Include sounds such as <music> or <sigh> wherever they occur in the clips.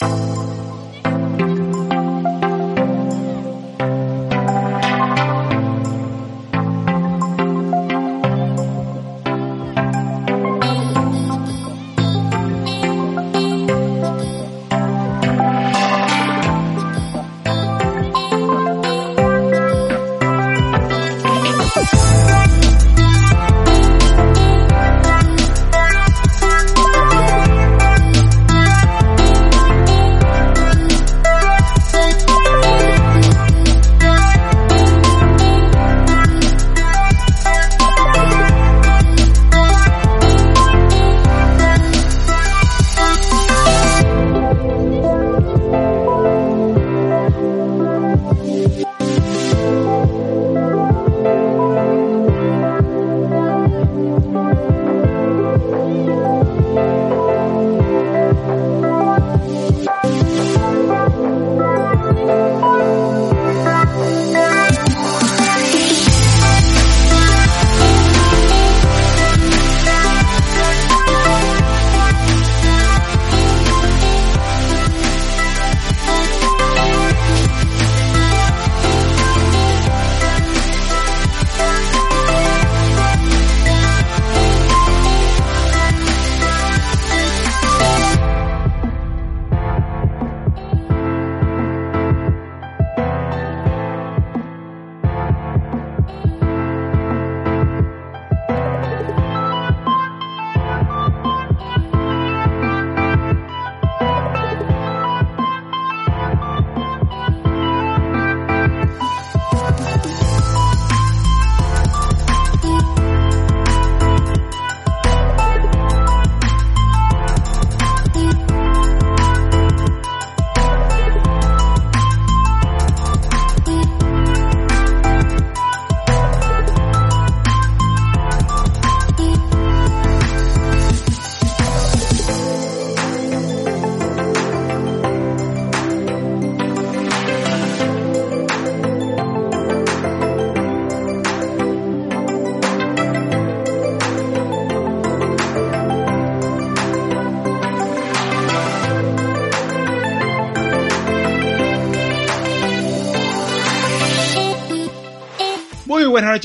buenas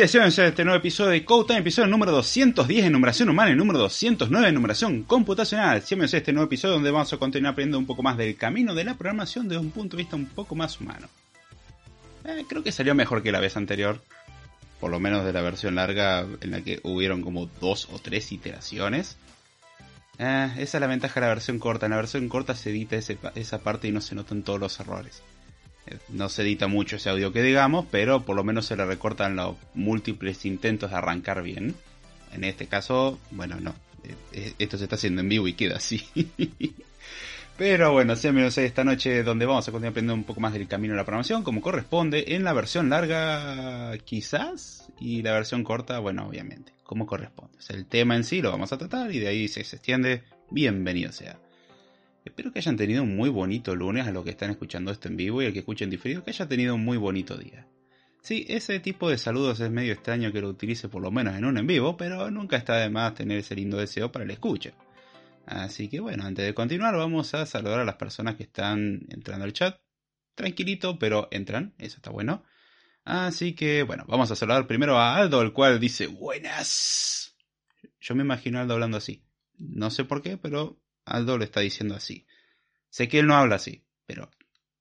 noches, a este nuevo episodio de Code episodio número 210 en numeración humana y número 209 en numeración computacional. A este nuevo episodio donde vamos a continuar aprendiendo un poco más del camino de la programación desde un punto de vista un poco más humano. Eh, creo que salió mejor que la vez anterior, por lo menos de la versión larga en la que hubieron como dos o tres iteraciones. Eh, esa es la ventaja de la versión corta, en la versión corta se edita esa parte y no se notan todos los errores. No se edita mucho ese audio que digamos, pero por lo menos se le recortan los múltiples intentos de arrancar bien. En este caso, bueno, no. Eh, eh, esto se está haciendo en vivo y queda así. <laughs> Pero bueno, sean menos esta noche donde vamos a continuar aprendiendo un poco más del camino de la programación, como corresponde, en la versión larga quizás, y la versión corta, bueno, obviamente, como corresponde. El tema en sí lo vamos a tratar y de ahí se extiende, bienvenido sea. Espero que hayan tenido un muy bonito lunes a los que están escuchando esto en vivo y al que escuchen diferido, que haya tenido un muy bonito día. Sí, ese tipo de saludos es medio extraño que lo utilice por lo menos en un en vivo, pero nunca está de más tener ese lindo deseo para el escucha. Así que bueno, antes de continuar vamos a saludar a las personas que están entrando al chat. Tranquilito, pero entran, eso está bueno. Así que bueno, vamos a saludar primero a Aldo, el cual dice buenas. Yo me imagino a Aldo hablando así. No sé por qué, pero Aldo lo está diciendo así. Sé que él no habla así, pero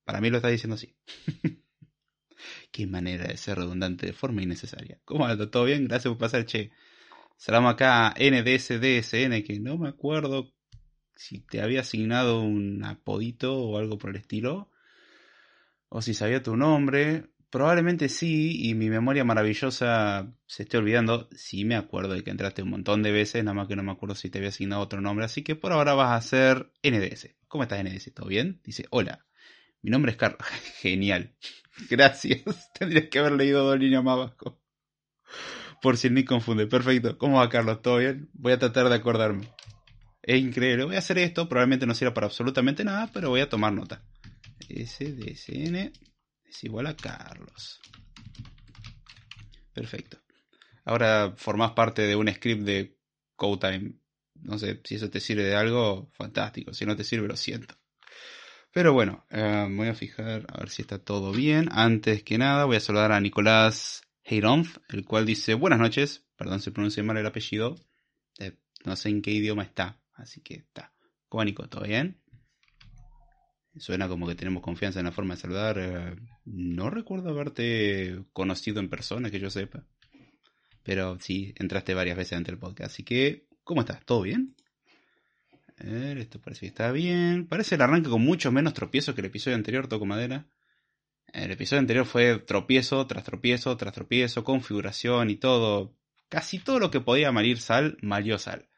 para mí lo está diciendo así. <laughs> Qué manera de ser redundante de forma innecesaria. ¿Cómo Aldo? ¿Todo bien? Gracias por pasar, che. Salamos acá a NDSDSN, que no me acuerdo si te había asignado un apodito o algo por el estilo. O si sabía tu nombre. Probablemente sí, y mi memoria maravillosa se esté olvidando. Sí me acuerdo de que entraste un montón de veces, nada más que no me acuerdo si te había asignado otro nombre. Así que por ahora vas a ser NDS. ¿Cómo estás NDS? ¿Todo bien? Dice, hola, mi nombre es Carlos. <laughs> Genial. <laughs> Gracias. <laughs> Tendrías que haber leído dos líneas más abajo. Por si ni confunde. Perfecto. ¿Cómo va Carlos? ¿Todo bien? Voy a tratar de acordarme. Es increíble. Voy a hacer esto. Probablemente no sirva para absolutamente nada, pero voy a tomar nota. SDSN es igual a Carlos. Perfecto. Ahora formás parte de un script de CodeTime. No sé si eso te sirve de algo, fantástico. Si no te sirve, lo siento. Pero bueno, eh, voy a fijar a ver si está todo bien. Antes que nada, voy a saludar a Nicolás Heironf, el cual dice buenas noches. Perdón si pronuncié mal el apellido. Eh, no sé en qué idioma está, así que está. ¿Cómo va, Nico? ¿Todo bien? Suena como que tenemos confianza en la forma de saludar. Eh, no recuerdo haberte conocido en persona, que yo sepa. Pero sí, entraste varias veces ante el podcast. Así que, ¿cómo estás? ¿Todo bien? A ver, esto parece que está bien. Parece el arranque con mucho menos tropiezos que el episodio anterior, toco madera. El episodio anterior fue tropiezo tras tropiezo tras tropiezo, configuración y todo. Casi todo lo que podía malir sal, malió sal.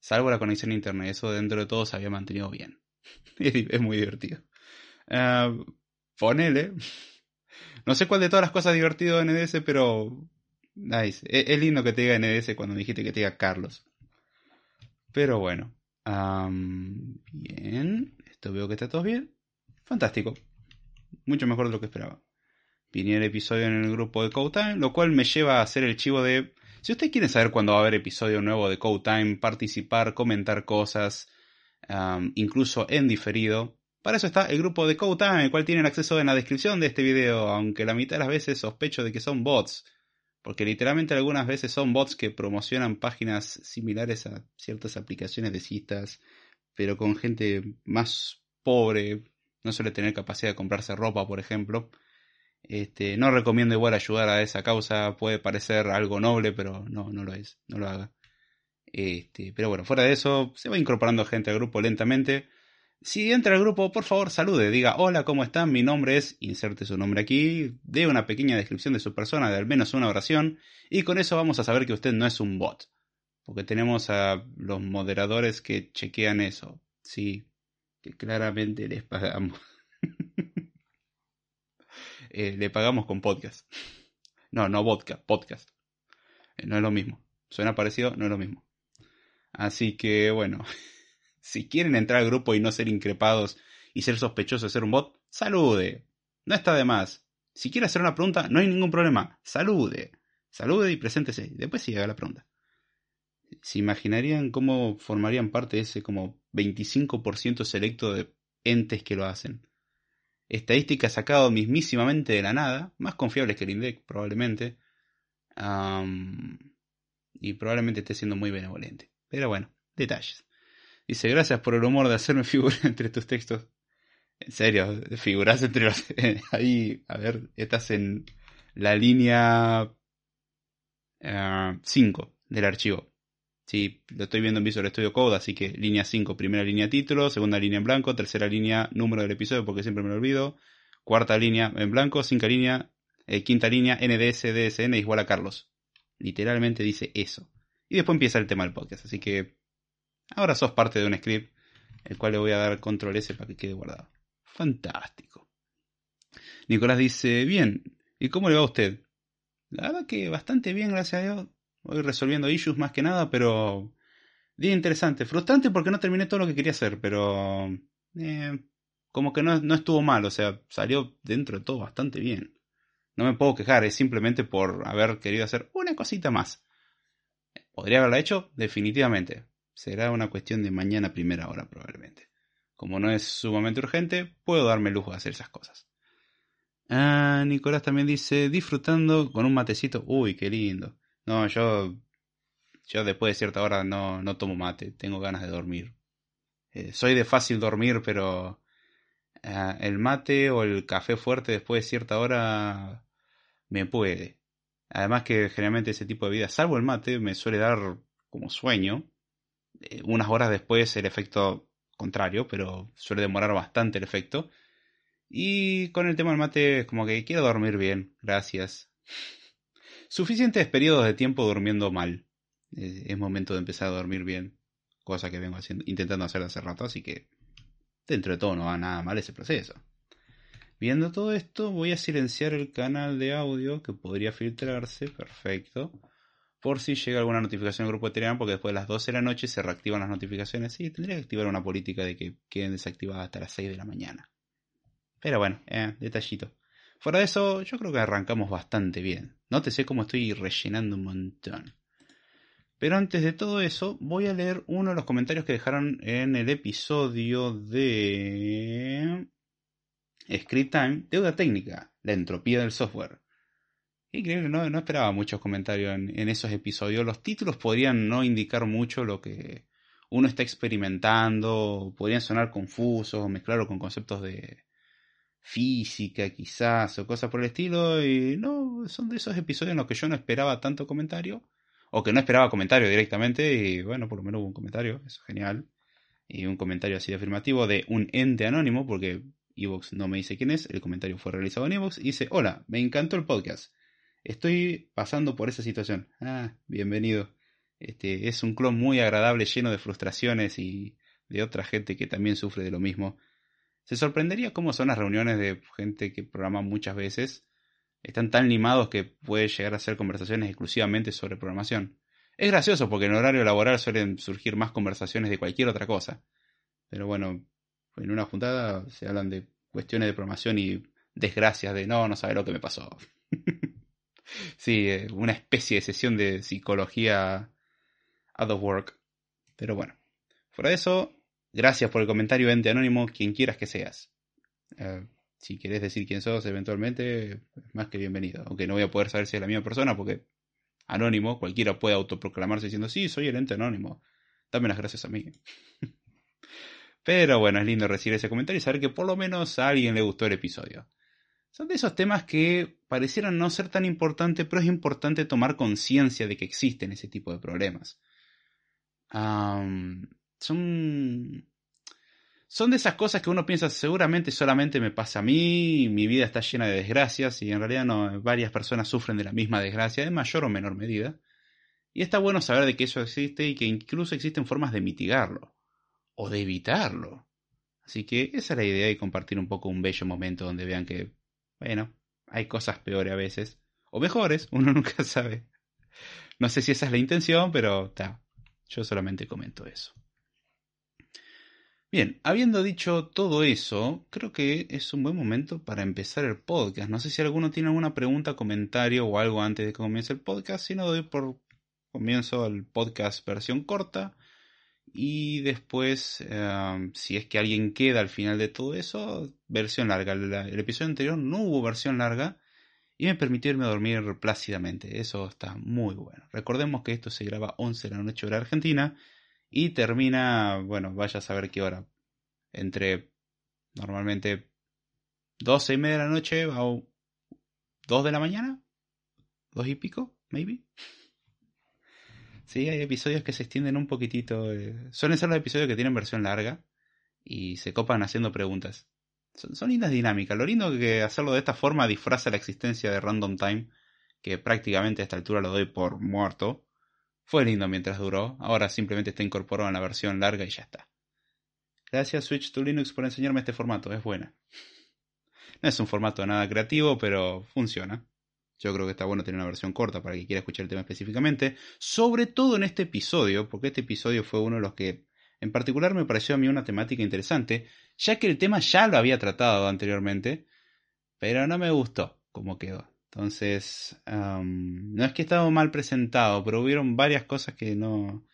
Salvo la conexión a internet, eso dentro de todo se había mantenido bien. <laughs> es muy divertido. Uh, ponele. No sé cuál de todas las cosas divertido de NDS, pero. Nice. Es, es, lindo que te diga NDS cuando me dijiste que te diga Carlos. Pero bueno. Bien. Esto veo que está todo bien. Fantástico. Mucho mejor de lo que esperaba. Vine el episodio en el grupo de Code Time, lo cual me lleva a hacer el chivo de. Si usted quiere saber cuándo va a haber episodio nuevo de Code Time, participar, comentar cosas, incluso en diferido, para eso está el grupo de Code Time, el cual tienen acceso en la descripción de este video, aunque la mitad de las veces sospecho de que son bots. Porque literalmente algunas veces son bots que promocionan páginas similares a ciertas aplicaciones de citas, pero con gente más pobre, no suele tener capacidad de comprarse ropa, por ejemplo. Este, no recomiendo igual ayudar a esa causa, puede parecer algo noble, pero no, no lo es, no lo haga. Este, pero bueno, fuera de eso, se va incorporando gente al grupo lentamente. Si entra al grupo, por favor salude, diga hola, ¿cómo están? Mi nombre es, inserte su nombre aquí, dé una pequeña descripción de su persona, de al menos una oración, y con eso vamos a saber que usted no es un bot. Porque tenemos a los moderadores que chequean eso. Sí, que claramente les pagamos. <laughs> eh, le pagamos con podcast. No, no vodka, podcast. Eh, no es lo mismo. Suena parecido, no es lo mismo. Así que bueno. <laughs> Si quieren entrar al grupo y no ser increpados y ser sospechosos de ser un bot, salude. No está de más. Si quiere hacer una pregunta, no hay ningún problema. Salude. Salude y preséntese. Después sí haga la pregunta. ¿Se imaginarían cómo formarían parte de ese como 25% selecto de entes que lo hacen? Estadística sacado mismísimamente de la nada, más confiables que el INDEC probablemente. y probablemente esté siendo muy benevolente. Pero bueno, detalles. Dice, gracias por el humor de hacerme <laughs> figurar entre tus textos. En serio, figuras entre los... <laughs> Ahí, a ver, estás en la línea 5 eh, del archivo. Sí, lo estoy viendo en Visual Studio Code, así que línea 5, primera línea título, segunda línea en blanco, tercera línea número del episodio porque siempre me lo olvido, cuarta línea en blanco, quinta línea, eh, quinta línea NDS DSN igual a Carlos. Literalmente dice eso. Y después empieza el tema del podcast, así que Ahora sos parte de un script, el cual le voy a dar control S para que quede guardado. Fantástico. Nicolás dice, bien, ¿y cómo le va a usted? La verdad que bastante bien, gracias a Dios. Voy resolviendo issues más que nada, pero... Día interesante. Frustrante porque no terminé todo lo que quería hacer, pero... Eh, como que no, no estuvo mal, o sea, salió dentro de todo bastante bien. No me puedo quejar, es simplemente por haber querido hacer una cosita más. ¿Podría haberla hecho? Definitivamente será una cuestión de mañana primera hora probablemente. Como no es sumamente urgente, puedo darme el lujo de hacer esas cosas. Ah, Nicolás también dice, disfrutando con un matecito. Uy, qué lindo. No, yo, yo después de cierta hora no, no tomo mate, tengo ganas de dormir. Eh, soy de fácil dormir, pero ah, el mate o el café fuerte después de cierta hora me puede. Además que generalmente ese tipo de vida, salvo el mate, me suele dar como sueño. Eh, unas horas después el efecto contrario, pero suele demorar bastante el efecto. Y con el tema del mate, como que quiero dormir bien, gracias. Suficientes periodos de tiempo durmiendo mal. Es momento de empezar a dormir bien, cosa que vengo haciendo, intentando hacer hace rato, así que dentro de todo no va nada mal ese proceso. Viendo todo esto, voy a silenciar el canal de audio que podría filtrarse, perfecto por si llega alguna notificación al grupo de Telegram, porque después de las 12 de la noche se reactivan las notificaciones y tendría que activar una política de que queden desactivadas hasta las 6 de la mañana. Pero bueno, eh, detallito. Fuera de eso, yo creo que arrancamos bastante bien. Nótese cómo estoy rellenando un montón. Pero antes de todo eso, voy a leer uno de los comentarios que dejaron en el episodio de Script Time, deuda técnica, la entropía del software. Increíble, no, no esperaba muchos comentarios en, esos episodios. Los títulos podrían no indicar mucho lo que uno está experimentando, podrían sonar confusos o mezclarlo con conceptos de física quizás o cosas por el estilo. Y no, son de esos episodios en los que yo no esperaba tanto comentario o que no esperaba comentario directamente y bueno, por lo menos hubo un comentario, eso es genial. Y un comentario así de afirmativo de un ente anónimo, porque Evox no me dice quién es, el comentario fue realizado en Evox y dice, hola, me encantó el podcast. Estoy pasando por esa situación. Ah, bienvenido. Este, es un clon muy agradable, lleno de frustraciones y de otra gente que también sufre de lo mismo. Se sorprendería cómo son las reuniones de gente que programa muchas veces están tan limados que puede llegar a ser conversaciones exclusivamente sobre programación. Es gracioso porque en horario laboral suelen surgir más conversaciones de cualquier otra cosa. Pero bueno, en una juntada se hablan de cuestiones de programación y desgracias de no, no sabe lo que me pasó. <laughs> sí, eh, una especie de sesión de psicología out of work. Pero bueno, fuera de eso, gracias por el comentario, ente anónimo, quien quieras que seas. Eh, si querés decir quién sos eventualmente, más que bienvenido. Aunque no voy a poder saber si es la misma persona porque anónimo, cualquiera puede autoproclamarse diciendo, sí, soy el ente anónimo. Dame las gracias a mí. <laughs> Pero bueno, es lindo recibir ese comentario y saber que por lo menos a alguien le gustó el episodio. Son de esos temas que parecieran no ser tan importantes, pero es importante tomar conciencia de que existen ese tipo de problemas. son son de esas cosas que uno piensa seguramente solamente me pasa a mí, mi vida está llena de desgracias y en realidad no, varias personas sufren de la misma desgracia en mayor o menor medida. Y está bueno saber de que eso existe y que incluso existen formas de mitigarlo o de evitarlo. Así que esa es la idea y compartir un poco un bello momento donde vean que, bueno, hay cosas peores a veces o mejores, <laughs> uno nunca sabe. No sé si esa es la intención, pero está. Yo solamente comento eso. Bien, habiendo dicho todo eso, creo que es un buen momento para empezar el podcast. No sé si alguno tiene alguna pregunta, comentario o algo antes de que comience el podcast, si no doy por comienzo el podcast versión corta y después, em, si es que alguien queda al final de todo eso, versión larga. el episodio anterior no hubo versión larga y me permitió irme a dormir plácidamente. Eso está muy bueno. Recordemos que esto se graba 11 de la noche hora argentina y termina, bueno, vaya a saber qué hora. Entre normalmente 12 y media de la noche o 2 de la mañana. Dos y pico, maybe. Sí, hay episodios que se extienden un poquitito. Eh, suelen ser los episodios que tienen versión larga y se copan haciendo preguntas. Son, son lindas dinámicas. Lo lindo que hacerlo de esta forma disfraza la existencia de Random Time, que prácticamente a esta altura lo doy por muerto. Fue lindo mientras duró, ahora simplemente está incorporado en la versión larga y ya está. Gracias Switch to Linux por enseñarme este formato, es buena. No es un formato nada creativo, pero funciona. Yo creo que está bueno tener una versión corta para quien quiera escuchar el tema específicamente, sobre todo en este episodio, porque este episodio fue uno de los que en particular me pareció a mí una temática interesante, ya que el tema ya lo había tratado anteriormente, pero no me gustó como quedó. Entonces, no es que estaba mal presentado, pero hubieron varias cosas que no,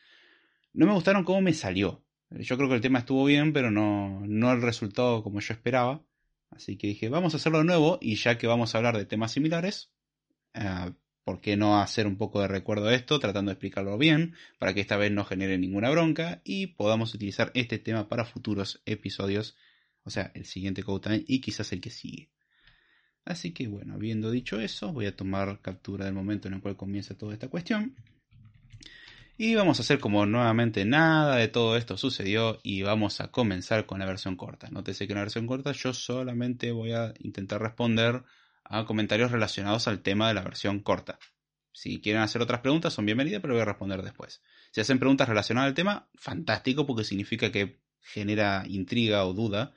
no me gustaron cómo me salió. Yo creo que el tema estuvo bien, pero no, no el resultado como yo esperaba. Así que dije, vamos a hacerlo nuevo y ya que vamos a hablar de temas similares, uh, ¿por qué no hacer un poco de recuerdo de esto, tratando de explicarlo bien, para que esta vez no genere ninguna bronca y podamos utilizar este tema para futuros episodios, o sea, el siguiente Code Time y quizás el que sigue. Así que bueno, habiendo dicho eso, voy a tomar captura del momento en el cual comienza toda esta cuestión. Y vamos a hacer como nuevamente nada de todo esto sucedió y vamos a comenzar con la versión corta. Nótese que en la versión corta yo solamente voy a intentar responder a comentarios relacionados al tema de la versión corta. Si quieren hacer otras preguntas son bienvenidas, pero voy a responder después. Si hacen preguntas relacionadas al tema, fantástico porque significa que genera intriga o duda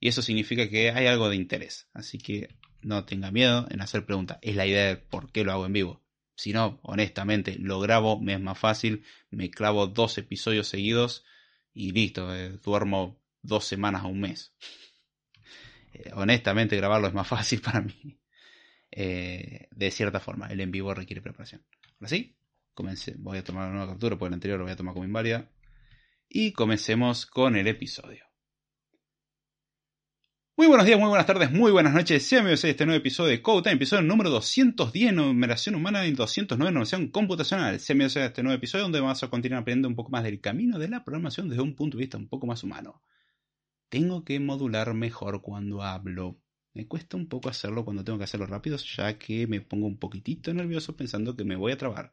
y eso significa que hay algo de interés. Así que no tenga miedo en hacer preguntas. Es la idea de por qué lo hago en vivo. Si no, honestamente, lo grabo, me es más fácil, me clavo dos episodios seguidos y listo, eh, duermo dos semanas a un mes. Eh, honestamente, grabarlo es más <laughs> fácil para mí. Eh, de cierta forma, el en vivo requiere preparación. Ahora sí, comencé. voy a tomar una nueva captura, porque el anterior lo voy a tomar como inválida. Y comencemos con el episodio. Muy buenos días, muy buenas tardes, muy buenas noches. Sean bienvenidos a este nuevo episodio de Code Time, episodio número 210, numeración humana y 209, numeración computacional. Sean bienvenidos a este nuevo episodio donde vamos a continuar aprendiendo un poco más del camino de la programación desde un punto de vista un poco más humano. Tengo que modular mejor cuando hablo. Me cuesta un poco hacerlo cuando tengo que hacerlo rápido, ya que me pongo un poquitito nervioso pensando que me voy a trabar.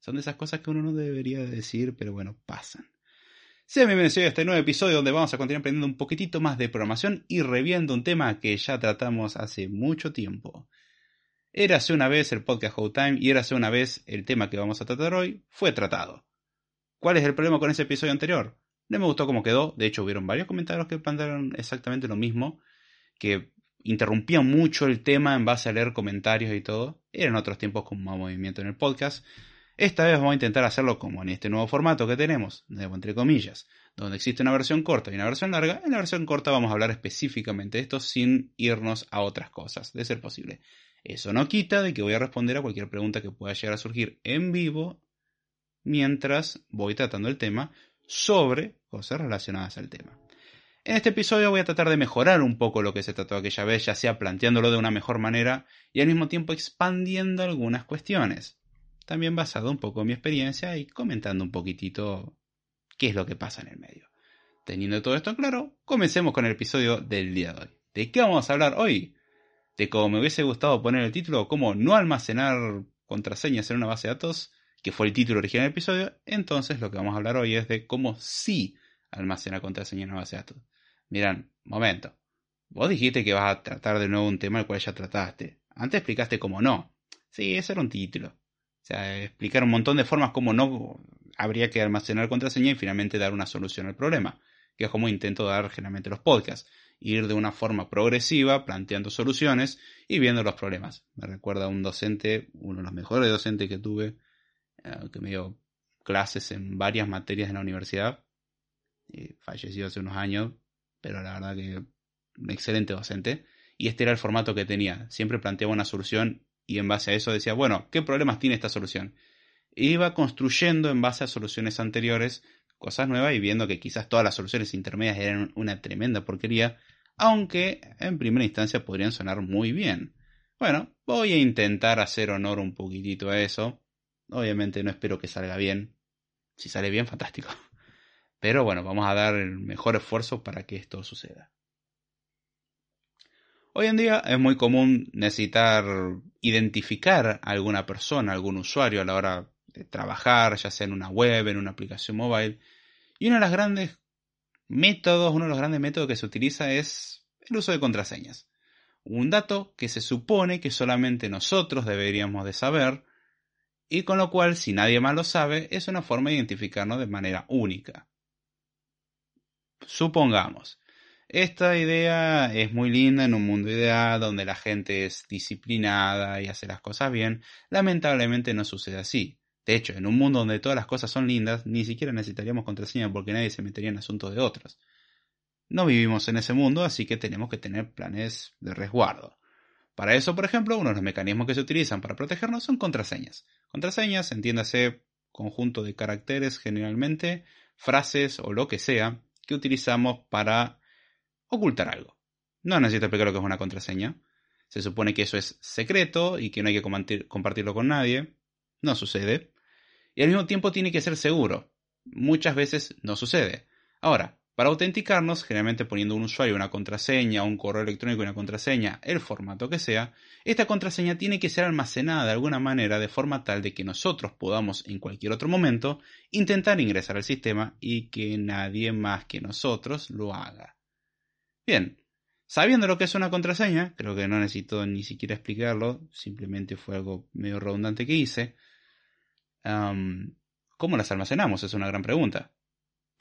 Son de esas cosas que uno no debería decir, pero bueno, pasan. Sean bienvenidos a este nuevo episodio donde vamos a continuar aprendiendo un poquitito más de programación y reviendo un tema que ya tratamos hace mucho tiempo. Érase una vez el podcast How Time y érase una vez el tema que vamos a tratar hoy fue tratado. ¿Cuál es el problema con ese episodio anterior? No me gustó cómo quedó, de hecho hubieron varios comentarios que plantearon exactamente lo mismo, que interrumpían mucho el tema en base a leer comentarios y todo. Eran otros tiempos con más movimiento en el podcast, esta vez vamos a intentar hacerlo como en este nuevo formato que tenemos, entre comillas, donde existe una versión corta y una versión larga. En la versión corta vamos a hablar específicamente de esto sin irnos a otras cosas, de ser posible. Eso no quita de que voy a responder a cualquier pregunta que pueda llegar a surgir en vivo mientras voy tratando el tema sobre cosas relacionadas al tema. En este episodio voy a tratar de mejorar un poco lo que se trató aquella vez, ya sea planteándolo de una mejor manera y al mismo tiempo expandiendo algunas cuestiones también basado un poco en mi experiencia y comentando un poquitito qué es lo que pasa en el medio. Teniendo todo esto claro, comencemos con el episodio del día de hoy. ¿De qué vamos a hablar hoy? De cómo me hubiese gustado poner el título, cómo no almacenar contraseñas en una base de datos, que fue el título original del episodio. Entonces lo que vamos a hablar hoy es de cómo sí almacenar contraseñas en una base de datos. Miran, momento. Vos dijiste que vas a tratar de nuevo un tema al cual ya trataste. Antes explicaste cómo no. Sí, ese era un título. O sea, explicar un montón de formas como no habría que almacenar contraseña y finalmente dar una solución al problema, que es como intento dar generalmente los podcasts, ir de una forma progresiva, planteando soluciones y viendo los problemas. Me recuerda a un docente, uno de los mejores docentes que tuve, eh, que me dio clases en varias materias en la universidad, eh, falleció hace unos años, pero la verdad que un excelente docente, y este era el formato que tenía, siempre planteaba una solución y en base a eso decía, bueno, ¿qué problemas tiene esta solución? iba construyendo en base a soluciones anteriores cosas nuevas y viendo que quizás todas las soluciones intermedias eran una tremenda porquería, aunque en primera instancia podrían sonar muy bien. Bueno, voy a intentar hacer honor un poquitito a eso. Obviamente no espero que salga bien. Si sale bien, fantástico. <laughs> Pero bueno, vamos a dar el mejor esfuerzo para que esto suceda. Hoy en día es muy común necesitar identificar a alguna persona, algún usuario a la hora de trabajar, ya sea en una web, en una aplicación móvil. Y uno de los grandes métodos, uno de los grandes métodos que se utiliza es el uso de contraseñas. Un dato que se supone que solamente nosotros deberíamos de saber y con lo cual si nadie más lo sabe es una forma de identificarnos de manera única. Supongamos, esta idea es muy linda en un mundo ideal donde la gente es disciplinada y hace las cosas bien. Lamentablemente no sucede así. De hecho, en un mundo donde todas las cosas son lindas, ni siquiera necesitaríamos contraseña porque nadie se metería en asuntos de otros. No vivimos en ese mundo, así que tenemos que tener planes de resguardo. Para eso, por ejemplo, uno de los mecanismos que se utilizan para protegernos son contraseñas. Contraseñas, entiéndase, conjunto de caracteres generalmente, frases o lo que sea que utilizamos para ocultar algo. No necesito explicar lo que es una contraseña. Se supone que eso es secreto y que no hay que compartirlo con nadie. No sucede. Y al mismo tiempo tiene que ser seguro. Muchas veces no sucede. Ahora, para autenticarnos, generalmente poniendo un usuario, una contraseña, un correo electrónico y una contraseña, el formato que sea, esta contraseña tiene que ser almacenada de alguna manera de forma tal de que nosotros podamos en cualquier otro momento intentar ingresar al sistema y que nadie más que nosotros lo haga. Bien, sabiendo lo que es una contraseña, creo que no necesito ni siquiera explicarlo, simplemente fue algo medio redundante que hice. ¿Cómo las almacenamos? Es una gran pregunta.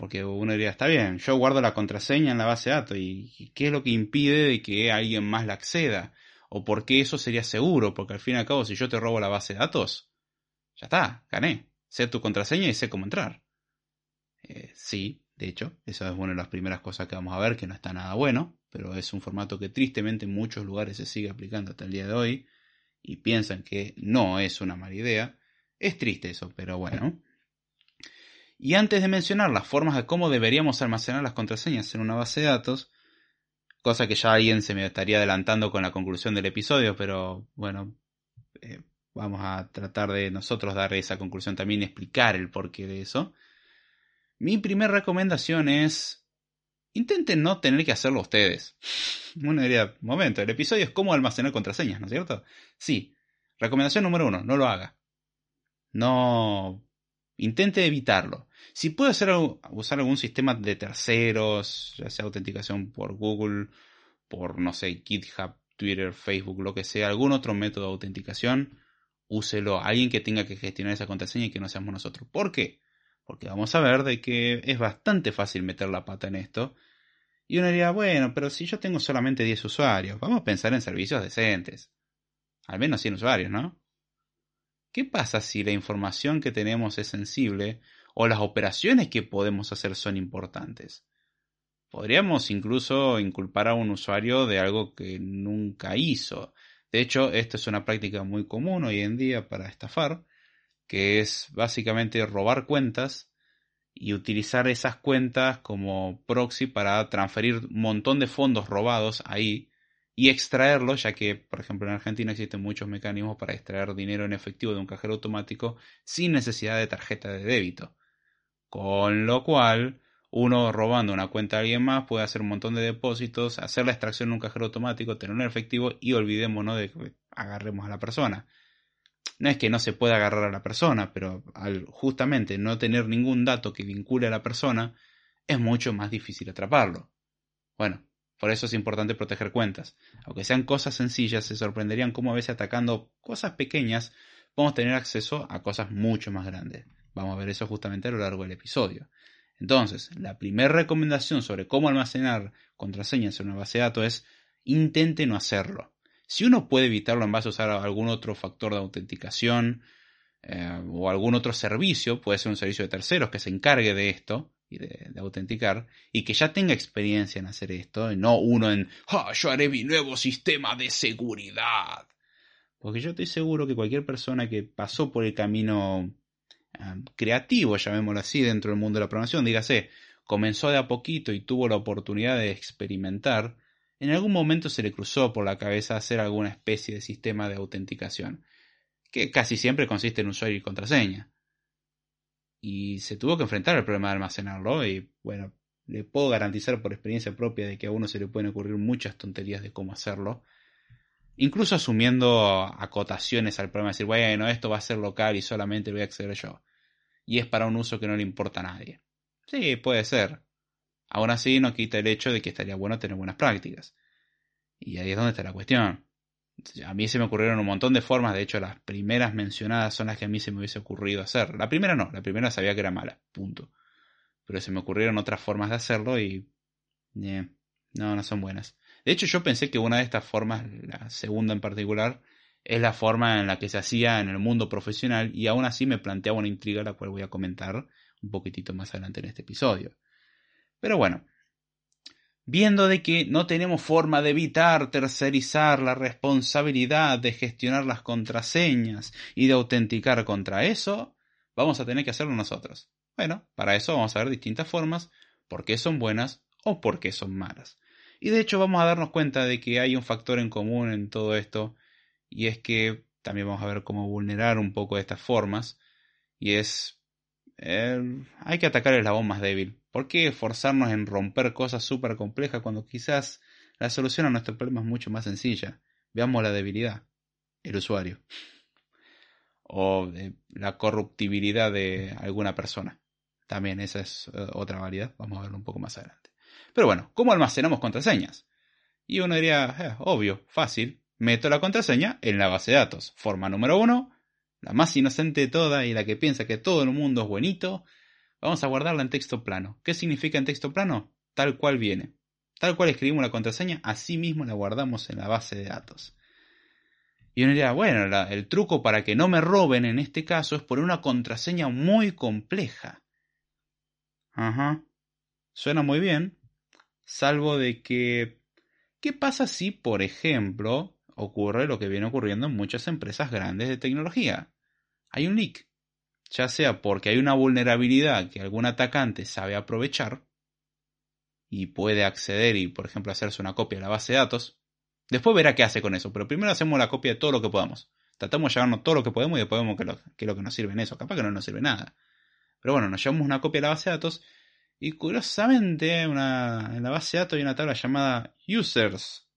Porque uno diría, está bien, yo guardo la contraseña en la base de datos y ¿qué es lo que impide de que alguien más la acceda? ¿O por qué eso sería seguro? Porque al fin y al cabo, si yo te robo la base de datos, ya está, gané. Sé tu contraseña y sé cómo entrar. Eh, sí, de hecho, esa es una de las primeras cosas que vamos a ver, que no está nada bueno, pero es un formato que tristemente en muchos lugares se sigue aplicando hasta el día de hoy y piensan que no es una mala idea. Es triste eso, pero bueno. Y antes de mencionar las formas de cómo deberíamos almacenar las contraseñas en una base de datos, Cosa que ya alguien se me estaría adelantando con la conclusión del episodio, pero bueno, eh, vamos a tratar de nosotros dar esa conclusión también y explicar el porqué de eso. Mi primera recomendación es intenten no tener que hacerlo ustedes. <laughs> Una idea, momento, el episodio es cómo almacenar contraseñas, ¿no es cierto? Sí. Recomendación número uno, no lo haga. No. Intente evitarlo. Si puede hacer, usar algún sistema de terceros, ya sea autenticación por Google, por, no sé, GitHub, Twitter, Facebook, lo que sea, algún otro método de autenticación, úselo. Alguien que tenga que gestionar esa contraseña y que no seamos nosotros. ¿Por qué? Porque vamos a ver de que es bastante fácil meter la pata en esto. Y uno diría, bueno, pero si yo tengo solamente 10 usuarios, vamos a pensar en servicios decentes. Al menos 100 usuarios, ¿no? ¿Qué pasa si la información que tenemos es sensible o las operaciones que podemos hacer son importantes? Podríamos incluso inculpar a un usuario de algo que nunca hizo. De hecho, esto es una práctica muy común hoy en día para estafar, que es básicamente robar cuentas y utilizar esas cuentas como proxy para transferir un montón de fondos robados ahí y extraerlos, ya que, por ejemplo, en Argentina existen muchos mecanismos para extraer dinero en efectivo de un cajero automático sin necesidad de tarjeta de débito. Con lo cual, uno robando una cuenta de alguien más puede hacer un montón de depósitos, hacer la extracción en un cajero automático, tener un efectivo y olvidémonos de que agarremos a la persona no es que no se pueda agarrar a la persona, pero al justamente no tener ningún dato que vincule a la persona, es mucho más difícil atraparlo. Bueno, por eso es importante proteger cuentas. Aunque sean cosas sencillas, se sorprenderían cómo a veces atacando cosas pequeñas podemos tener acceso a cosas mucho más grandes. Vamos a ver eso justamente a lo largo del episodio. Entonces, la primera recomendación sobre cómo almacenar contraseñas en una base de datos es intente no hacerlo. Si uno puede evitarlo en base a usar algún otro factor de autenticación eh, o algún otro servicio, puede ser un servicio de terceros que se encargue de esto y de, autenticar y que ya tenga experiencia en hacer esto, y no uno en, ah, yo haré mi nuevo sistema de seguridad. Porque yo estoy seguro que cualquier persona que pasó por el camino eh, creativo, llamémoslo así, dentro del mundo de la programación, dígase, comenzó de a poquito y tuvo la oportunidad de experimentar, en algún momento se le cruzó por la cabeza hacer alguna especie de sistema de autenticación, que casi siempre consiste en usuario y contraseña. Y se tuvo que enfrentar al problema de almacenarlo y bueno, le puedo garantizar por experiencia propia de que a uno se le pueden ocurrir muchas tonterías de cómo hacerlo. Incluso asumiendo acotaciones al problema, decir, bueno, esto va a ser local y solamente voy a acceder yo. Y es para un uso que no le importa a nadie. Sí, puede ser. Aún así no quita el hecho de que estaría bueno tener buenas prácticas. Y ahí es donde está la cuestión. A mí se me ocurrieron un montón de formas, de hecho las primeras mencionadas son las que a mí se me hubiese ocurrido hacer. La primera no, la primera sabía que era mala, punto. Pero se me ocurrieron otras formas de hacerlo y... Eh, no, no son buenas. De hecho yo pensé que una de estas formas, la segunda en particular, es la forma en la que se hacía en el mundo profesional y aún así me planteaba una intriga la cual voy a comentar un poquitito más adelante en este episodio. Pero bueno, viendo de que no tenemos forma de evitar tercerizar la responsabilidad de gestionar las contraseñas y de autenticar contra eso, vamos a tener que hacerlo nosotros. Bueno, para eso vamos a ver distintas formas, por qué son buenas o por qué son malas. Y de hecho vamos a darnos cuenta de que hay un factor en común en todo esto, y es que también vamos a ver cómo vulnerar un poco estas formas, y es... Eh, hay que atacar el eslabón más débil. ¿Por qué esforzarnos en romper cosas súper complejas cuando quizás la solución a nuestro problema es mucho más sencilla? Veamos la debilidad, el usuario. O la corruptibilidad de alguna persona. También esa es eh, otra variedad, vamos a verlo un poco más adelante. Pero bueno, ¿cómo almacenamos contraseñas? Y uno diría, eh, obvio, fácil, meto la contraseña en la base de datos. Forma número uno, la más inocente de todas y la que piensa que todo el mundo es buenito, Vamos a guardarla en texto plano. ¿Qué significa en texto plano? Tal cual viene. Tal cual escribimos la contraseña, así mismo la guardamos en la base de datos. Y uno dirá, bueno, el truco para que no me roben en este caso es poner una contraseña muy compleja. Ajá. Suena muy bien. Salvo de que... ¿Qué pasa si, por ejemplo, ocurre lo que viene ocurriendo en muchas empresas grandes de tecnología? Hay un leak ya sea porque hay una vulnerabilidad que algún atacante sabe aprovechar, y puede acceder y, por ejemplo, hacerse una copia de la base de datos. Después verá qué hace con eso, pero primero hacemos la copia de todo lo que podamos. Tratamos de llevarnos todo lo que podemos y después vemos qué, es lo que nos sirve en eso. Capaz que no nos sirve nada. Pero bueno, nos llevamos una copia de la base de datos y curiosamente en la base de datos hay una tabla llamada users.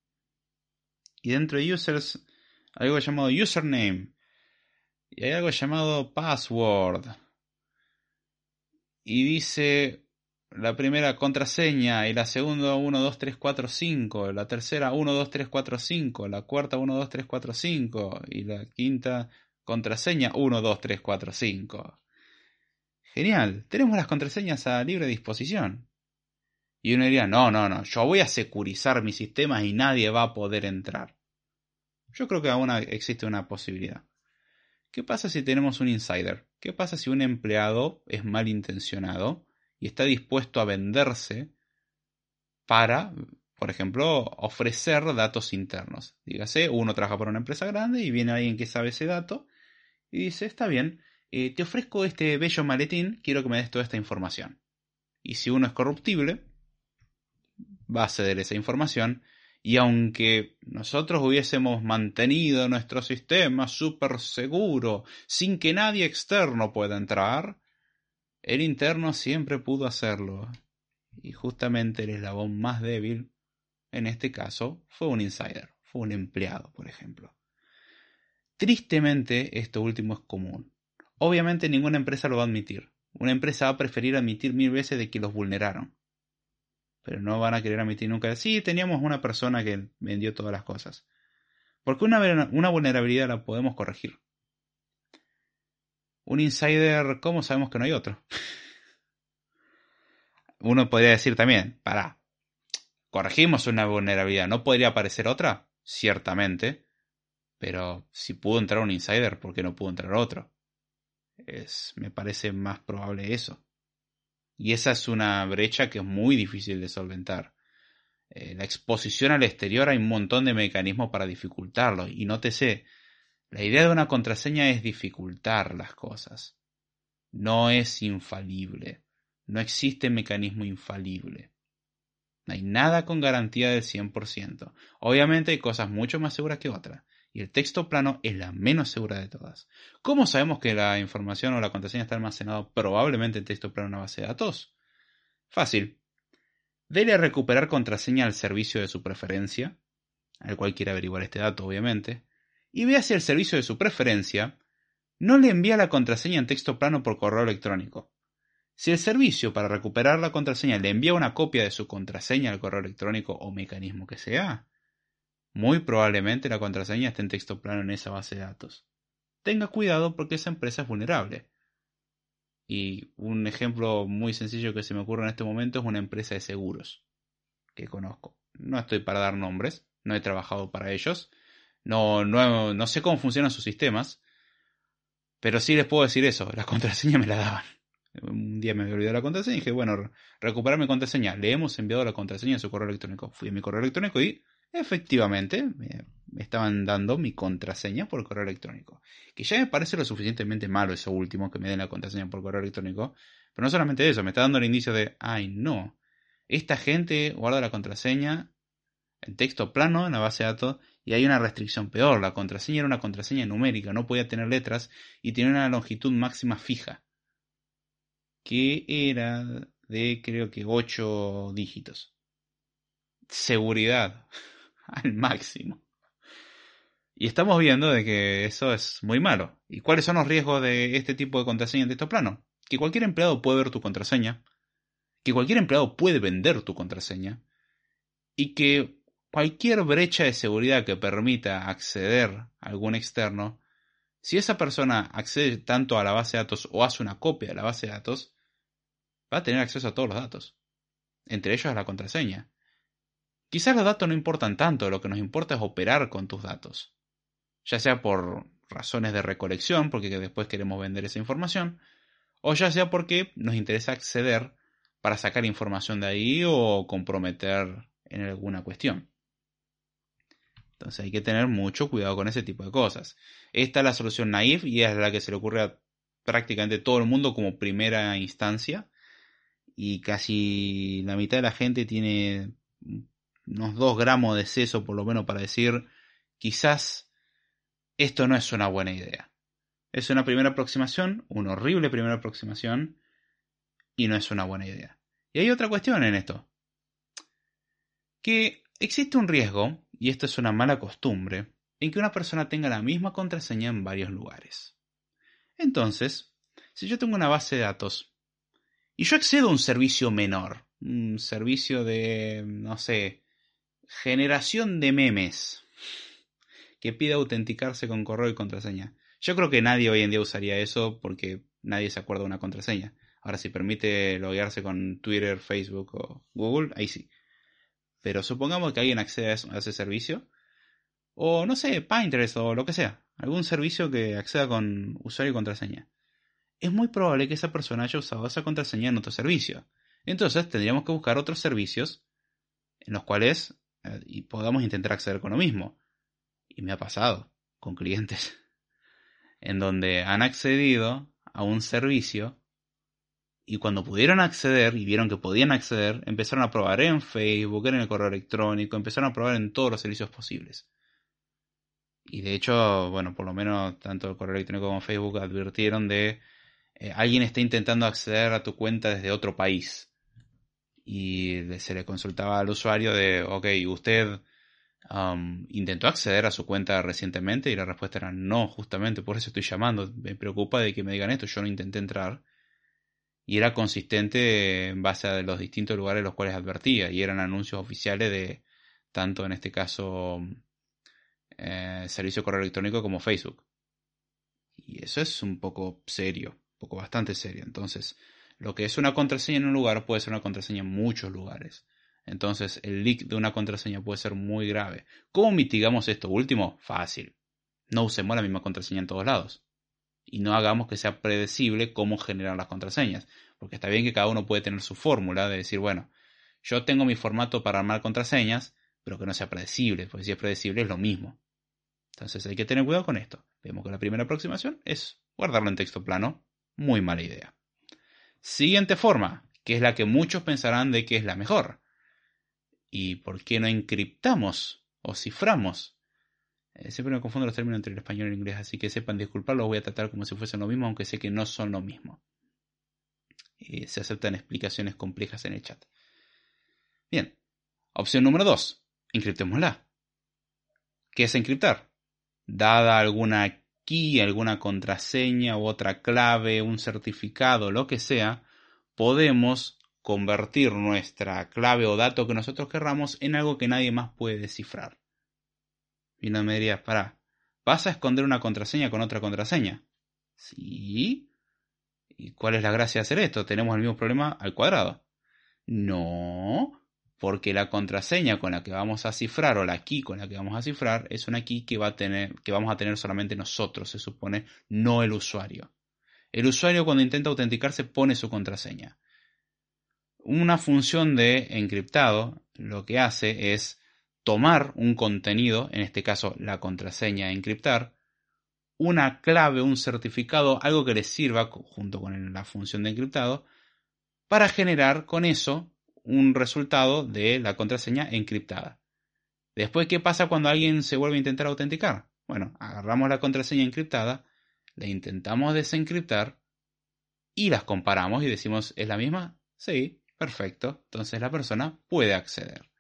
Y dentro de users algo llamado username. Y hay algo llamado password. Y dice la primera contraseña y la segunda 1, 2, 3, 4, 5, la tercera 1, 2, 3, 4, 5, la cuarta 1, 2, 3, 4, 5 y la quinta contraseña 1, 2, 3, 4, 5. Genial, tenemos las contraseñas a libre disposición. Y uno diría, no, no, no, yo voy a securizar mis sistemas y nadie va a poder entrar. Yo creo que aún existe una posibilidad. ¿Qué pasa si tenemos un insider? ¿Qué pasa si un empleado es malintencionado y está dispuesto a venderse para, por ejemplo, ofrecer datos internos? Dígase, uno trabaja por una empresa grande y viene alguien que sabe ese dato y dice, está bien, eh, te ofrezco este bello maletín, quiero que me des toda esta información. Y si uno es corruptible, va a ceder esa información y aunque nosotros hubiésemos mantenido nuestro sistema súper seguro, sin que nadie externo pueda entrar, el interno siempre pudo hacerlo. Y justamente el eslabón más débil, en este caso, fue un insider, fue un empleado, por ejemplo. Tristemente, esto último es común. Obviamente ninguna empresa lo va a admitir. Una empresa va a preferir admitir mil veces de que los vulneraron pero no van a querer admitir nunca. Sí, teníamos una persona que vendió todas las cosas. Porque una, vulnerabilidad la podemos corregir. Un insider, ¿cómo sabemos que no hay otro? <laughs> Uno podría decir también, para, corregimos una vulnerabilidad, ¿no podría aparecer otra? Ciertamente, pero si pudo entrar un insider, ¿por qué no pudo entrar otro? Es, me parece más probable eso. Y esa es una brecha que es muy difícil de solventar. Eh, la exposición al exterior hay un montón de mecanismos para dificultarlo. Y nótese, la idea de una contraseña es dificultar las cosas. No es infalible. No existe mecanismo infalible. No hay nada con garantía del 100%. Obviamente hay cosas mucho más seguras que otras y el texto plano es la menos segura de todas. ¿Cómo sabemos que la información o la contraseña está almacenada probablemente en texto plano en una base de datos? Fácil. Dele a recuperar contraseña al servicio de su preferencia, al cual quiere averiguar este dato obviamente, y vea si el servicio de su preferencia no le envía la contraseña en texto plano por correo electrónico. Si el servicio para recuperar la contraseña le envía una copia de su contraseña al correo electrónico o mecanismo que sea, muy probablemente la contraseña esté en texto plano en esa base de datos. Tenga cuidado porque esa empresa es vulnerable. Y un ejemplo muy sencillo que se me ocurre en este momento es una empresa de seguros que conozco. No estoy para dar nombres, no he trabajado para ellos, no, no, no sé cómo funcionan sus sistemas, pero sí les puedo decir eso, la <laughs> contraseña me la daban. Un día me había olvidado la contraseña y dije, bueno, recuperar mi contraseña. Le hemos enviado la contraseña a su correo electrónico. Fui a mi correo electrónico y Efectivamente, me estaban dando mi contraseña por correo electrónico. Que ya me parece lo suficientemente malo eso último, que me den la contraseña por correo electrónico. Pero no solamente eso, me está dando el indicio de, ay no, esta gente guarda la contraseña en texto plano en la base de datos y hay una restricción peor. La contraseña era una contraseña numérica, no podía tener letras y tenía una longitud máxima fija. Que era de creo que 8 dígitos. Seguridad. <laughs> al máximo. Y estamos viendo de que eso es muy malo. ¿Y cuáles son los riesgos de este tipo de contraseña en texto plano? Que cualquier empleado puede ver tu contraseña, que cualquier empleado puede vender tu contraseña, y que cualquier brecha de seguridad que permita acceder a algún externo, si esa persona accede tanto a la base de datos o hace una copia de la base de datos, va a tener acceso a todos los datos, entre ellos a la contraseña. Quizás los datos no importan tanto, lo que nos importa es operar con tus datos. Ya sea por razones de recolección, porque después queremos vender esa información, o ya sea porque nos interesa acceder para sacar información de ahí o comprometer en alguna cuestión. Entonces hay que tener mucho cuidado con ese tipo de cosas. Esta es la solución naif y es la que se le ocurre a prácticamente todo el mundo como primera instancia. y casi la mitad de la gente tiene unos 2 gramos de seso por lo menos para decir quizás esto no es una buena idea. Es una primera aproximación, una horrible primera aproximación, y no es una buena idea. Y hay otra cuestión en esto. Que existe un riesgo, y esto es una mala costumbre, en que una persona tenga la misma contraseña en varios lugares. Entonces, si yo tengo una base de datos y yo accedo a un servicio menor, un servicio de, no sé, generación de memes, que pide autenticarse con correo y contraseña. Yo creo que nadie hoy en día usaría eso porque nadie se acuerda de una contraseña. Ahora, si permite loguearse con Twitter, Facebook o Google, ahí sí. Pero supongamos que alguien accede a ese servicio. O no sé, Pinterest o lo que sea. Algún servicio que acceda con usuario y contraseña. Es muy probable que esa persona haya usado esa contraseña en otro servicio. Entonces tendríamos que buscar otros servicios en los cuales eh, podamos intentar acceder con lo mismo. Y me ha pasado con clientes <laughs> en donde han accedido a un servicio y cuando pudieron acceder y vieron que podían acceder, empezaron a probar en Facebook, en el correo electrónico, empezaron a probar en todos los servicios posibles. Y de hecho, bueno, por lo menos tanto el correo electrónico como Facebook advirtieron de eh, alguien está intentando acceder a tu cuenta desde otro país. Y se le consultaba al usuario de, ok, usted Um, intentó acceder a su cuenta recientemente y la respuesta era no, justamente por eso estoy llamando. Me preocupa de que me digan esto, yo no intenté entrar. Y era consistente en base a los distintos lugares en los cuales advertía. Y eran anuncios oficiales de tanto en este caso eh, servicio correo electrónico como Facebook. Y eso es un poco serio, un poco bastante serio. Entonces, lo que es una contraseña en un lugar puede ser una contraseña en muchos lugares. Entonces el leak de una contraseña puede ser muy grave. ¿Cómo mitigamos esto último? Fácil. No usemos la misma contraseña en todos lados. Y no hagamos que sea predecible cómo generar las contraseñas. Porque está bien que cada uno puede tener su fórmula de decir, bueno, yo tengo mi formato para armar contraseñas, pero que no sea predecible, porque si es predecible es lo mismo. Entonces hay que tener cuidado con esto. Vemos que la primera aproximación es guardarlo en texto plano. Muy mala idea. Siguiente forma, que es la que muchos pensarán de que es la mejor. ¿Y por qué no encriptamos o ciframos? Eh, siempre me confundo los términos entre el español y el inglés, así que sepan disculpar, los voy a tratar como si fuesen lo mismo, aunque sé que no son lo mismo. Eh, se aceptan explicaciones complejas en el chat. Bien, opción número 2, encriptémosla. ¿Qué es encriptar? Dada alguna key, alguna contraseña u otra clave, un certificado, lo que sea, podemos convertir nuestra clave o dato que nosotros querramos en algo que nadie más puede descifrar. Y no me dirías, para, ¿vas a esconder una contraseña con otra contraseña? Sí. ¿Y cuál es la gracia de hacer esto? Tenemos el mismo problema al cuadrado. No, porque la contraseña con la que vamos a cifrar o la key con la que vamos a cifrar es una key que, va a tener, que vamos a tener solamente nosotros, se supone, no el usuario. El usuario cuando intenta autenticarse pone su contraseña. Una función de encriptado lo que hace es tomar un contenido, en este caso la contraseña a encriptar, una clave, un certificado, algo que le sirva junto con la función de encriptado, para generar con eso un resultado de la contraseña encriptada. Después, ¿qué pasa cuando alguien se vuelve a intentar autenticar? Bueno, agarramos la contraseña encriptada, la intentamos desencriptar y las comparamos y decimos, ¿es la misma? Sí, Perfecto, entonces la persona puede acceder.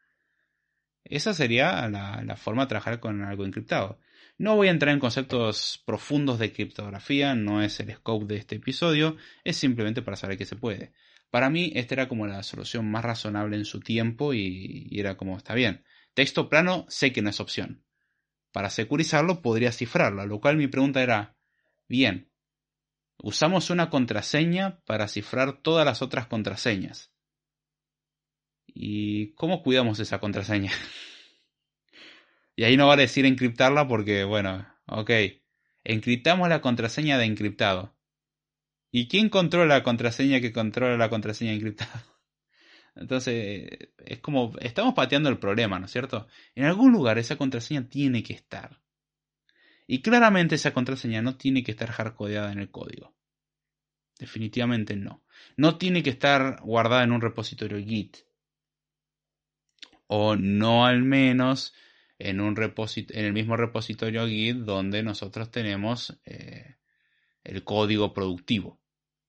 Esa sería la, forma de trabajar con algo encriptado. No voy a entrar en conceptos profundos de criptografía, no es el scope de este episodio, es simplemente para saber que se puede. Para mí esta era como la solución más razonable en su tiempo y, era como está bien. Texto plano sé que no es opción. Para securizarlo podría cifrarlo, lo cual mi pregunta era, bien, usamos una contraseña para cifrar todas las otras contraseñas. ¿Y cómo cuidamos esa contraseña? <laughs> y ahí no vale decir encriptarla porque, bueno, ok, encriptamos la contraseña de encriptado. ¿Y quién controla la contraseña que controla la contraseña de encriptado? <laughs> Entonces, es como, estamos pateando el problema, ¿no es cierto? En algún lugar esa contraseña tiene que estar. Y claramente esa contraseña no tiene que estar hardcodeada en el código. Definitivamente no. No tiene que estar guardada en un repositorio Git. O no al menos en, un en el mismo repositorio Git donde nosotros tenemos eh, el código productivo.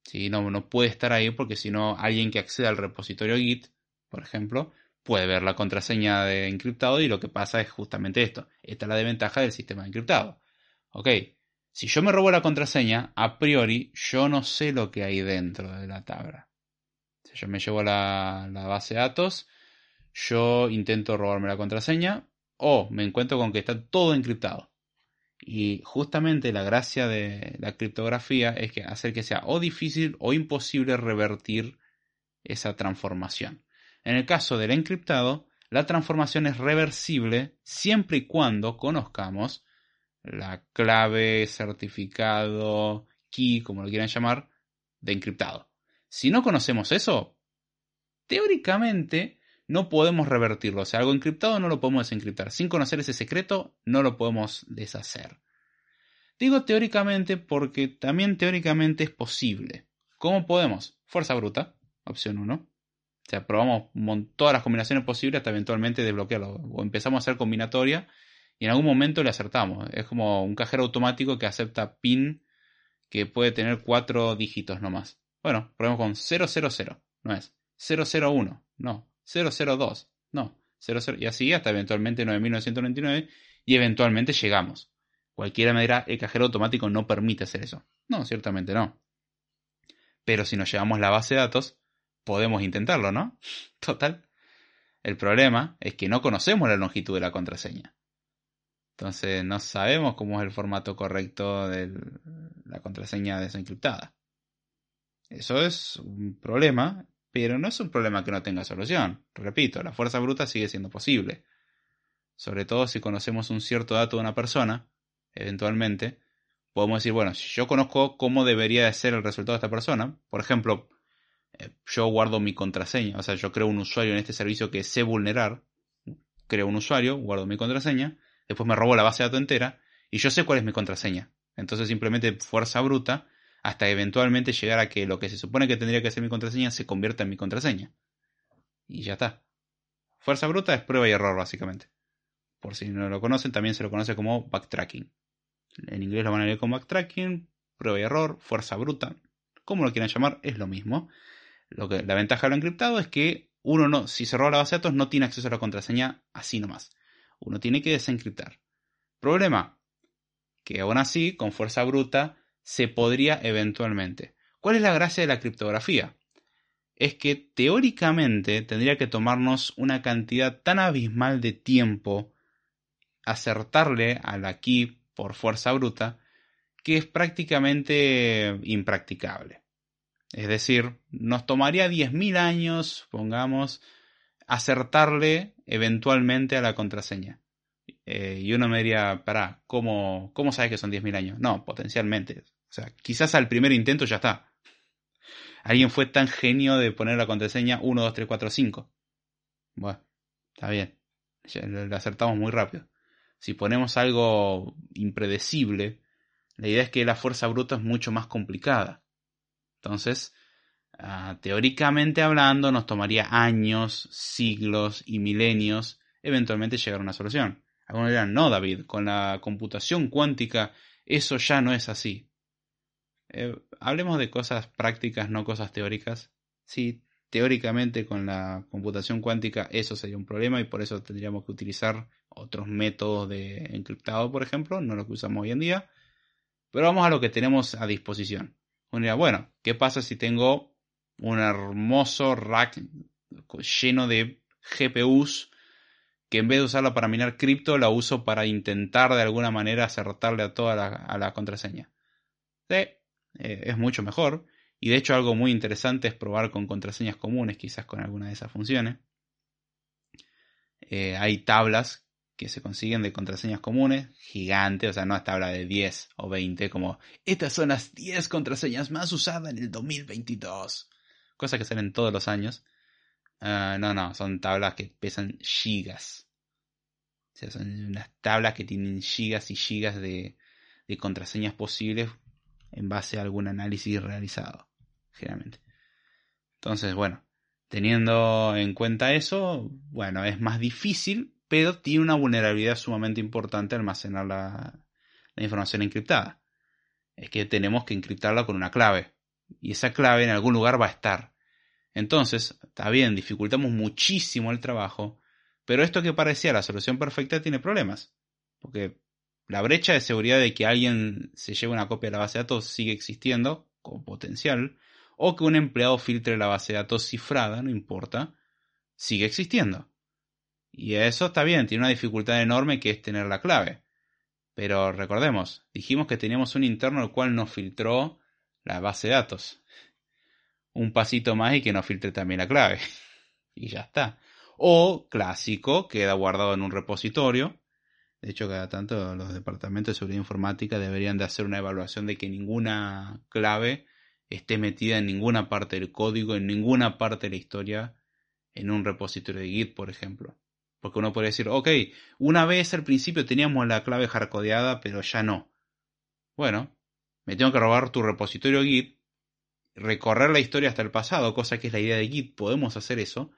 ¿Sí? No, no puede estar ahí porque si no, alguien que acceda al repositorio Git, por ejemplo, puede ver la contraseña de encriptado y lo que pasa es justamente esto. Esta es la desventaja del sistema de encriptado. Ok, si yo me robo la contraseña, a priori yo no sé lo que hay dentro de la tabla. Si yo me llevo la, la base de datos, yo intento robarme la contraseña o me encuentro con que está todo encriptado. Y justamente la gracia de la criptografía es que hacer que sea o difícil o imposible revertir esa transformación. En el caso del encriptado, la transformación es reversible siempre y cuando conozcamos la clave, certificado, key, como lo quieran llamar, de encriptado. Si no conocemos eso, teóricamente no podemos revertirlo. O sea, algo encriptado no lo podemos desencriptar. Sin conocer ese secreto, no lo podemos deshacer. Digo teóricamente porque también teóricamente es posible. ¿Cómo podemos? Fuerza bruta, opción 1. O sea, probamos todas las combinaciones posibles hasta eventualmente desbloquearlo. O empezamos a hacer combinatoria y en algún momento le acertamos. Es como un cajero automático que acepta PIN que puede tener cuatro dígitos nomás. Bueno, probemos con 000, no es 001, no, 002, no, 00, y así hasta eventualmente 9999 y eventualmente llegamos. Cualquiera manera, el cajero automático no permite hacer eso. No, ciertamente no. Pero si nos llevamos la base de datos, podemos intentarlo, ¿no? <laughs> Total. El problema es que no conocemos la longitud de la contraseña. Entonces no sabemos cómo es el formato correcto de la contraseña desencriptada. Eso es un problema pero no es un problema que no tenga solución. Repito, la fuerza bruta sigue siendo posible. Sobre todo si conocemos un cierto dato de una persona, eventualmente, podemos decir, bueno, si yo conozco cómo debería de ser el resultado de esta persona, por ejemplo, eh, yo guardo mi contraseña, o sea, yo creo un usuario en este servicio que sé vulnerar, creo un usuario, guardo mi contraseña, después me robo la base de datos entera y yo sé cuál es mi contraseña. Entonces simplemente fuerza bruta hasta eventualmente llegar a que lo que se supone que tendría que ser mi contraseña se convierta en mi contraseña. Y ya está. Fuerza bruta es prueba y error, básicamente. Por si no lo conocen, también se lo conoce como backtracking. En inglés lo van a leer como backtracking, prueba y error, fuerza bruta. Como lo quieran llamar, es lo mismo. Lo que, la ventaja de lo encriptado es que uno no, si se roba la base de datos, no tiene acceso a la contraseña así nomás. Uno tiene que desencriptar. Problema, que aún así, con fuerza bruta, se podría eventualmente. ¿Cuál es la gracia de la criptografía? Es que teóricamente tendría que tomarnos una cantidad tan abismal de tiempo acertarle a la key por fuerza bruta que es prácticamente impracticable. Es decir, nos tomaría 10.000 años, pongamos, acertarle eventualmente a la contraseña. Eh, y uno me diría, para, ¿cómo, ¿cómo sabes que son 10.000 años? No, potencialmente. O sea, quizás al primer intento ya está. Alguien fue tan genio de poner la contraseña 1, 2, 3, 4, 5. Bueno, está bien. lo acertamos muy rápido. Si ponemos algo impredecible, la idea es que la fuerza bruta es mucho más complicada. Entonces, ah, teóricamente hablando, nos tomaría años, siglos y milenios eventualmente llegar a una solución. Algunos dirán, no, David, con la computación cuántica eso ya no es así. Eh, hablemos de cosas prácticas, no cosas teóricas. Sí, teóricamente con la computación cuántica eso sería un problema y por eso tendríamos que utilizar otros métodos de encriptado, por ejemplo, no lo que usamos hoy en día. Pero vamos a lo que tenemos a disposición. Uno bueno, ¿qué pasa si tengo un hermoso rack lleno de GPUs que en vez de usarla para minar cripto, la uso para intentar de alguna manera acertarle a toda la, la contraseña? Sí, eh, es mucho mejor. Y de hecho algo muy interesante es probar con contraseñas comunes, quizás con alguna de esas funciones. Eh, hay tablas que se consiguen de contraseñas comunes, gigantes, o sea, no es tabla de 10 o 20, como estas son las 10 contraseñas más usadas en el 2022. Cosas que salen todos los años. Ah, no, no, son tablas que pesan gigas. O sea, son unas tablas que tienen gigas y gigas de, de contraseñas posibles en base a algún análisis realizado. generalmente. Entonces, bueno, teniendo en cuenta eso, bueno, es más difícil, pero tiene una vulnerabilidad sumamente importante almacenar la, información encriptada. Es que tenemos que encriptarla con una clave. Y esa clave en algún lugar va a estar. Entonces, está bien, dificultamos muchísimo el trabajo, pero esto que parecía la solución perfecta tiene problemas. Porque la brecha de seguridad de que alguien se lleve una copia de la base de datos sigue existiendo, con potencial, o que un empleado filtre la base de datos cifrada, no importa, sigue existiendo. Y eso está bien, tiene una dificultad enorme que es tener la clave. Pero recordemos, dijimos que teníamos un interno el cual nos filtró la base de datos. Un pasito más y que nos filtre también la clave. <laughs> y ya está. O clásico, queda guardado en un repositorio. De hecho, cada tanto los departamentos de seguridad informática deberían de hacer una evaluación de que ninguna clave esté metida en ninguna parte del código, en ninguna parte de la historia, en un repositorio de Git, por ejemplo. Porque uno puede decir, ok, una vez al principio teníamos la clave hardcodeada, pero ya no. Bueno, me tengo que robar tu repositorio Git, recorrer la historia hasta el pasado, cosa que es la idea de Git, podemos hacer eso.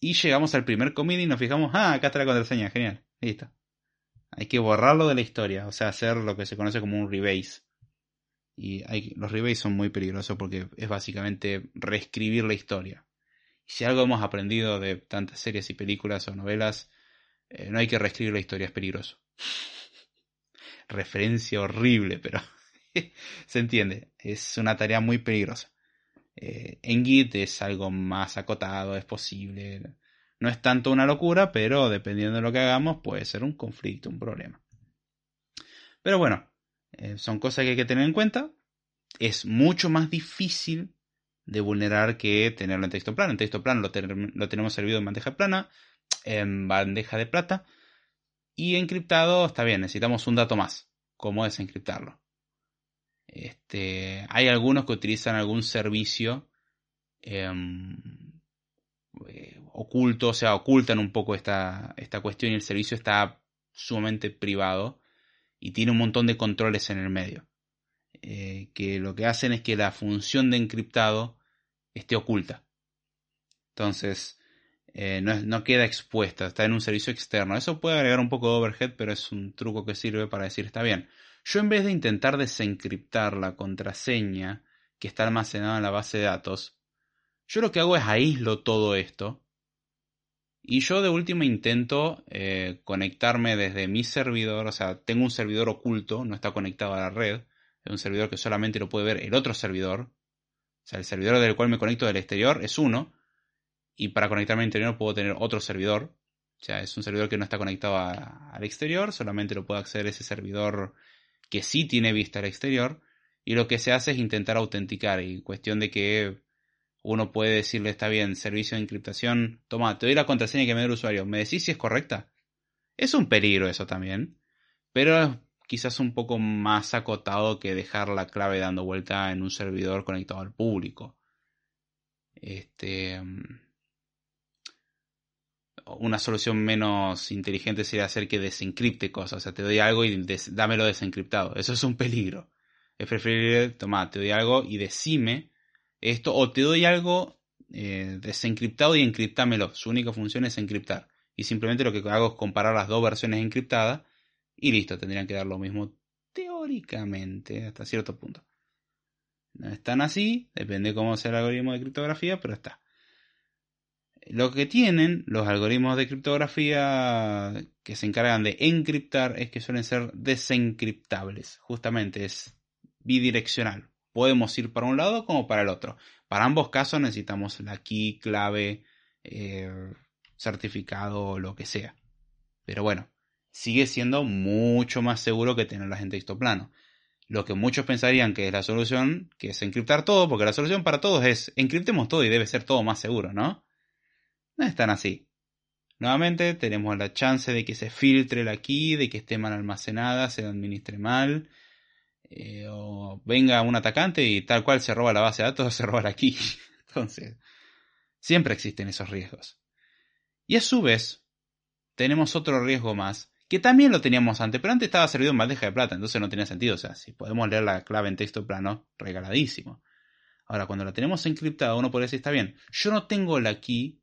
Y llegamos al primer commit y nos fijamos, ah, acá está la contraseña, genial, listo. Hay que borrarlo de la historia, o sea, hacer lo que se conoce como un rebase. Y hay, los rebases son muy peligrosos porque es básicamente reescribir la historia si algo hemos aprendido de tantas series y películas o novelas, eh, no hay que reescribir la historia, es peligroso. <laughs> Referencia horrible, pero <laughs> se entiende, es una tarea muy peligrosa. Eh, en Git es algo más acotado, es posible. No es tanto una locura, pero dependiendo de lo que hagamos puede ser un conflicto, un problema. Pero bueno, eh, son cosas que hay que tener en cuenta. Es mucho más difícil de vulnerar que tenerlo en texto plano. En texto plano lo, tenemos servido en bandeja plana, en bandeja de plata. Y encriptado está bien, necesitamos un dato más. ¿Cómo desencriptarlo? Este, hay algunos que utilizan algún servicio em, eh, oculto, o sea, ocultan un poco esta, esta cuestión y el servicio está sumamente privado y tiene un montón de controles en el medio. Eh, que lo que hacen es que la función de encriptado esté oculta. Entonces, eh, no, queda expuesta, está en un servicio externo. Eso puede agregar un poco de overhead, pero es un truco que sirve para decir está bien. Yo en vez de intentar desencriptar la contraseña que está almacenada en la base de datos, yo lo que hago es aíslo todo esto. Y yo de última intento eh, conectarme desde mi servidor, o sea, tengo un servidor oculto, no está conectado a la red, es un servidor que solamente lo puede ver el otro servidor, o sea, el servidor del cual me conecto del exterior es uno. Y para conectarme al interior puedo tener otro servidor. O sea, es un servidor que no está conectado al exterior. Solamente lo puede acceder ese servidor que sí tiene vista al exterior. Y lo que se hace es intentar autenticar. Y cuestión de que uno puede decirle, está bien, servicio de encriptación. Toma, te doy la contraseña que me da el usuario. ¿Me decís si es correcta? Es un peligro eso también. Pero quizás un poco más acotado que dejar la clave dando vuelta en un servidor conectado al público. Este, mm, una solución menos inteligente sería hacer que desencripte cosas. O sea, te doy algo y dámelo desencriptado. Eso es un peligro. Es preferible, toma, te doy algo y decime esto. O te doy algo eh, desencriptado y encriptámelo. Su única función es encriptar. Y simplemente lo que hago es comparar las dos versiones encriptadas y listo, tendrían que dar lo mismo teóricamente hasta cierto punto. No es tan así, depende cómo sea el algoritmo de criptografía, pero está. Lo que tienen los algoritmos de criptografía que se encargan de encriptar es que suelen ser desencriptables. Justamente es bidireccional. Podemos ir para un lado como para el otro. Para ambos casos necesitamos la key, clave, eh, certificado o lo que sea. Pero bueno, sigue siendo mucho más seguro que tenerlas en texto plano. Lo que muchos pensarían que es la solución, que es encriptar todo, porque la solución para todos es encriptemos todo y debe ser todo más seguro, ¿no? No es tan así. Nuevamente tenemos la chance de que se filtre la key, de que esté mal almacenada, se administre mal, eh, o venga un atacante y tal cual se roba la base de datos, <laughs> se roba la key. Entonces, siempre existen esos riesgos. Y a su vez, tenemos otro riesgo más, que también lo teníamos antes, pero antes estaba servido en bandeja de plata, entonces no tenía sentido. O sea, si podemos leer la clave en texto plano, regaladísimo. Ahora, cuando la tenemos encriptada, uno puede decir, está bien, yo no tengo la key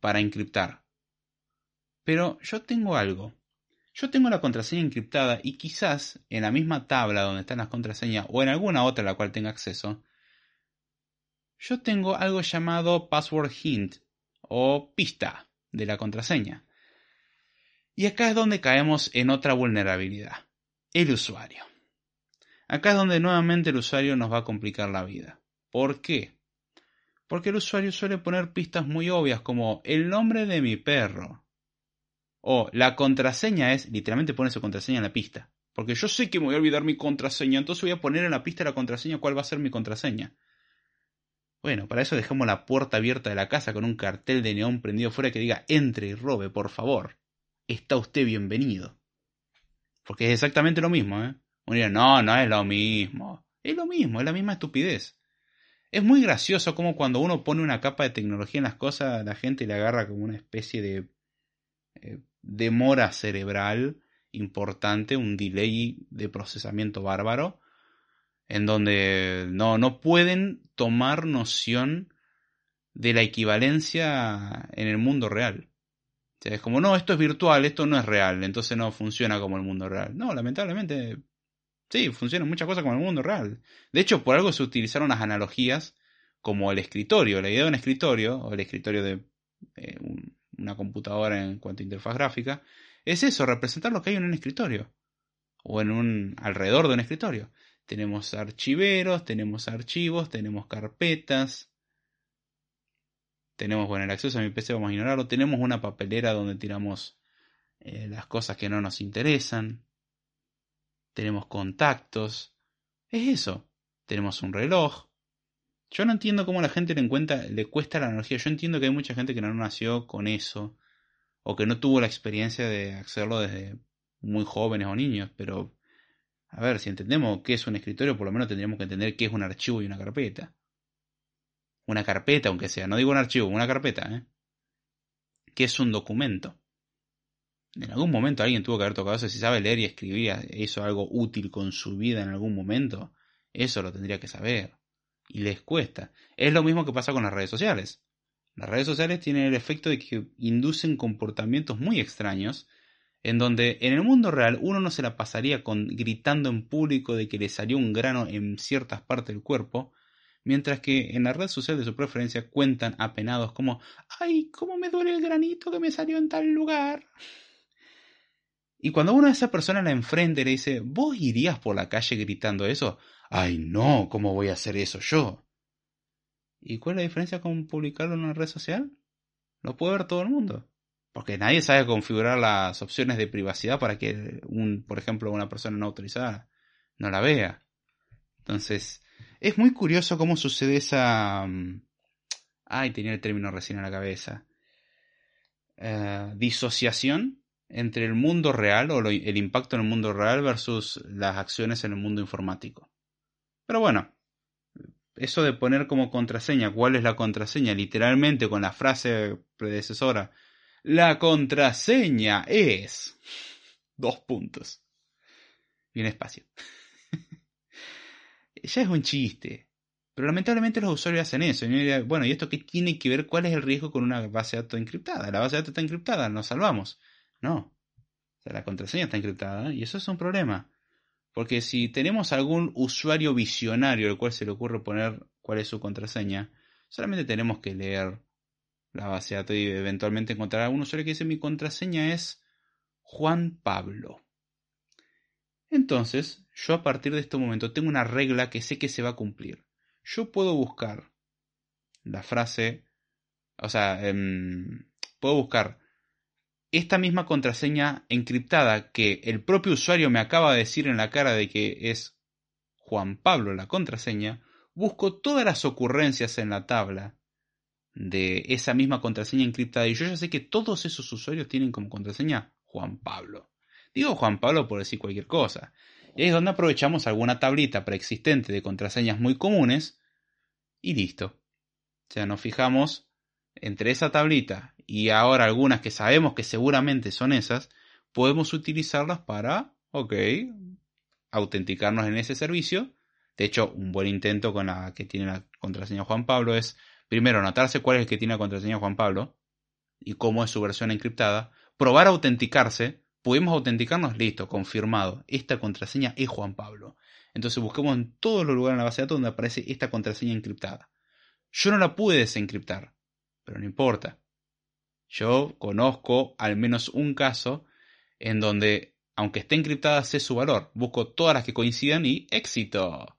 para encriptar. Pero yo tengo algo. Yo tengo la contraseña encriptada y quizás en la misma tabla donde están las contraseñas o en alguna otra a la cual tenga acceso, yo tengo algo llamado password hint o pista de la contraseña. Y acá es donde caemos en otra vulnerabilidad, el usuario. Acá es donde nuevamente el usuario nos va a complicar la vida. ¿Por qué? Porque el usuario suele poner pistas muy obvias como el nombre de mi perro. O la contraseña es, literalmente pone su contraseña en la pista. Porque yo sé que me voy a olvidar mi contraseña, entonces voy a poner en la pista la contraseña cuál va a ser mi contraseña. Bueno, para eso dejamos la puerta abierta de la casa con un cartel de neón prendido fuera que diga entre y robe, por favor. Está usted bienvenido. Porque es exactamente lo mismo, ¿eh? Uno dirá, no, no es lo mismo. Es lo mismo, es la misma estupidez. Es muy gracioso como cuando uno pone una capa de tecnología en las cosas, la gente le agarra como una especie de eh, demora cerebral importante, un delay de procesamiento bárbaro, en donde no, no pueden tomar noción de la equivalencia en el mundo real. es como, no, esto es virtual, esto no es real, entonces no funciona como el mundo real. No, lamentablemente, sí, funcionan muchas cosas como el mundo real. De hecho, por algo se utilizaron las analogías como el escritorio. La idea de un escritorio, o el escritorio de eh, una computadora en cuanto a interfaz gráfica, es eso, representar lo que hay en un escritorio. O en un alrededor de un escritorio. Tenemos archiveros, tenemos archivos, tenemos carpetas. Tenemos, bueno, el acceso a mi PC vamos a ignorarlo. Tenemos una papelera donde tiramos eh, las cosas que no nos interesan. Tenemos contactos. Es eso. Tenemos un reloj. Yo no entiendo cómo a la gente le, encuentra, le cuesta la analogía. Yo entiendo que hay mucha gente que no nació con eso. O que no tuvo la experiencia de hacerlo desde muy jóvenes o niños. Pero a ver, si entendemos qué es un escritorio, por lo menos tendríamos que entender qué es un archivo y una carpeta. Una carpeta, aunque sea, no digo un archivo, una carpeta, ¿eh? ¿Qué es un documento? En algún momento alguien tuvo que haber tocado eso. Si sabe leer y escribir, hizo algo útil con su vida en algún momento, eso lo tendría que saber. Y les cuesta. Es lo mismo que pasa con las redes sociales. Las redes sociales tienen el efecto de que inducen comportamientos muy extraños en donde en el mundo real uno no se la pasaría con gritando en público de que le salió un grano en ciertas partes del cuerpo, mientras que en la red social de su preferencia cuentan apenados como ¡ay, cómo me duele el granito que me salió en tal lugar! Y cuando uno de esa persona la enfrenta y le dice ¿vos irías por la calle gritando eso? ¡Ay, no! ¿Cómo voy a hacer eso yo? ¿Y cuál es la diferencia con publicarlo en una red social? Lo puede ver todo el mundo. Porque nadie sabe configurar las opciones de privacidad para que, un, por ejemplo, una persona no autorizada no la vea. Entonces, es muy curioso cómo sucede esa... Mm, ay, tenía el término recién en la cabeza. Eh, disociación entre el mundo real o el impacto en el mundo real versus las acciones en el mundo informático. Pero bueno, eso de poner como contraseña cuál es la contraseña, literalmente con la frase predecesora, la contraseña es... <laughs> Dos puntos. Y un espacio. <laughs> ya es un chiste. Pero lamentablemente los usuarios hacen eso. bueno, ¿y esto qué tiene que ver? ¿Cuál es el riesgo con una base de datos encriptada? La base de datos está encriptada, nos salvamos. No. O sea, la contraseña está encriptada y eso es un problema. Porque si tenemos algún usuario visionario al cual se le ocurre poner cuál es su contraseña, solamente tenemos que leer la base de datos y eventualmente encontrar algún usuario que dice mi contraseña es Juan Pablo. Entonces, yo a partir de este momento tengo una regla que sé que se va a cumplir. Yo puedo buscar la frase, o sea, em, puedo buscar esta misma contraseña encriptada que el propio usuario me acaba de decir en la cara de que es Juan Pablo la contraseña, busco todas las ocurrencias en la tabla de esa misma contraseña encriptada y yo ya sé que todos esos usuarios tienen como contraseña Juan Pablo. Digo Juan Pablo por decir cualquier cosa. Es donde aprovechamos alguna tablita preexistente de contraseñas muy comunes y listo. O sea, nos fijamos entre esa tablita y ahora algunas que sabemos que seguramente son esas, podemos utilizarlas para, ok, autenticarnos en ese servicio De hecho, un buen intento con la que tiene la contraseña Juan Pablo es, primero, anotarse cuál es el que tiene la contraseña Juan Pablo y cómo es su versión encriptada, probar a autenticarse, pudimos autenticarnos, listo, confirmado, esta contraseña es Juan Pablo. Entonces busquemos en todos los lugares en la base de datos donde aparece esta contraseña encriptada. Yo no la pude desencriptar, pero no importa. Yo conozco al menos un caso en donde, aunque esté encriptada, sé su valor. Busco todas las que coincidan y éxito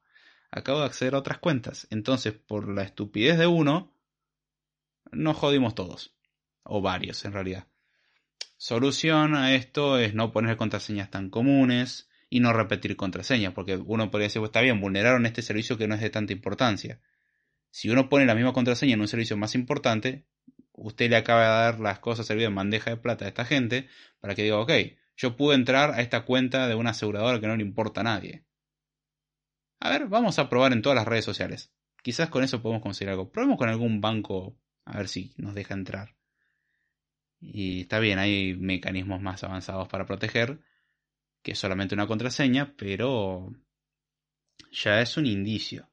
acabo de acceder a otras cuentas. Entonces, por la estupidez de uno, nos jodimos todos. O varios, en realidad. Solución a esto es no poner contraseñas tan comunes y no repetir contraseñas, porque uno podría decir, pues está bien, vulneraron este servicio que no es de tanta importancia. Si uno pone la misma contraseña en un servicio más importante, usted le acaba de dar las cosas servidas en bandeja de plata a esta gente para que diga, ok, yo pude entrar a esta cuenta de una aseguradora que no le importa a nadie. A ver, vamos a probar en todas las redes sociales. Quizás con eso podemos conseguir algo. Probemos con algún banco a ver si nos deja entrar. Y está bien, hay mecanismos más avanzados para proteger que solamente una contraseña, pero ya es un indicio.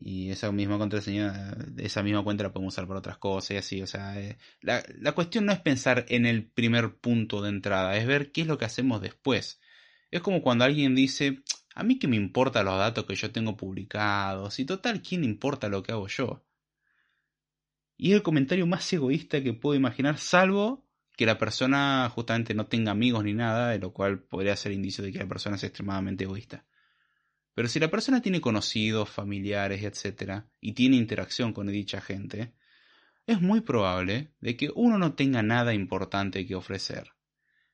Y esa misma contraseña, esa misma cuenta la podemos usar para otras cosas y así. O sea, eh, la, la cuestión no es pensar en el primer punto de entrada, es ver qué es lo que hacemos después. Es como cuando alguien dice, a mí que me importa los datos que yo tengo publicados y total, ¿quién importa lo que hago yo? Y es el comentario más egoísta que puedo imaginar, salvo que la persona justamente no tenga amigos ni nada, de lo cual podría ser indicio de que la persona es extremadamente egoísta. Pero si la persona tiene conocidos, familiares, etc., y tiene interacción con dicha gente, es muy probable de que uno no tenga nada importante que ofrecer.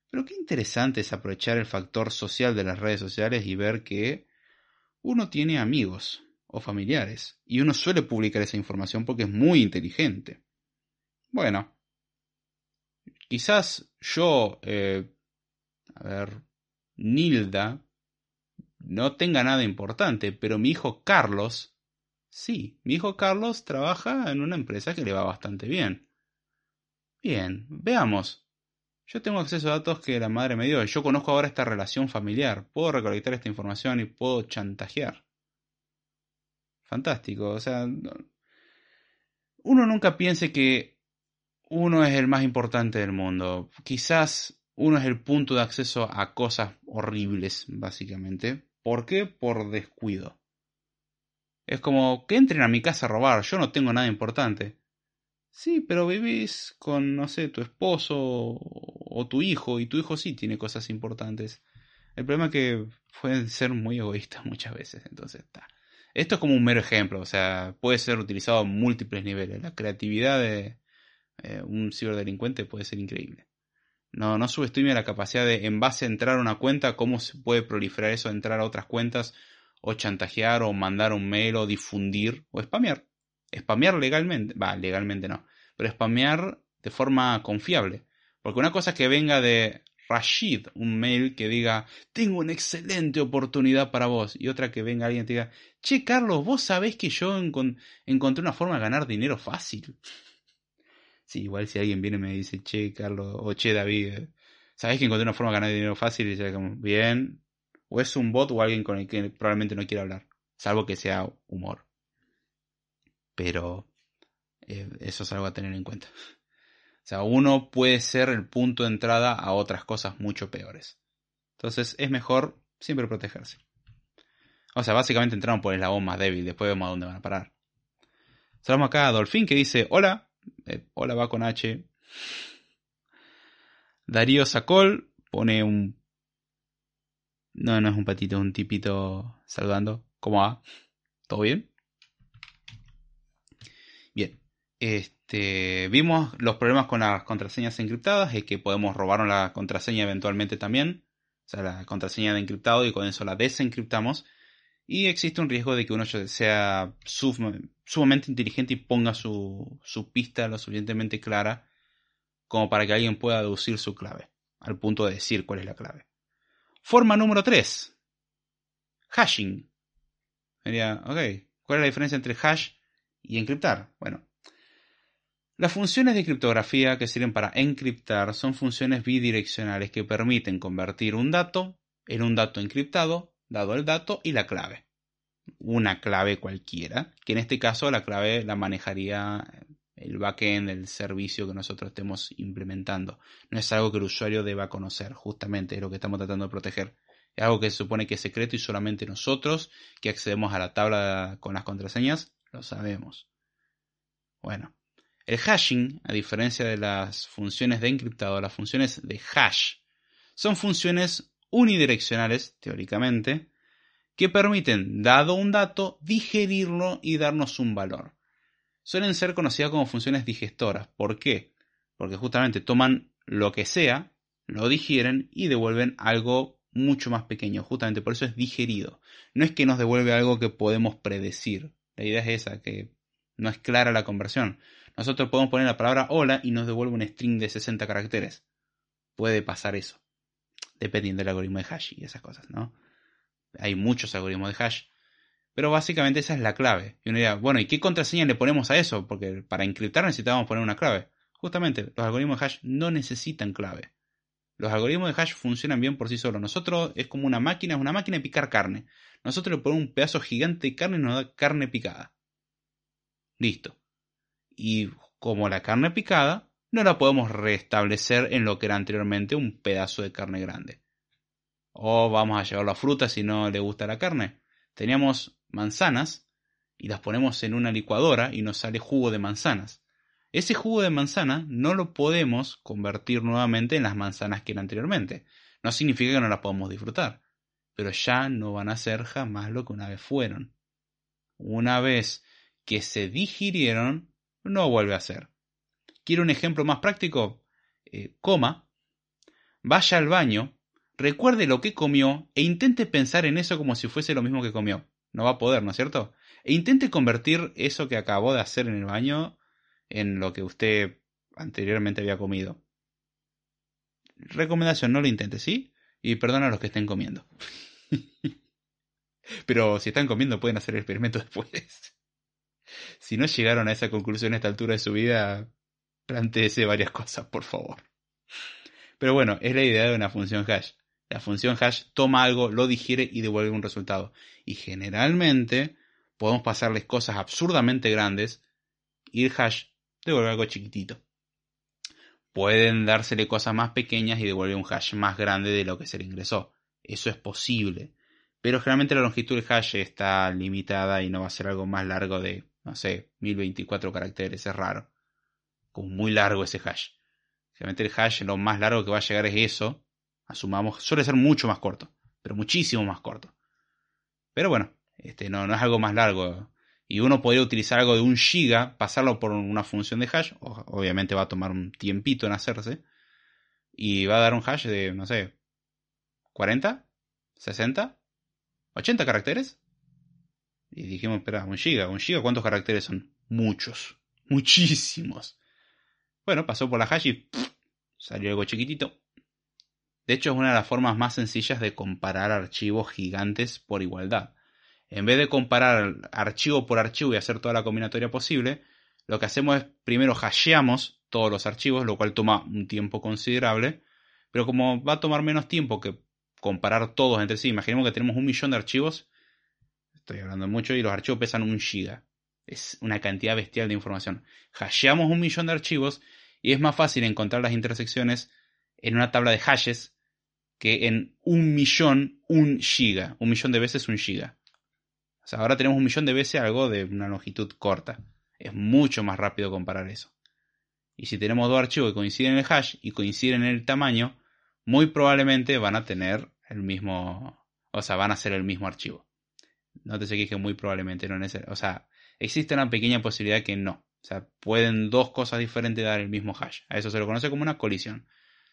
Pero qué interesante es aprovechar el factor social de las redes sociales y ver que uno tiene amigos o familiares y uno suele publicar esa información porque es muy inteligente. Bueno, quizás yo, eh, a ver, Nilda, no tenga nada importante, pero mi hijo Carlos, sí, mi hijo Carlos trabaja en una empresa que le va bastante bien. Bien, veamos. Yo tengo acceso a datos que la madre me dio. Yo conozco ahora esta relación familiar. Puedo recolectar esta información y puedo chantajear. Fantástico. O sea, uno nunca piense que uno es el más importante del mundo. Quizás uno es el punto de acceso a cosas horribles, básicamente. ¿Por qué? Por descuido. Es como que entren a mi casa a robar. Yo no tengo nada importante. Sí, pero vivís con, no sé, tu esposo o tu hijo, y tu hijo sí tiene cosas importantes. El problema es que pueden ser muy egoístas <laughs> muchas veces, entonces está. Esto es como un mero ejemplo, o sea, puede ser utilizado a múltiples niveles. La creatividad de eh, un ciberdelincuente puede ser increíble. No, no subestime la capacidad de, en base a entrar a una cuenta, cómo se puede proliferar eso, entrar a otras cuentas, o chantajear, o mandar un mail, o difundir, o spamear. Spamear legalmente, va, legalmente no, pero spamear de forma confiable. Porque una cosa es que venga de Rashid, un mail que diga, tengo una excelente oportunidad para vos. Y otra que venga alguien y te diga, che, Carlos, vos sabés que yo encontré una forma de ganar dinero fácil. Sí, igual si alguien viene y me dice, che, Carlos, o che, David, sabés que encontré una forma de ganar dinero fácil? Y ya como, bien. O es un bot o alguien con el que probablemente no quiera hablar. Salvo que sea humor. Pero eh, eso es algo a tener en cuenta. O sea, uno puede ser el punto de entrada a otras cosas mucho peores. Entonces es mejor siempre protegerse. O sea, básicamente entraron por el eslabón más débil, después vemos a dónde van a parar. Saludamos acá a Dolphin que dice, hola, eh, hola va con H. Darío Sacol pone un... No, no es un patito, un tipito saludando. ¿Cómo va? ¿Todo bien? Bien. Este, vimos los problemas con las contraseñas encriptadas, es que podemos robarnos la contraseña eventualmente también, o sea, la contraseña de encriptado y con eso la desencriptamos. Y existe un riesgo de que uno sea sumamente inteligente y ponga su, su pista lo suficientemente clara como para que alguien pueda deducir su clave, al punto de decir cuál es la clave. Forma número 3. Hashing. Sería, ok, ¿cuál es la diferencia entre hash y encriptar? Bueno, las funciones de criptografía que sirven para encriptar son funciones bidireccionales que permiten convertir un dato en un dato encriptado, dado el dato y la clave. Una clave cualquiera, que en este caso la clave la manejaría el backend del servicio que nosotros estemos implementando. No es algo que el usuario deba conocer, justamente es lo que estamos tratando de proteger. Es algo que se supone que es secreto y solamente nosotros que accedemos a la tabla con las contraseñas lo sabemos. Bueno, el hashing, a diferencia de las funciones de encriptado, las funciones de hash, son funciones unidireccionales, teóricamente, que permiten, dado un dato, digerirlo y darnos un valor. Suelen ser conocidas como funciones digestoras. ¿Por qué? Porque justamente toman lo que sea, lo digieren y devuelven algo mucho más pequeño. Justamente por eso es digerido. No es que nos devuelve algo que podemos predecir. La idea es esa, que no es clara la conversión. Nosotros podemos poner la palabra hola y nos devuelve un string de 60 caracteres. Puede pasar eso. Dependiendo del algoritmo de hash y esas cosas, ¿no? Hay muchos algoritmos de hash. Pero básicamente esa es la clave. Y uno dirá, bueno, ¿y qué contraseña le ponemos a eso? Porque para encriptar necesitamos poner una clave. Justamente, los algoritmos de hash no necesitan clave. Los algoritmos de hash funcionan bien por sí solos. Nosotros es como una máquina, es una máquina de picar carne. Nosotros le ponemos un pedazo gigante de carne y nos da carne picada. Listo. Y como la carne picada, no la podemos restablecer en lo que era anteriormente un pedazo de carne grande. O vamos a llevar la fruta si no le gusta la carne. Teníamos manzanas y las ponemos en una licuadora y nos sale jugo de manzanas. Ese jugo de manzana no lo podemos convertir nuevamente en las manzanas que era anteriormente. No significa que no las podamos disfrutar, pero ya no van a ser jamás lo que una vez fueron. Una vez que se digirieron, no vuelve a ser. ¿Quiere un ejemplo más práctico? Eh, coma, vaya al baño, recuerde lo que comió e intente pensar en eso como si fuese lo mismo que comió. No va a poder, ¿no es cierto? E intente convertir eso que acabó de hacer en el baño en lo que usted anteriormente había comido. Recomendación, no lo intente, ¿sí? Y perdona a los que estén comiendo. <laughs> Pero si están comiendo pueden hacer el experimento después. <laughs> si no llegaron a esa conclusión a esta altura de su vida, planteese varias cosas, por favor. Pero bueno, es la idea de una función hash. La función hash toma algo, lo digiere y devuelve un resultado. Y generalmente podemos pasarles cosas absurdamente grandes y el hash devuelve algo chiquitito. Pueden dársele cosas más pequeñas y devuelve un hash más grande de lo que se le ingresó. Eso es posible. Pero generalmente la longitud del hash está limitada y no va a ser algo más largo de, no sé, 1024 caracteres. Es raro. Como muy largo ese hash. Generalmente el hash lo más largo que va a llegar es eso. Asumamos, suele ser mucho más corto. Pero muchísimo más corto. Pero bueno, este no, no es algo más largo y uno podría utilizar algo de un giga, pasarlo por una función de hash, obviamente va a tomar un tiempito en hacerse, y va a dar un hash de, no sé, 40, 60, 80 caracteres. Y dijimos, espera, un giga, un giga, ¿cuántos caracteres son? Muchos, muchísimos. Bueno, pasó por la hash y salió algo chiquitito. De hecho, es una de las formas más sencillas de comparar archivos gigantes por igualdad. En vez de comparar archivo por archivo y hacer toda la combinatoria posible, lo que hacemos es primero hasheamos todos los archivos, lo cual toma un tiempo considerable, pero como va a tomar menos tiempo que comparar todos entre sí, imaginemos que tenemos un millón de archivos, estoy hablando mucho, y los archivos pesan un giga. Es una cantidad bestial de información. Hasheamos un millón de archivos y es más fácil encontrar las intersecciones en una tabla de hashes que en un millón, un giga. Un millón de veces un giga. O sea, ahora tenemos un millón de veces algo de una longitud corta. Es mucho más rápido comparar eso. Y si tenemos dos archivos que coinciden en el hash y coinciden en el tamaño, muy probablemente van a tener el mismo, o sea, van a ser el mismo archivo. No te sé que muy probablemente no es, o sea, existe una pequeña posibilidad que no. O sea, pueden dos cosas diferentes dar el mismo hash. A eso se lo conoce como una colisión.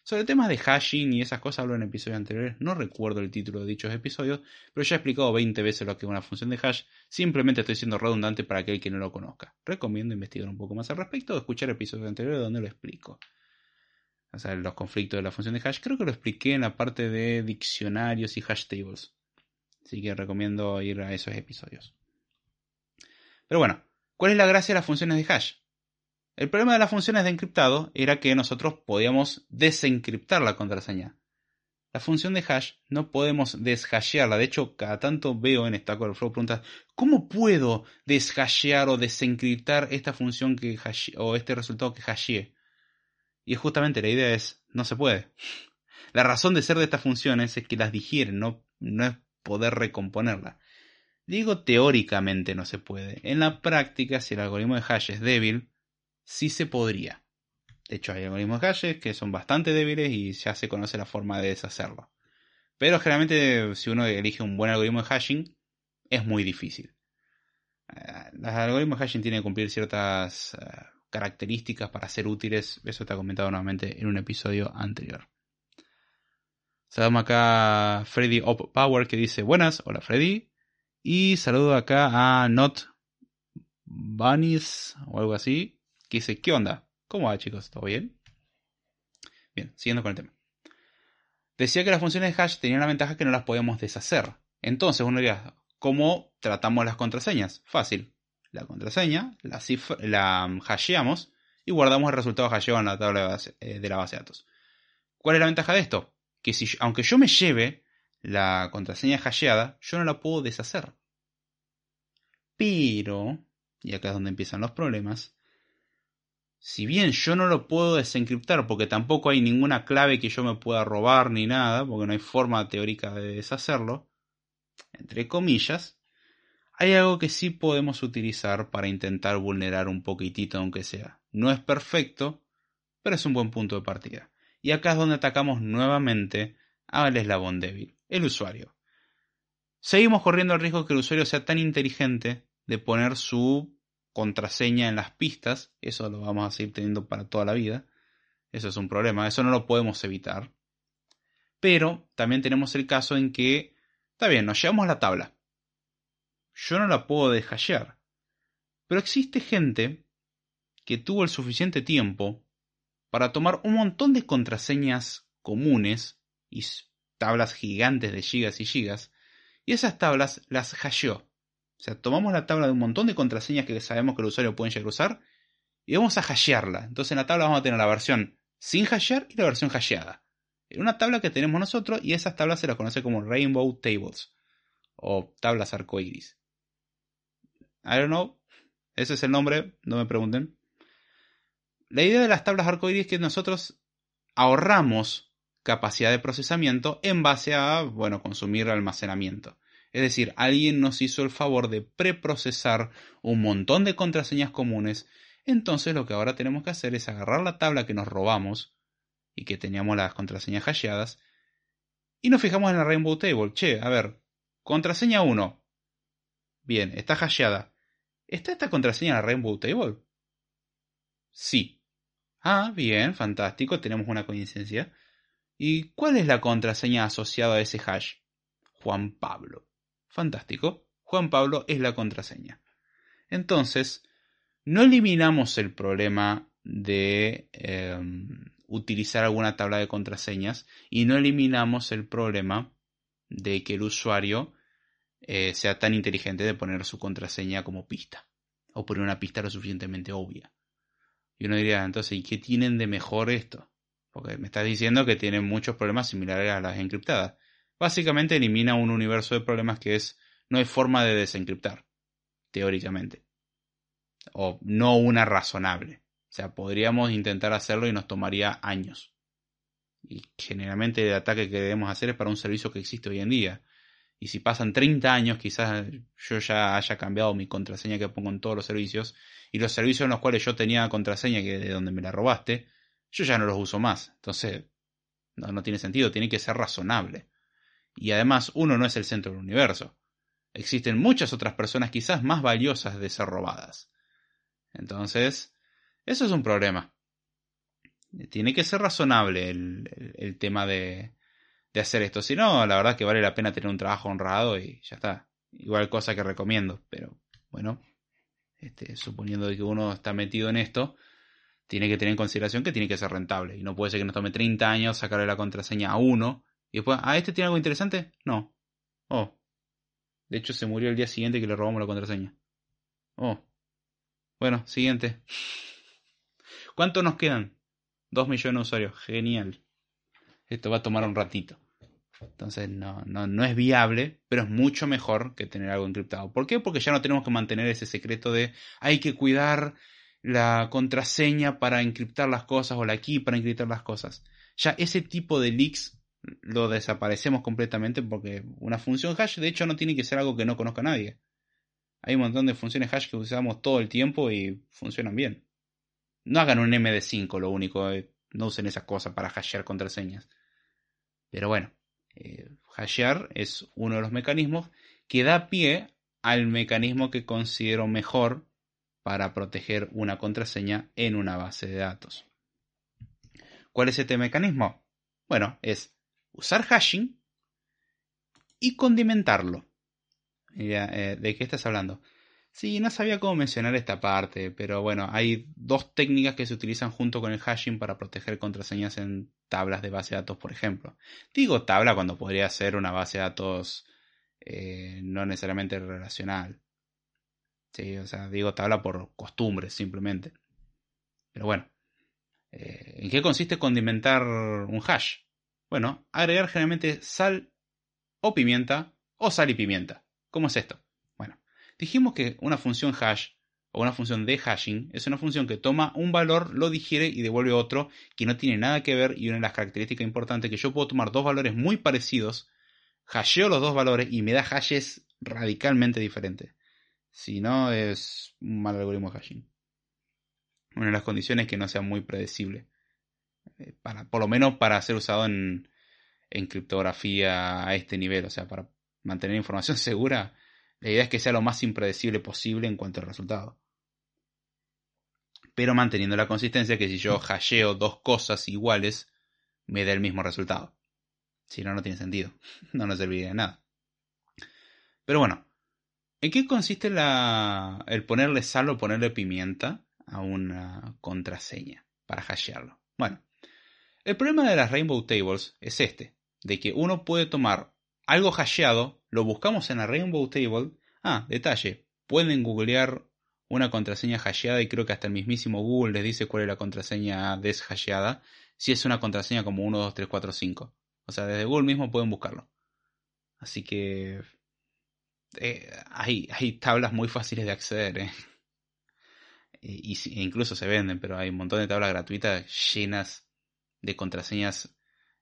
Sobre temas de hashing y esas cosas hablo en episodios anteriores, no recuerdo el título de dichos episodios, pero ya he explicado 20 veces lo que es una función de hash, simplemente estoy siendo redundante para aquel que no lo conozca. Recomiendo investigar un poco más al respecto o escuchar episodios anteriores donde lo explico. O sea, los conflictos de la función de hash, creo que lo expliqué en la parte de diccionarios y hash tables. Así que recomiendo ir a esos episodios. Pero bueno, ¿cuál es la gracia de las funciones de hash? El problema de las funciones de encriptado era que nosotros podíamos desencriptar la contraseña. la función de hash no podemos deshashearla. De hecho, cada tanto veo en Stack Overflow preguntas, ¿cómo puedo deshashear o desencriptar esta función que o este resultado que hasheé? Y justamente la idea es, no se puede. La razón de ser de estas funciones es que las digieren, no, no es poder recomponerla. Digo teóricamente no se puede. En la práctica, si el algoritmo de hash es débil, sí se podría. De hecho, hay algoritmos de hashes que son bastante débiles y ya se conoce la forma de deshacerlo. Pero generalmente, si uno elige un buen algoritmo de hashing, es muy difícil. Eh, los algoritmos de hashing tienen que cumplir ciertas eh, características para ser útiles. Eso está comentado nuevamente en un episodio anterior. Saludamos acá a Freddy Power que dice buenas, hola Freddy. Y saludo acá a Not Bunnies o algo así, que dice, ¿qué onda? ¿Cómo va, chicos? ¿Todo bien? Bien, siguiendo con el tema. Decía que las funciones de hash tenían la ventaja que no las podíamos deshacer. Entonces uno diría, ¿cómo tratamos las contraseñas? Fácil. La contraseña, la, la hasheamos y guardamos el resultado hasheado en la tabla eh, de, la base de datos. ¿Cuál es la ventaja de esto? Que si, aunque yo me lleve la contraseña hasheada, yo no la puedo deshacer. Pero, y acá es donde empiezan los problemas, si bien yo no lo puedo desencriptar porque tampoco hay ninguna clave que yo me pueda robar ni nada, porque no hay forma teórica de deshacerlo, entre comillas, hay algo que sí podemos utilizar para intentar vulnerar un poquitito aunque sea. No es perfecto, pero es un buen punto de partida. Y acá es donde atacamos nuevamente al eslabón débil, el usuario. Seguimos corriendo el riesgo que el usuario sea tan inteligente de poner su contraseña en las pistas, eso lo vamos a seguir teniendo para toda la vida. Eso es un problema, eso no lo podemos evitar. Pero también tenemos el caso en que, está bien, nos llevamos la tabla. Yo no la puedo deshallar. Pero existe gente que tuvo el suficiente tiempo para tomar un montón de contraseñas comunes y tablas gigantes de gigas y gigas, y esas tablas las hasheó. O sea, tomamos la tabla de un montón de contraseñas que sabemos que el usuario puede llegar a usar y vamos a hashearla. Entonces en la tabla vamos a tener la versión sin hashear y la versión hasheada. En una tabla que tenemos nosotros y esas tablas se las conoce como Rainbow Tables o tablas arcoiris. I don't know. Ese es el nombre, no me pregunten. La idea de las tablas arcoiris es que nosotros ahorramos capacidad de procesamiento en base a, bueno, consumir almacenamiento. Es decir, alguien nos hizo el favor de preprocesar un montón de contraseñas comunes. Entonces lo que ahora tenemos que hacer es agarrar la tabla que nos robamos y que teníamos las contraseñas hasheadas y nos fijamos en la Rainbow Table. Che, a ver, contraseña 1. Bien, está hasheada. ¿Está esta contraseña en la Rainbow Table? Sí. Ah, bien, fantástico, tenemos una coincidencia. ¿Y cuál es la contraseña asociada a ese hash? Juan Pablo. Fantástico. Juan Pablo es la contraseña. Entonces, no eliminamos el problema de em, utilizar alguna tabla de contraseñas y no eliminamos el problema de que el usuario eh, sea tan inteligente de poner su contraseña como pista o poner una pista lo suficientemente obvia. Y uno diría, entonces, ¿y qué tienen de mejor esto? Porque me estás diciendo que tienen muchos problemas similares a las encriptadas básicamente elimina un universo de problemas que es no hay forma de desencriptar, teóricamente. O no una razonable. O sea, podríamos intentar hacerlo y nos tomaría años. Y generalmente el ataque que debemos hacer es para un servicio que existe hoy en día. Y si pasan 30 años, quizás yo ya haya cambiado mi contraseña que pongo en todos los servicios. Y los servicios en los cuales yo tenía contraseña que de donde me la robaste, yo ya no los uso más. Entonces, no, no tiene sentido, tiene que ser razonable. Y además uno no es el centro del universo. Existen muchas otras personas quizás más valiosas de ser robadas. Entonces, eso es un problema. Tiene que ser razonable el, tema de, de hacer esto. Si no, la verdad que vale la pena tener un trabajo honrado y ya está. Igual cosa que recomiendo. Pero bueno, este, suponiendo que uno está metido en esto, tiene que tener en consideración que tiene que ser rentable. Y no puede ser que nos tome 30 años sacarle la contraseña a uno y después, ¿a este tiene algo interesante? No. Oh. De hecho, se murió el día siguiente que le robamos la contraseña. Oh. Bueno, siguiente. ¿Cuánto nos quedan? Dos millones de usuarios. Genial. Esto va a tomar un ratito. Entonces no, no, no es viable, pero es mucho mejor que tener algo encriptado. ¿Por qué? Porque ya no tenemos que mantener ese secreto de hay que cuidar la contraseña para encriptar las cosas o la key para encriptar las cosas. Ya ese tipo de leaks lo desaparecemos completamente porque una función hash de hecho no tiene que ser algo que no conozca nadie. Hay un montón de funciones hash que usamos todo el tiempo y funcionan bien. No hagan un MD5 lo único, eh, no usen esas cosas para hashear contraseñas. Pero bueno, eh, hashear es uno de los mecanismos que da pie al mecanismo que considero mejor para proteger una contraseña en una base de datos. ¿Cuál es este mecanismo? Bueno, es usar hashing y condimentarlo. Eh, ¿De qué estás hablando? Sí, no sabía cómo mencionar esta parte, pero bueno, hay dos técnicas que se utilizan junto con el hashing para proteger contraseñas en tablas de base de datos, por ejemplo. Digo tabla cuando podría ser una base de datos eh, no necesariamente relacional. Sí, o sea, digo tabla por costumbre, simplemente. Pero bueno, eh, ¿en qué consiste condimentar un hash? Bueno, agregar generalmente sal o pimienta o sal y pimienta. ¿Cómo es esto? Bueno, dijimos que una función hash o una función de hashing es una función que toma un valor, lo digiere y devuelve otro que no tiene nada que ver y una de las características importantes es que yo puedo tomar dos valores muy parecidos, hasheo los dos valores y me da hashes radicalmente diferentes. Si no, es un mal algoritmo de hashing. Una de las condiciones es que no sea muy predecible. Eh, para, por lo menos para ser usado en, en criptografía a este nivel. O sea, para mantener información <laughs> segura, la idea es que sea lo más impredecible posible en cuanto al resultado. Pero manteniendo la consistencia que si yo hasheo dos cosas iguales, me da el mismo resultado. Si no, no tiene sentido. <laughs> No nos serviría de nada. Pero bueno, ¿en qué consiste la, el ponerle sal o ponerle pimienta a una contraseña para hashearlo? Bueno, el problema de las Rainbow Tables es este, de que uno puede tomar algo hasheado, lo buscamos en la Rainbow Table. Ah, detalle, pueden googlear una contraseña hasheada y creo que hasta el mismísimo Google les dice cuál es la contraseña deshasheada, si es una contraseña como 1, 2, 3, 4, 5. O sea, desde Google mismo pueden buscarlo. Así que eh, hay, hay, tablas muy fáciles de acceder. Eh. <laughs> E incluso se venden, pero hay un montón de tablas gratuitas llenas de contraseñas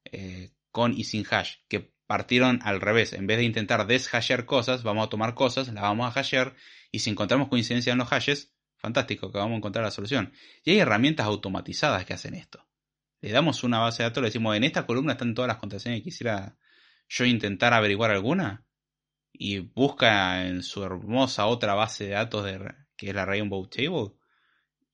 eh, con y sin hash, que partieron al revés. En vez de intentar deshashear cosas, vamos a tomar cosas, las vamos a hashear, y si encontramos coincidencia en los hashes, fantástico, que vamos a encontrar la solución. Y hay herramientas automatizadas que hacen esto. Le damos una base de datos, le decimos, en esta columna están todas las contraseñas, quisiera yo intentar averiguar alguna, y busca en su hermosa otra base de datos de, que es la Rainbow Table,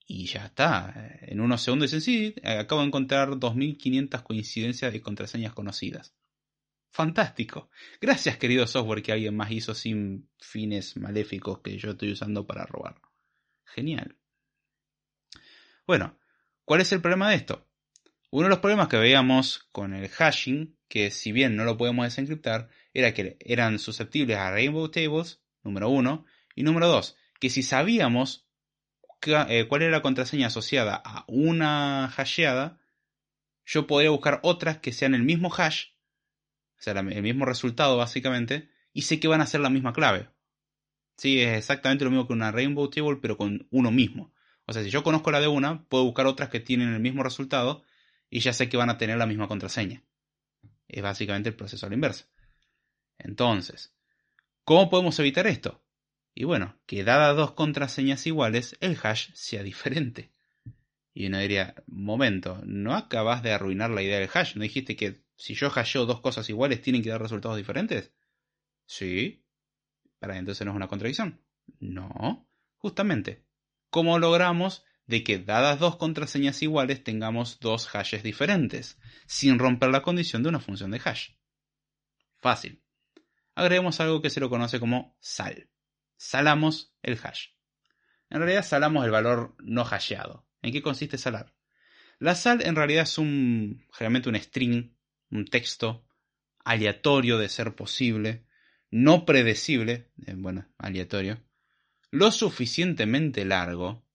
y ya está. En unos segundos dicen, sí, acabo de encontrar 2500 coincidencias de contraseñas conocidas. Fantástico. Gracias, querido software que alguien más hizo sin fines maléficos que yo estoy usando para robar. Genial. Bueno, ¿cuál es el problema de esto? Uno de los problemas que veíamos con el hashing, que si bien no lo podemos desencriptar, era que eran susceptibles a Rainbow Tables, número uno, y número dos, que si sabíamos eh, cuál era la contraseña asociada a una hasheada, yo podría buscar otras que sean el mismo hash o sea, el mismo resultado básicamente, y sé que van a ser la misma clave. Sí, es exactamente lo mismo que una Rainbow Table, pero con uno mismo. O sea, si yo conozco la de una, puedo buscar otras que tienen el mismo resultado y ya sé que van a tener la misma contraseña. Es básicamente el proceso a la inversa. Entonces, ¿cómo podemos evitar esto? Y bueno, que dadas dos contraseñas iguales, el hash sea diferente. Y uno diría, momento, ¿no acabas de arruinar la idea del hash? ¿No dijiste que si yo hasheo dos cosas iguales, ¿tienen que dar resultados diferentes? Sí. ¿Para entonces no es una contradicción? No. Justamente. ¿Cómo logramos de que dadas dos contraseñas iguales tengamos dos hashes diferentes, sin romper la condición de una función de hash? Fácil. Agreguemos algo que se lo conoce como sal. Salamos el hash. En realidad salamos el valor no hasheado. ¿En qué consiste salar? La sal en realidad es un, generalmente un string un texto aleatorio de ser posible, no predecible, eh, bueno, aleatorio, lo suficientemente largo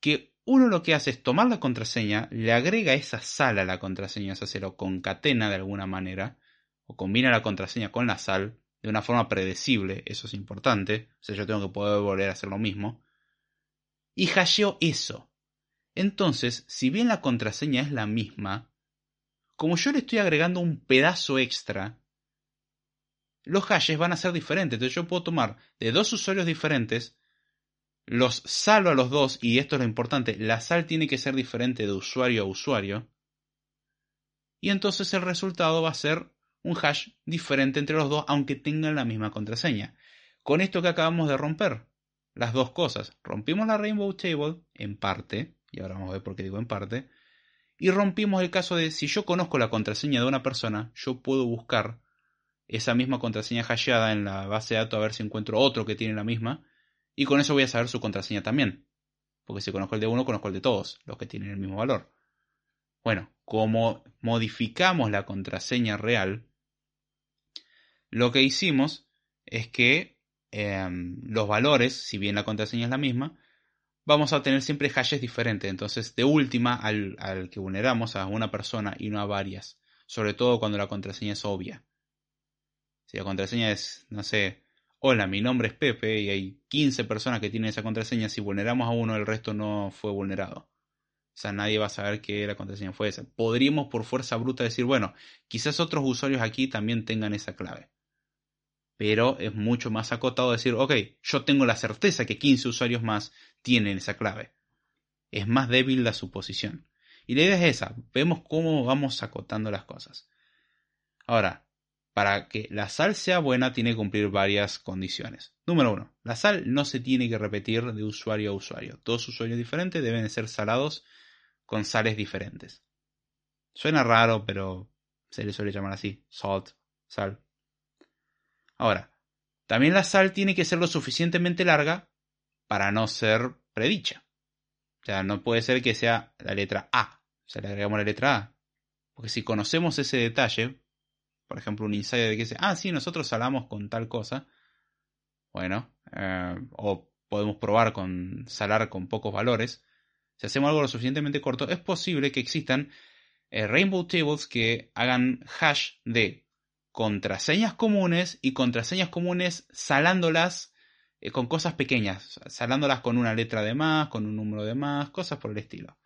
que uno lo que hace es tomar la contraseña, le agrega esa sala a la contraseña, o sea, se lo concatena de alguna manera, o combina la contraseña con la sal de una forma predecible, eso es importante, o sea, yo tengo que poder volver a hacer lo mismo, y hasheo eso. Entonces, si bien la contraseña es la misma, como yo le estoy agregando un pedazo extra, los hashes van a ser diferentes. Entonces yo puedo tomar de dos usuarios diferentes, los salvo a los dos, y esto es lo importante, la sal tiene que ser diferente de usuario a usuario, y entonces el resultado va a ser un hash diferente entre los dos, aunque tengan la misma contraseña. Con esto que acabamos de romper, las dos cosas, rompimos la Rainbow Table en parte, y ahora vamos a ver por qué digo en parte, y rompimos el caso de si yo conozco la contraseña de una persona, yo puedo buscar esa misma contraseña hasheada en la base de datos a ver si encuentro otro que tiene la misma, y con eso voy a saber su contraseña también. Porque si conozco el de uno, conozco el de todos, los que tienen el mismo valor. Bueno, como modificamos la contraseña real, lo que hicimos es que em, los valores, si bien la contraseña es la misma, vamos a tener siempre hashes diferentes. Entonces, de última, al, al que vulneramos a una persona y no a varias. Sobre todo cuando la contraseña es obvia. Si la contraseña es, no sé, hola, mi nombre es Pepe y hay 15 personas que tienen esa contraseña, si vulneramos a uno, el resto no fue vulnerado. O sea, nadie va a saber que la contraseña fue esa. Podríamos por fuerza bruta decir, bueno, quizás otros usuarios aquí también tengan esa clave. Pero es mucho más acotado decir, ok, yo tengo la certeza que 15 usuarios más tienen esa clave. Es más débil la suposición. Y la idea es esa, vemos cómo vamos acotando las cosas. Ahora, para que la sal sea buena tiene que cumplir varias condiciones. Número uno, la sal no se tiene que repetir de usuario a usuario. Dos usuarios diferentes deben ser salados con sales diferentes. Suena raro, pero se le suele llamar así, salt, sal. Ahora, también la sal tiene que ser lo suficientemente larga para no ser predicha. O sea, no puede ser que sea la letra A. O sea, le agregamos la letra A. Porque si conocemos ese detalle, por ejemplo, un insider de que dice, ah, sí, nosotros salamos con tal cosa. Bueno, eh, o podemos probar con salar con pocos valores. Si hacemos algo lo suficientemente corto, es posible que existan eh, Rainbow Tables que hagan hash de contraseñas comunes y contraseñas comunes salándolas eh, con cosas pequeñas, salándolas con una letra de más, con un número de más, cosas por el estilo.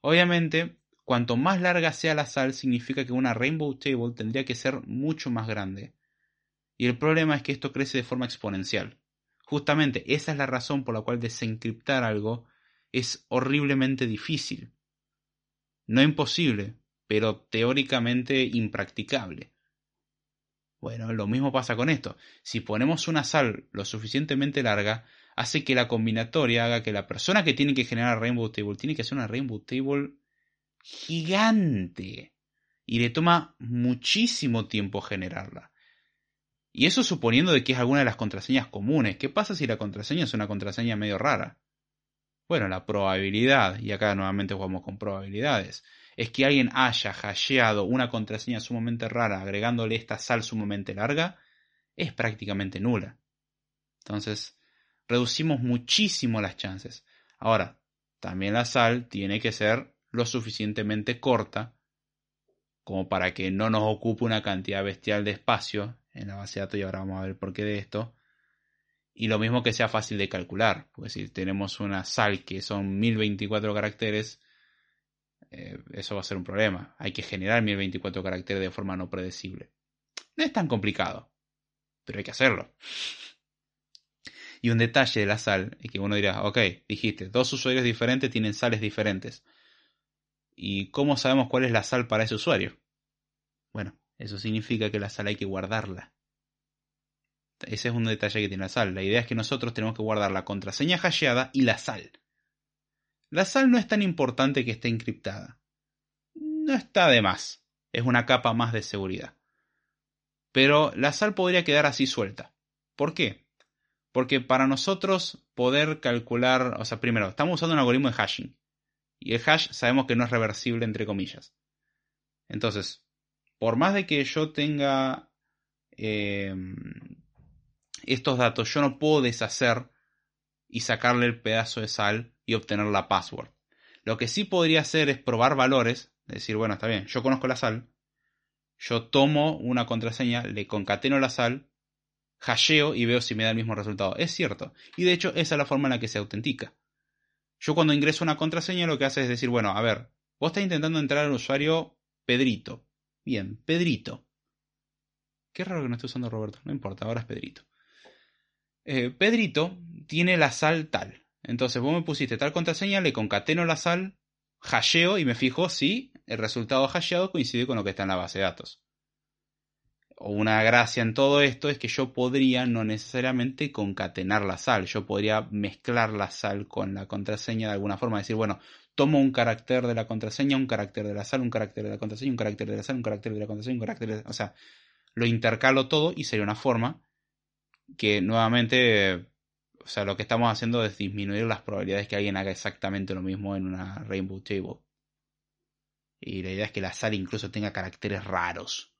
Obviamente, Cuanto más larga sea la sal, significa que una Rainbow Table tendría que ser mucho más grande. Y el problema es que esto crece de forma exponencial. Justamente esa es la razón por la cual desencriptar algo es horriblemente difícil. No imposible, pero teóricamente impracticable. Bueno, lo mismo pasa con esto. Si ponemos una sal lo suficientemente larga, hace que la combinatoria haga que la persona que tiene que generar Rainbow Table tiene que hacer una Rainbow Table gigante y le toma muchísimo tiempo generarla. Y eso suponiendo de que es alguna de las contraseñas comunes. ¿Qué pasa si la contraseña es una contraseña medio rara? Bueno, la probabilidad, y acá nuevamente jugamos con probabilidades, es que alguien haya hasheado una contraseña sumamente rara agregándole esta sal sumamente larga, es prácticamente nula. Entonces, reducimos muchísimo las chances. Ahora, también la sal tiene que ser lo suficientemente corta como para que no nos ocupe una cantidad bestial de espacio en la base de datos y ahora vamos a ver por qué de esto. Y lo mismo que sea fácil de calcular, pues si tenemos una sal que son 1024 caracteres, eh, eso va a ser un problema. Hay que generar 1024 caracteres de forma no predecible. No es tan complicado, pero hay que hacerlo. Y un detalle de la sal es que uno dirá, ok, dijiste, dos usuarios diferentes tienen sales diferentes. ¿Y cómo sabemos cuál es la sal para ese usuario? Bueno, eso significa que la sal hay que guardarla. Ese es un detalle que tiene la sal. La idea es que nosotros tenemos que guardar la contraseña hasheada y la sal. La sal no es tan importante que esté encriptada. No está de más. Es una capa más de seguridad. Pero la sal podría quedar así suelta. ¿Por qué? Porque para nosotros poder calcular, o sea, primero, estamos usando un algoritmo de hashing. Y el hash sabemos que no es reversible entre comillas. Entonces, por más de que yo tenga eh, estos datos, yo no puedo deshacer y sacarle el pedazo de sal y obtener la password. Lo que sí podría hacer es probar valores, decir, bueno, está bien, yo conozco la sal, Yo tomo una contraseña, le concateno la sal, hasheo y veo si me da el mismo resultado. Es cierto. Y de hecho, esa es la forma en la que se autentica. Yo cuando ingreso una contraseña lo que hace es decir, bueno, a ver, vos estás intentando entrar al usuario Pedrito. Bien, Pedrito. Qué raro que no esté usando Roberto, no importa, ahora es Pedrito. Eh, Pedrito tiene la sal tal. Entonces vos me pusiste tal contraseña, le concateno la sal, hasheo y me fijo si el resultado hasheado coincide con lo que está en la base de datos. Una gracia en todo esto es que yo podría no necesariamente concatenar la sal, yo podría mezclar la sal con la contraseña de alguna forma, decir, bueno, tomo un carácter de la contraseña, un carácter de la sal, un carácter de la contraseña, un carácter de la sal, un carácter de la contraseña, un carácter de... O sea, lo intercalo todo y sería una forma que nuevamente, o sea, lo que estamos haciendo es disminuir las probabilidades que alguien haga exactamente lo mismo en una Rainbow Table. Y la idea es que la sal incluso tenga caracteres raros.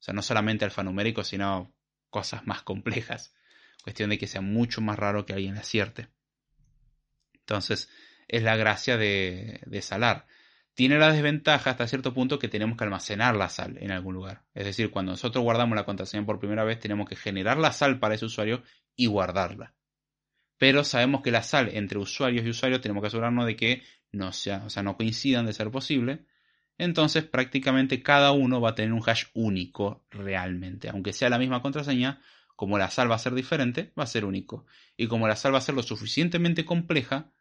O sea, no solamente alfanuméricos, sino cosas más complejas. Cuestión de que sea mucho más raro que alguien acierte. Entonces, es la gracia de, de salar tiene la desventaja hasta cierto punto que tenemos que almacenar la sal en algún lugar. Es decir, cuando nosotros guardamos la contraseña por primera vez, tenemos que generar la sal para ese usuario y guardarla. Pero sabemos que la sal entre usuarios y usuarios tenemos que asegurarnos de que no sea, o sea, no coincidan de ser posible. Entonces, prácticamente cada uno va a tener un hash único realmente. Aunque sea la misma contraseña, como la sal va a ser diferente, va a ser único. Y como la sal va a ser lo suficientemente compleja,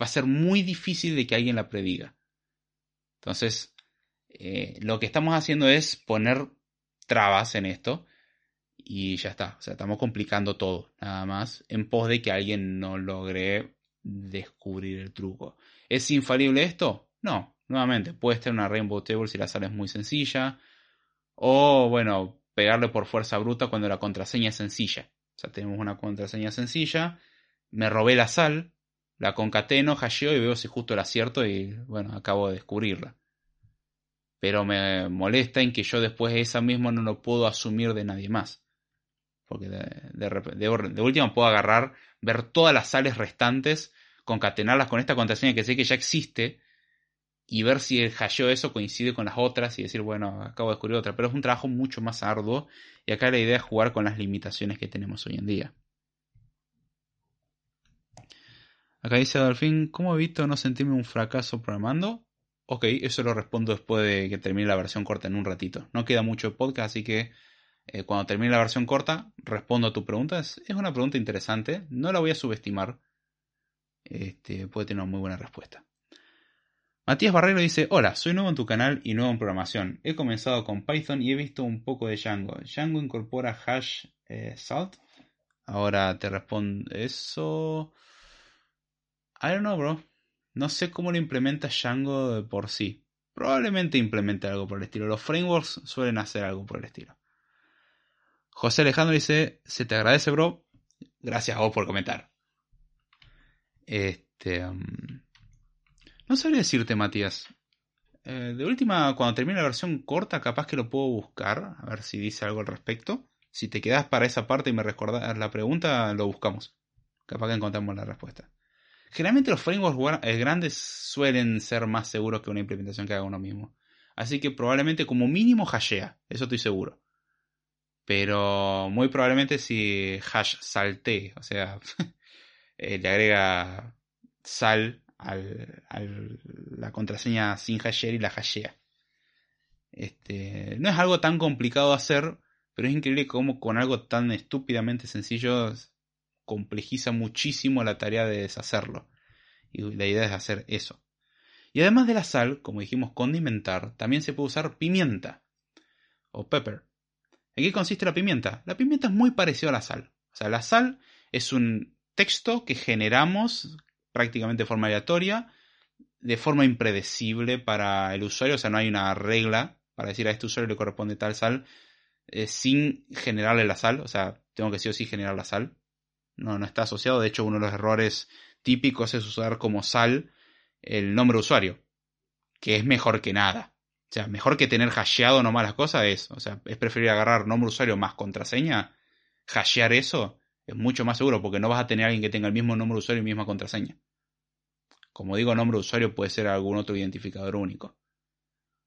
va a ser muy difícil de que alguien la prediga. Entonces, eh, lo que estamos haciendo es poner trabas en esto y ya está. O sea, estamos complicando todo, nada más, en pos de que alguien no logre descubrir el truco. ¿Es infalible esto? No, nuevamente, puede estar una Rainbow Table si la sal es muy sencilla. O, bueno, pegarle por fuerza bruta cuando la contraseña es sencilla. O sea, tenemos una contraseña sencilla, me robé la sal, la concateno, hasheo y veo si justo la acierto y bueno, acabo de descubrirla. Pero me molesta en que yo después de esa misma no lo puedo asumir de nadie más. Porque de, de, última puedo agarrar, ver todas las sales restantes, concatenarlas con esta contraseña que sé que ya existe y ver si el hasheo eso coincide con las otras y decir, bueno, acabo de descubrir otra. Pero es un trabajo mucho más arduo y acá la idea es jugar con las limitaciones que tenemos hoy en día. Acá dice Adolfín, ¿cómo evito no sentirme un fracaso programando? Ok, eso lo respondo después de que termine la versión corta en un ratito. No queda mucho podcast, así que eh, cuando termine la versión corta respondo a tu pregunta. Es, una pregunta interesante, no la voy a subestimar. Este, puede tener una muy buena respuesta. Matías Barrero dice, hola, soy nuevo en tu canal y nuevo en programación. He comenzado con Python y he visto un poco de Django. Django incorpora hash eh, salt. Ahora te respondo eso. I don't know, bro. No sé cómo lo implementa Django de por sí. Probablemente implemente algo por el estilo. Los frameworks suelen hacer algo por el estilo. José Alejandro dice, se te agradece, bro. Gracias a vos por comentar. Este... Um, no sabría decirte, Matías. Eh, de última, cuando termine la versión corta, capaz que lo puedo buscar. A ver si dice algo al respecto. Si te quedas para esa parte y me recordas la pregunta, lo buscamos. Capaz que encontramos la respuesta. Generalmente los frameworks eh, grandes suelen ser más seguros que una implementación que haga uno mismo. Así que probablemente como mínimo hashea, eso estoy seguro. Pero muy probablemente si hash salte, o sea, <laughs> eh, le agrega sal a la contraseña sin hashear y la hashea. Este, no es algo tan complicado de hacer, pero es increíble cómo con algo tan estúpidamente sencillo complejiza muchísimo la tarea de deshacerlo. Y la idea es hacer eso. Y además de la sal, como dijimos, condimentar, también se puede usar pimienta o pepper. ¿En qué consiste la pimienta? La pimienta es muy parecida a la sal. O sea, la sal es un texto que generamos prácticamente de forma aleatoria, de forma impredecible para el usuario. O sea, no hay una regla para decir a este usuario le corresponde tal sal eh, sin generarle la sal. O sea, tengo que sí o sí generar la sal no, no está asociado. De hecho, uno de los errores típicos es usar como sal el nombre de usuario, que es mejor que nada. O sea, mejor que tener hasheado nomás las cosas es, o sea, es preferir agarrar nombre usuario más contraseña, hashear eso, es mucho más seguro porque no vas a tener a alguien que tenga el mismo nombre usuario y misma contraseña. Como digo, nombre de usuario puede ser algún otro identificador único.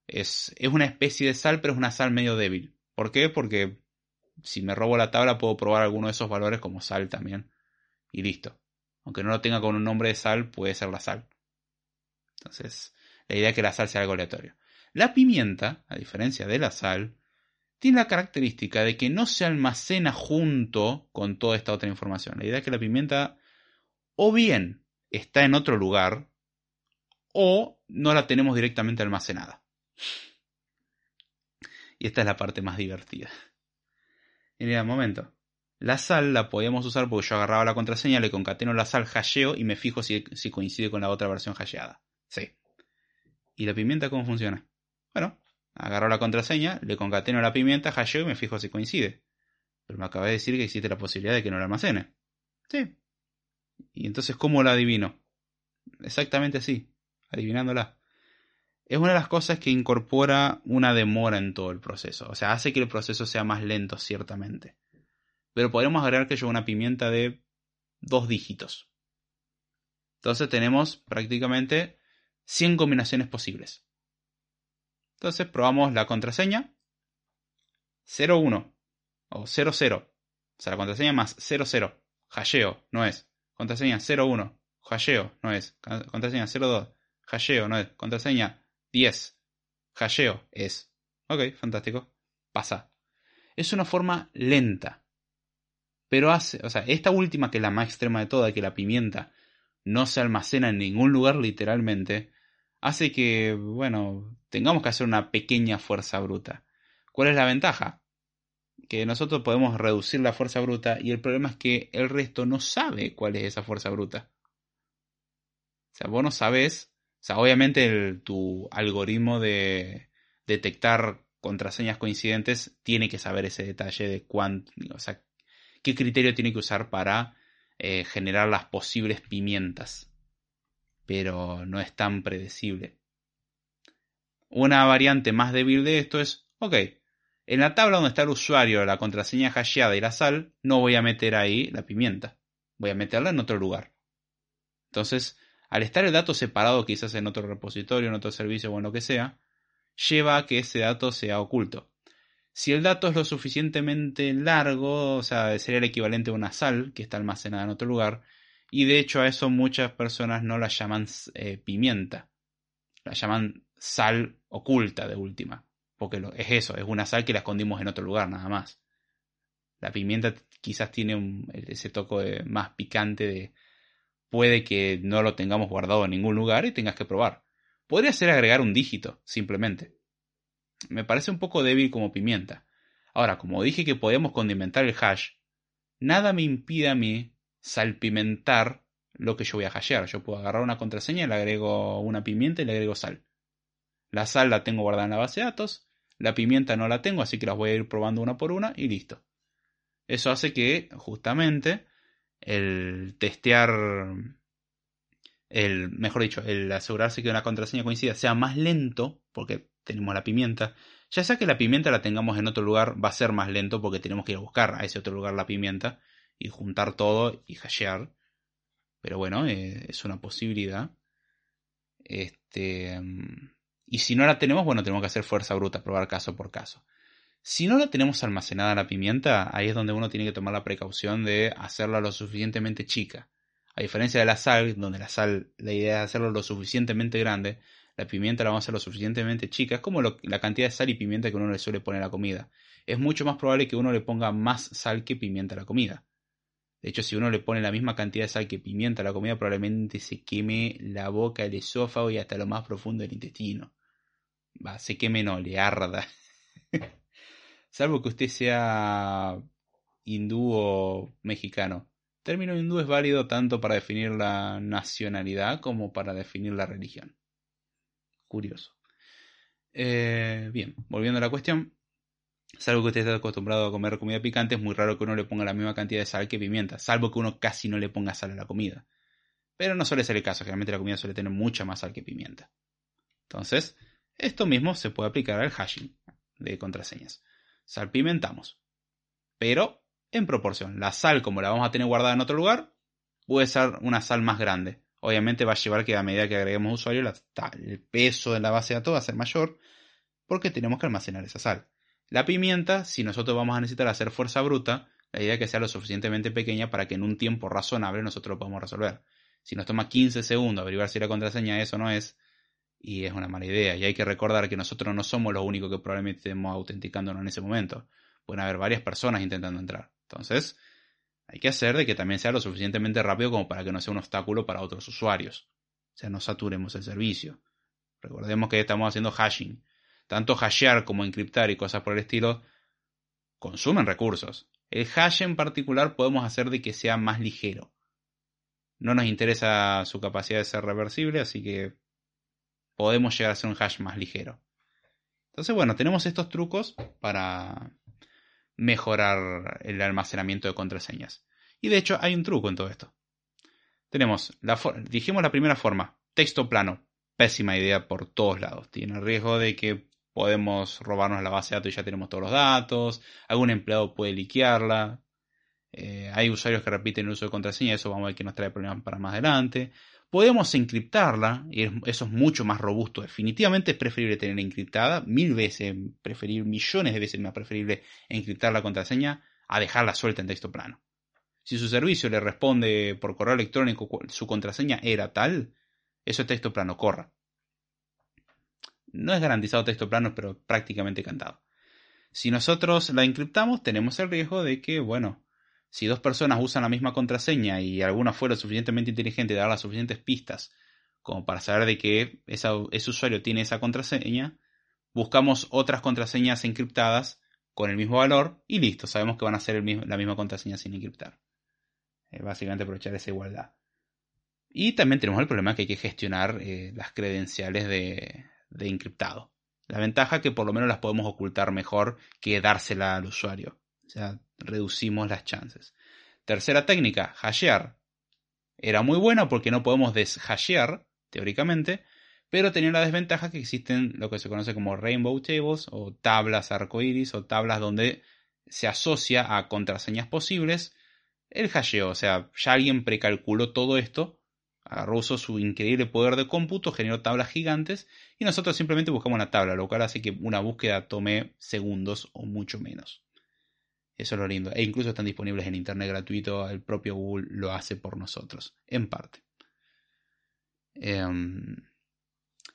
Es, es una especie de sal, pero es una sal medio débil. ¿Por qué? Porque si me robo la tabla puedo probar alguno de esos valores como sal también. Y listo. Aunque no lo tenga con un nombre de sal, puede ser la sal. Entonces, la idea es que la sal sea algo aleatorio. La pimienta, a diferencia de la sal, tiene la característica de que no se almacena junto con toda esta otra información. La idea es que la pimienta o bien está en otro lugar o no la tenemos directamente almacenada. Y esta es la parte más divertida. En el momento. La sal la podíamos usar porque yo agarraba la contraseña, le concateno la sal, hasheo y me fijo si, coincide con la otra versión hasheada. Sí. ¿Y la pimienta cómo funciona? Bueno, agarro la contraseña, le concateno la pimienta, hasheo y me fijo si coincide. Pero me acabé de decir que existe la posibilidad de que no la almacene. Sí. ¿Y entonces cómo la adivino? Exactamente así, adivinándola. Es una de las cosas que incorpora una demora en todo el proceso. O sea, hace que el proceso sea más lento, ciertamente. Pero podemos agregar que lleva una pimienta de dos dígitos. Entonces tenemos prácticamente 100 combinaciones posibles. Entonces probamos la contraseña 01 o 00. O sea, la contraseña más 00. Hasheo, no es. Contraseña 01. Hasheo, no es. Contraseña 02. Hasheo, no es. Contraseña 10. Hasheo es. Ok, fantástico. Pasa. Es una forma lenta. Pero hace, o sea, esta última que es la más extrema de toda, que la pimienta no se almacena en ningún lugar literalmente, hace que, bueno, tengamos que hacer una pequeña fuerza bruta. ¿Cuál es la ventaja? Que nosotros podemos reducir la fuerza bruta y el problema es que el resto no sabe cuál es esa fuerza bruta. O sea, vos no sabes, o sea, obviamente tu algoritmo de detectar contraseñas coincidentes tiene que saber ese detalle de cuánto, o sea, qué criterio tiene que usar para eh, generar las posibles pimientas. Pero no es tan predecible. Una variante más débil de esto es, ok, en la tabla donde está el usuario, la contraseña hasheada y la sal, no voy a meter ahí la pimienta. Voy a meterla en otro lugar. Entonces, al estar el dato separado quizás en otro repositorio, en otro servicio o en lo que sea, lleva a que ese dato sea oculto. Si el dato es lo suficientemente largo, o sea, sería el equivalente a una sal que está almacenada en otro lugar, y de hecho a eso muchas personas no la llaman eh, pimienta, la llaman sal oculta de última, porque es eso, es una sal que la escondimos en otro lugar nada más. La pimienta quizás tiene ese toque más picante de puede que no lo tengamos guardado en ningún lugar y tengas que probar. Podría ser agregar un dígito, simplemente me parece un poco débil como pimienta. Ahora, como dije que podemos condimentar el hash, nada me impide a mí salpimentar lo que yo voy a hashear. Yo puedo agarrar una contraseña, le agrego una pimienta y le agrego sal. La sal la tengo guardada en la base de datos, la pimienta no la tengo, así que las voy a ir probando una por una y listo. Eso hace que justamente el testear, el, mejor dicho, el asegurarse que una contraseña coincida sea más lento, porque tenemos la pimienta. Ya sea que la pimienta la tengamos en otro lugar, va a ser más lento porque tenemos que ir a buscar a ese otro lugar la pimienta y juntar todo y hashear. Pero bueno, eh, es una posibilidad. Este, y si no la tenemos, bueno, tenemos que hacer fuerza bruta, probar caso por caso. Si no la tenemos almacenada la pimienta, ahí es donde uno tiene que tomar la precaución de hacerla lo suficientemente chica. A diferencia de la sal, donde la sal, la idea es hacerlo lo suficientemente grande, la pimienta la vamos a hacer lo suficientemente chica. Es como la cantidad de sal y pimienta que uno le suele poner a la comida. Es mucho más probable que uno le ponga más sal que pimienta a la comida. De hecho, si uno le pone la misma cantidad de sal que pimienta a la comida, probablemente se queme la boca, el esófago y hasta lo más profundo del intestino. Va, se queme no, le arda. <laughs> Salvo que usted sea hindú o mexicano. El término hindú es válido tanto para definir la nacionalidad como para definir la religión. Curioso. Eh, bien, volviendo a la cuestión. Salvo que usted esté acostumbrado a comer comida picante, es muy raro que uno le ponga la misma cantidad de sal que pimienta, salvo que uno casi no le ponga sal a la comida. Pero no suele ser el caso, generalmente la comida suele tener mucha más sal que pimienta. Entonces, esto mismo se puede aplicar al hashing de contraseñas. Salpimentamos. Pero en proporción. La sal, como la vamos a tener guardada en otro lugar, puede ser una sal más grande. Obviamente va a llevar que a medida que agreguemos usuario, el peso de la base de datos va a ser mayor. porque tenemos que almacenar esa sal. La pimienta, si nosotros vamos a necesitar hacer fuerza bruta, la idea es que sea lo suficientemente pequeña para que en un tiempo razonable nosotros lo podamos resolver. Si nos toma 15 segundos averiguar si la contraseña es o no es, y es una mala idea. Y hay que recordar que nosotros no somos los únicos que probablemente estemos autenticándonos en ese momento. Pueden haber varias personas intentando entrar. Entonces, hay que hacer de que también sea lo suficientemente rápido como para que no sea un obstáculo para otros usuarios. O sea, no saturemos el servicio. Recordemos que estamos haciendo hashing. Tanto hashear como encriptar y cosas por el estilo consumen recursos. El hash en particular podemos hacer de que sea más ligero. No nos interesa su capacidad de ser reversible, así que podemos llegar a hacer un hash más ligero. Entonces, bueno, tenemos estos trucos para mejorar el almacenamiento de contraseñas. Y de hecho, hay un truco en todo esto. Tenemos, la dijimos la primera forma, texto plano. Pésima idea por todos lados. Tiene el riesgo de que podemos robarnos la base de datos y ya tenemos todos los datos, algún empleado puede liquearla, eh, hay usuarios que repiten el uso de contraseña, eso vamos a ver que nos trae problemas para más adelante. Podemos encriptarla, y eso es mucho más robusto. Definitivamente es preferible tenerla encriptada, mil veces preferible, millones de veces más preferible encriptar la contraseña a dejarla suelta en texto plano. Si su servicio le responde por correo electrónico su contraseña era tal, eso es texto plano, corra. No es garantizado texto plano, pero prácticamente cantado. Si nosotros la encriptamos, tenemos el riesgo de que, bueno, si dos personas usan la misma contraseña y alguna fuera suficientemente inteligente de dar las suficientes pistas como para saber de que ese usuario tiene esa contraseña, buscamos otras contraseñas encriptadas con el mismo valor y listo, sabemos que van a ser la misma contraseña sin encriptar. básicamente aprovechar esa igualdad. Y también tenemos el problema que hay que gestionar eh, las credenciales de, de encriptado. La ventaja es que por lo menos las podemos ocultar mejor que dársela al usuario. O sea, reducimos las chances. Tercera técnica, hashear. Era muy buena porque no podemos deshashear, teóricamente, pero tenía la desventaja que existen lo que se conoce como rainbow tables o tablas arcoiris o tablas donde se asocia a contraseñas posibles el hasheo. O sea, ya alguien precalculó todo esto Agarró su increíble poder de cómputo, generó tablas gigantes y nosotros simplemente buscamos la tabla, lo cual hace que una búsqueda tome segundos o mucho menos. Eso es lo lindo. E incluso están disponibles en internet gratuito, el propio Google lo hace por nosotros, en parte. Em,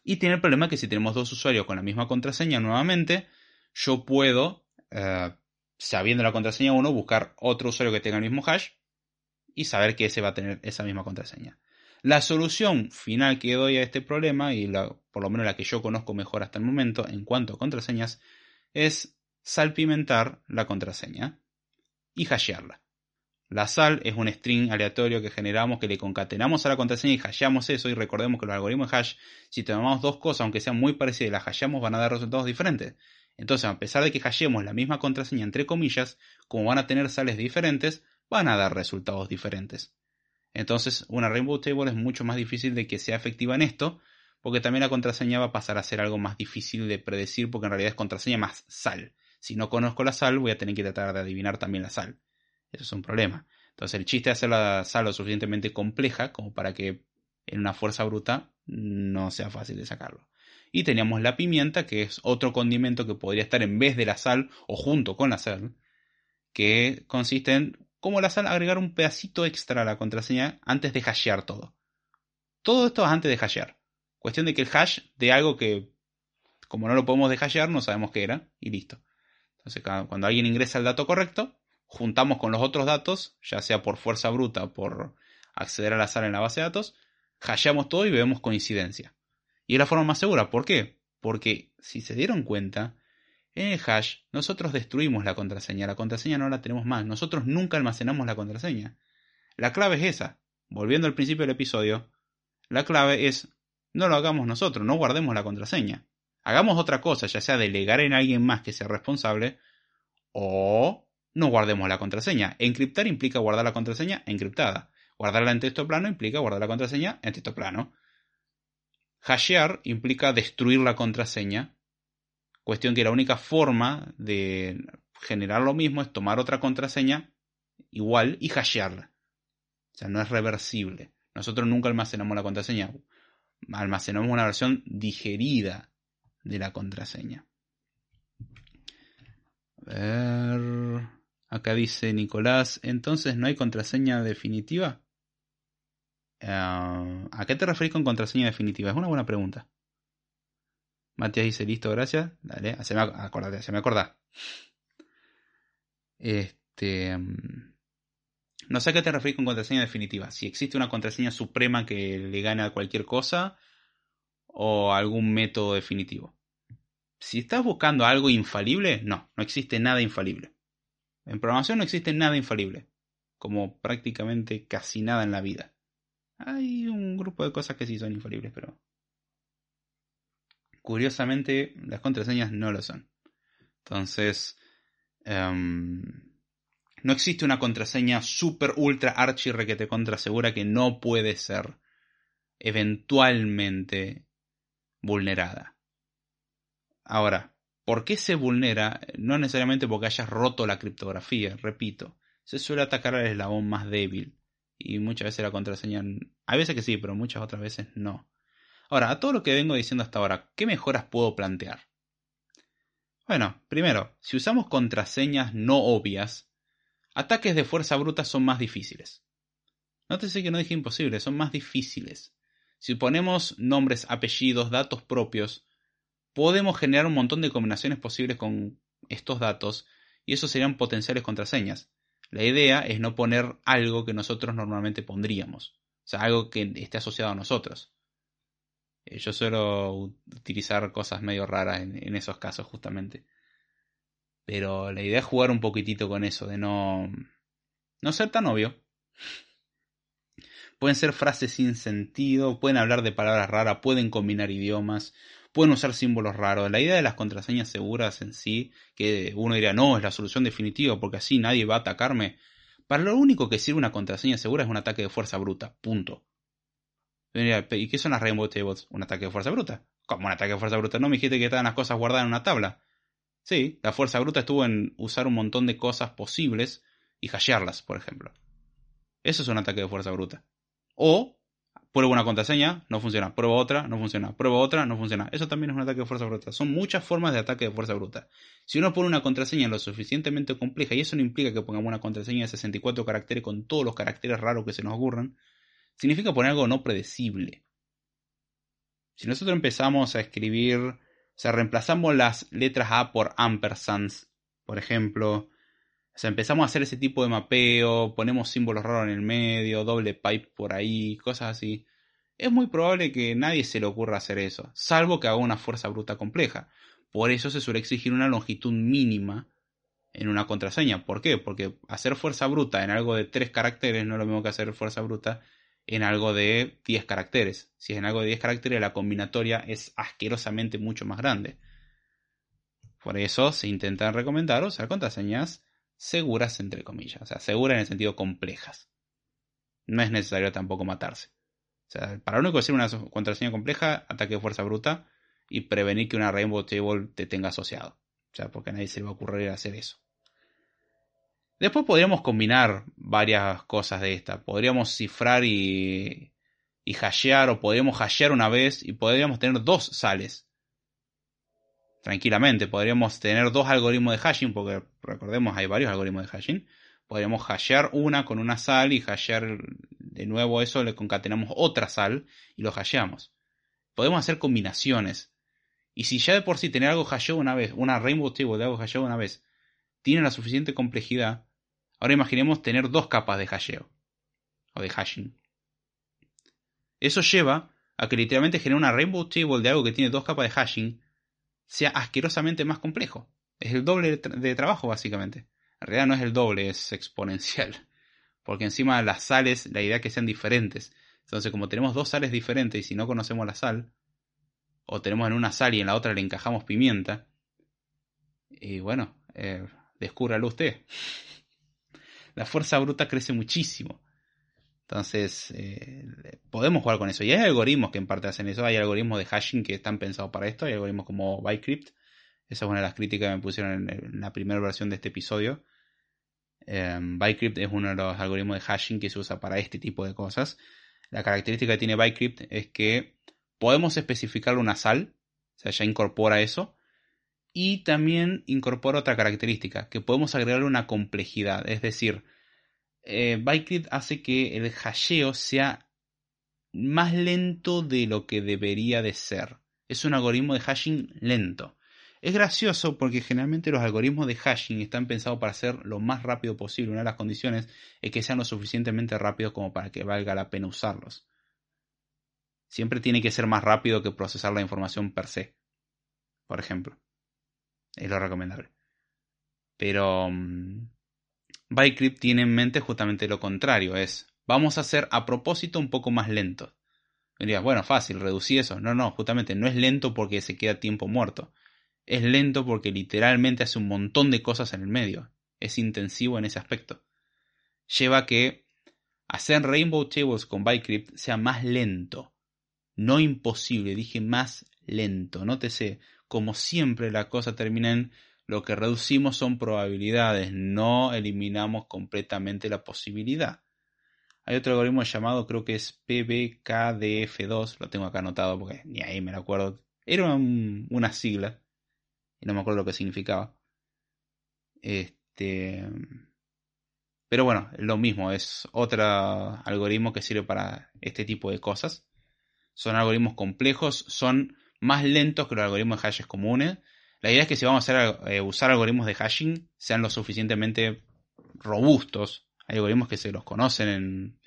y tiene el problema que si tenemos dos usuarios con la misma contraseña nuevamente, yo puedo, eh, sabiendo la contraseña uno, buscar otro usuario que tenga el mismo hash y saber que ese va a tener esa misma contraseña. La solución final que doy a este problema, y por lo menos la que yo conozco mejor hasta el momento en cuanto a contraseñas, es salpimentar la contraseña y hashearla. La sal es un string aleatorio que generamos, que le concatenamos a la contraseña y hasheamos eso. Y recordemos que los algoritmos de hash, si tomamos dos cosas, aunque sean muy parecidas las hasheamos, van a dar resultados diferentes. Entonces, a pesar de que hasheemos la misma contraseña entre comillas, como van a tener sales diferentes, van a dar resultados diferentes. Entonces, una Rainbow Table es mucho más difícil de que sea efectiva en esto, porque también la contraseña va a pasar a ser algo más difícil de predecir, porque en realidad es contraseña más sal. Si no conozco la sal, voy a tener que tratar de adivinar también la sal. Eso es un problema. Entonces, el chiste es hacer la sal lo suficientemente compleja como para que en una fuerza bruta no sea fácil de sacarlo. Y teníamos la pimienta, que es otro condimento que podría estar en vez de la sal o junto con la sal, que consiste en como la sal agregar un pedacito extra a la contraseña antes de hashear todo. Todo esto es antes de hashear. Cuestión de que el hash de algo que, como no lo podemos de hashear, no sabemos qué era y listo. Cuando alguien ingresa el dato correcto, juntamos con los otros datos, ya sea por fuerza bruta por acceder a la sal en la base de datos, hasheamos todo y vemos coincidencia. Y es la forma más segura. ¿Por qué? Porque si se dieron cuenta, en el hash, nosotros destruimos la contraseña. La contraseña no la tenemos más. Nosotros nunca almacenamos la contraseña. La clave es esa. Volviendo al principio del episodio, la clave es no lo hagamos nosotros, no guardemos la contraseña. Hagamos otra cosa, ya sea delegar en alguien más que sea responsable o no guardemos la contraseña. Encriptar implica guardar la contraseña encriptada. Guardarla en texto plano implica guardar la contraseña en texto plano. Hashear implica destruir la contraseña Cuestión que la única forma de generar lo mismo es tomar otra contraseña igual y hashearla. O sea, no es reversible. Nosotros nunca almacenamos la contraseña. Almacenamos una versión digerida de la contraseña. ver. Acá dice Nicolás, entonces no hay contraseña definitiva. Ah, ¿A qué te referís con contraseña definitiva? Es una buena pregunta. Matías dice, listo, gracias. Dale, se me acordate, se me acorda. Este. Mm, no sé a qué te referís con contraseña definitiva. Si existe una contraseña suprema que le gane a cualquier cosa o algún método definitivo. Si estás buscando algo infalible, no, no existe nada infalible. En programación no existe nada infalible, como prácticamente casi nada en la vida. Hay un grupo de cosas que sí son infalibles, pero curiosamente las contraseñas no lo son. Entonces, em, no existe una contraseña super ultra archi requete contra segura que no puede ser eventualmente vulnerada. Ahora, ¿por qué se vulnera? No necesariamente porque hayas roto la criptografía, repito. Se suele atacar al eslabón más débil. Y muchas veces la contraseña... Hay veces que sí, pero muchas otras veces no. Ahora, a todo lo que vengo diciendo hasta ahora, ¿qué mejoras puedo plantear? Bueno, primero, si usamos contraseñas no obvias, ataques de fuerza bruta son más difíciles. Nótese que no dije imposible, son más difíciles. Si ponemos nombres, apellidos, datos propios, podemos generar un montón de combinaciones posibles con estos datos y eso serían potenciales contraseñas. La idea es no poner algo que nosotros normalmente pondríamos, o sea, algo que esté asociado a nosotros. Eh, yo suelo utilizar cosas medio raras en, esos casos justamente. Pero la idea es jugar un poquitito con eso, de no, no ser tan obvio. Pueden ser frases sin sentido, pueden hablar de palabras raras, pueden combinar idiomas, pueden usar símbolos raros. La idea de las contraseñas seguras en sí, que uno diría, no, es la solución definitiva porque así nadie va a atacarme. Para lo único que sirve una contraseña segura es un ataque de fuerza bruta, punto. ¿Y qué son las Rainbow Tables? Un ataque de fuerza bruta. ¿Cómo un ataque de fuerza bruta? No me dijiste que estaban las cosas guardadas en una tabla. Sí, la fuerza bruta estuvo en usar un montón de cosas posibles y hashearlas, por ejemplo. Eso es un ataque de fuerza bruta. O pruebo una contraseña, no funciona. Pruebo otra, no funciona. Pruebo otra, no funciona. Eso también es un ataque de fuerza bruta. Son muchas formas de ataque de fuerza bruta. Si uno pone una contraseña lo suficientemente compleja, y eso no implica que pongamos una contraseña de 64 caracteres con todos los caracteres raros que se nos ocurran, significa poner algo no predecible. Si nosotros empezamos a escribir, o sea, reemplazamos las letras A por ampersands, por ejemplo, o sea, empezamos a hacer ese tipo de mapeo, ponemos símbolos raros en el medio, doble pipe por ahí, cosas así. Es muy probable que nadie se le ocurra hacer eso, salvo que haga una fuerza bruta compleja. Por eso se suele exigir una longitud mínima en una contraseña. ¿Por qué? Porque hacer fuerza bruta en algo de tres caracteres no es lo mismo que hacer fuerza bruta en algo de 10 caracteres. Si es en algo de 10 caracteres, la combinatoria es asquerosamente mucho más grande. Por eso se intentan recomendar usar contraseñas seguras, entre comillas. O sea, seguras en el sentido complejas. No es necesario tampoco matarse. O sea, para lo único decir una contraseña compleja, ataque de fuerza bruta y prevenir que una Rainbow Table te tenga asociado. O sea, porque a nadie se le va a ocurrir hacer eso. Después podríamos combinar varias cosas de esta. Podríamos cifrar y, y hashear o podríamos hashear una vez y podríamos tener dos sales. Tranquilamente, podríamos tener dos algoritmos de hashing, porque recordemos hay varios algoritmos de hashing. Podríamos hashear una con una sal y hashear de nuevo eso, le concatenamos otra sal y lo hasheamos. Podemos hacer combinaciones. Y si ya de por sí tener algo hasheado una vez, una rainbow table de algo hasheado una vez, tiene la suficiente complejidad, ahora imaginemos tener dos capas de hasheo o de hashing. Eso lleva a que literalmente genere una rainbow table de algo que tiene dos capas de hashing sea asquerosamente más complejo. Es el doble de trabajo básicamente. En realidad no es el doble, es exponencial. <laughs> Porque encima las sales, la idea es que sean diferentes. Entonces como tenemos dos sales diferentes y si no conocemos la sal, o tenemos en una sal y en la otra le encajamos pimienta, y bueno, eh, descúbralo usted. <laughs> La fuerza bruta crece muchísimo. Entonces, eh, podemos jugar con eso. Y hay algoritmos que en parte hacen eso. Hay algoritmos de hashing que están pensados para esto. Hay algoritmos como Bycrypt. Esa es una de las críticas que me pusieron en, la primera versión de este episodio. Eh, Bycrypt es uno de los algoritmos de hashing que se usa para este tipo de cosas. La característica que tiene Bycrypt es que podemos especificar una sal. O sea, ya incorpora eso Y también incorpora otra característica, que podemos agregarle una complejidad. Es decir, eh, hace que el hasheo sea más lento de lo que debería de ser. Es un algoritmo de hashing lento. Es gracioso porque generalmente los algoritmos de hashing están pensados para ser lo más rápido posible. Una de las condiciones es que sean lo suficientemente rápidos como para que valga la pena usarlos. Siempre tiene que ser más rápido que procesar la información per se. Por ejemplo. Es lo recomendable. Pero um, tiene en mente justamente lo contrario. Es, vamos a hacer a propósito un poco más lento. Dirías, bueno, fácil, reducí eso. No, no, justamente no es lento porque se queda tiempo muerto es lento porque literalmente hace un montón de cosas en el medio. Es intensivo en ese aspecto. Lleva a que hacer Rainbow Tables con Bycrypt sea más lento. No imposible, dije más lento. Nótese, como siempre la cosa termina en lo que reducimos son probabilidades, no eliminamos completamente la posibilidad. Hay otro algoritmo llamado, creo que es PBKDF2, lo tengo acá anotado porque ni ahí me lo acuerdo. Era una sigla no me acuerdo lo que significaba. Este, pero bueno, lo mismo, es otro algoritmo que sirve para este tipo de cosas. Son algoritmos complejos, son más lentos que los algoritmos de hashes comunes. La idea es que si vamos a eh, usar algoritmos de hashing, sean lo suficientemente robustos. Hay algoritmos que se los conocen en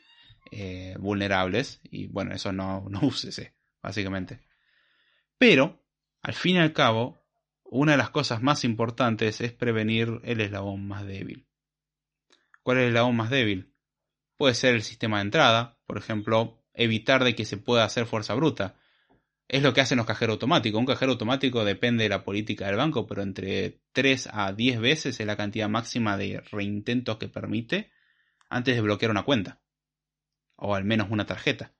eh, vulnerables y bueno, eso no, <laughs> no úsese, básicamente. Pero, al fin y al cabo, una de las cosas más importantes es prevenir el eslabón más débil. ¿Cuál es el eslabón más débil? Puede ser el sistema de entrada, por ejemplo, evitar de que se pueda hacer fuerza bruta. Es lo que hacen los cajeros automáticos. Un cajero automático depende de la política del banco, pero entre 3 a 10 veces es la cantidad máxima de reintentos que permite antes de bloquear una cuenta. O al menos una tarjeta.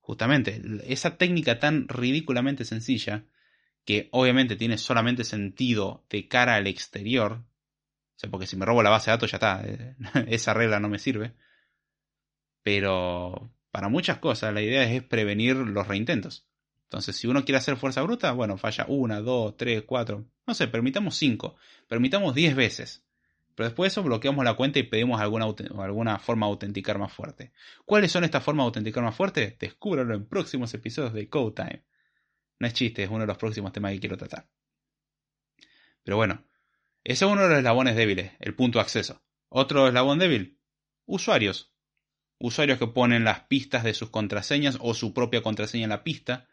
Justamente, esa técnica tan ridículamente sencilla que obviamente tiene solamente sentido de cara al exterior, o sea, porque si me robo la base de datos ya está, eh, <laughs> esa regla no me sirve, pero para muchas cosas la idea es prevenir los reintentos. Entonces, si uno quiere hacer fuerza bruta, bueno, falla una, dos, tres, cuatro, no sé, permitamos cinco, permitamos diez veces. Pero después de eso bloqueamos la cuenta y pedimos alguna, alguna forma de autenticar más fuerte. ¿Cuáles son estas formas de autenticar más fuerte? Descúbralo en próximos episodios de Code Time. No es chiste, es uno de los próximos temas que quiero tratar. Pero bueno, ese es uno de los eslabones débiles, el punto de acceso. Otro eslabón débil, usuarios. Usuarios que ponen las pistas de sus contraseñas o su propia contraseña en la pista,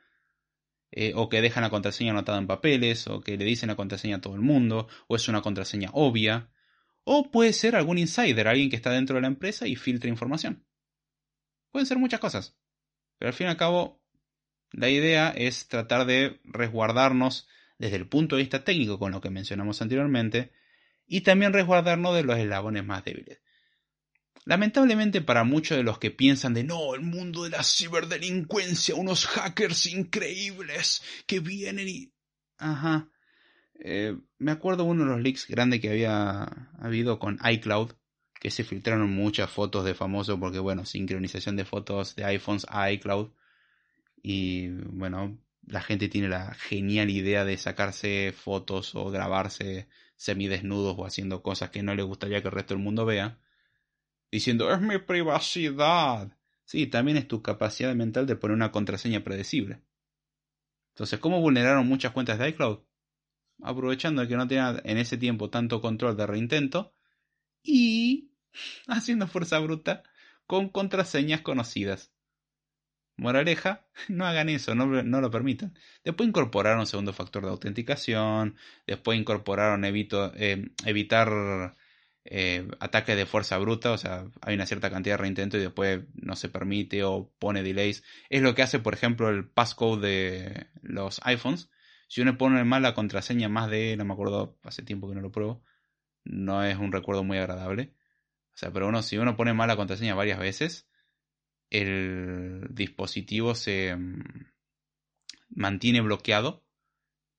eh, o que dejan la contraseña anotada en papeles, o que le dicen la contraseña a todo el mundo, o es una contraseña obvia, o puede ser algún insider, alguien que está dentro de la empresa y filtra información. Pueden ser muchas cosas, pero al fin y al cabo la idea es tratar de resguardarnos desde el punto de vista técnico con lo que mencionamos anteriormente y también resguardarnos de los eslabones más débiles. Lamentablemente para muchos de los que piensan de no, el mundo de la ciberdelincuencia, unos hackers increíbles que vienen y... Ajá. Eh, me acuerdo uno de los leaks grandes que había habido con iCloud, que se filtraron muchas fotos de famosos porque bueno, sincronización de fotos de iPhones a iCloud. Y bueno, la gente tiene la genial idea de sacarse fotos o grabarse semidesnudos o haciendo cosas que no le gustaría que el resto del mundo vea, diciendo es mi privacidad. Sí, también es tu capacidad mental de poner una contraseña predecible. Entonces, ¿cómo vulneraron muchas cuentas de iCloud? Aprovechando que no tenía en ese tiempo tanto control de reintento y <laughs> haciendo fuerza bruta con contraseñas conocidas. Moraleja, <laughs> no hagan eso, no, lo permitan. Después incorporaron segundo factor de autenticación, después incorporaron evito, eh, evitar eh, ataques de fuerza bruta, o sea, hay una cierta cantidad de reintento y después no se permite o pone delays. Es lo que hace, por ejemplo, el passcode de los iPhones. Si uno pone mal la contraseña más de, no me acuerdo, hace tiempo que no lo pruebo, no es un recuerdo muy agradable. O sea, pero uno, si uno pone mal la contraseña varias veces, el dispositivo se mm, mantiene bloqueado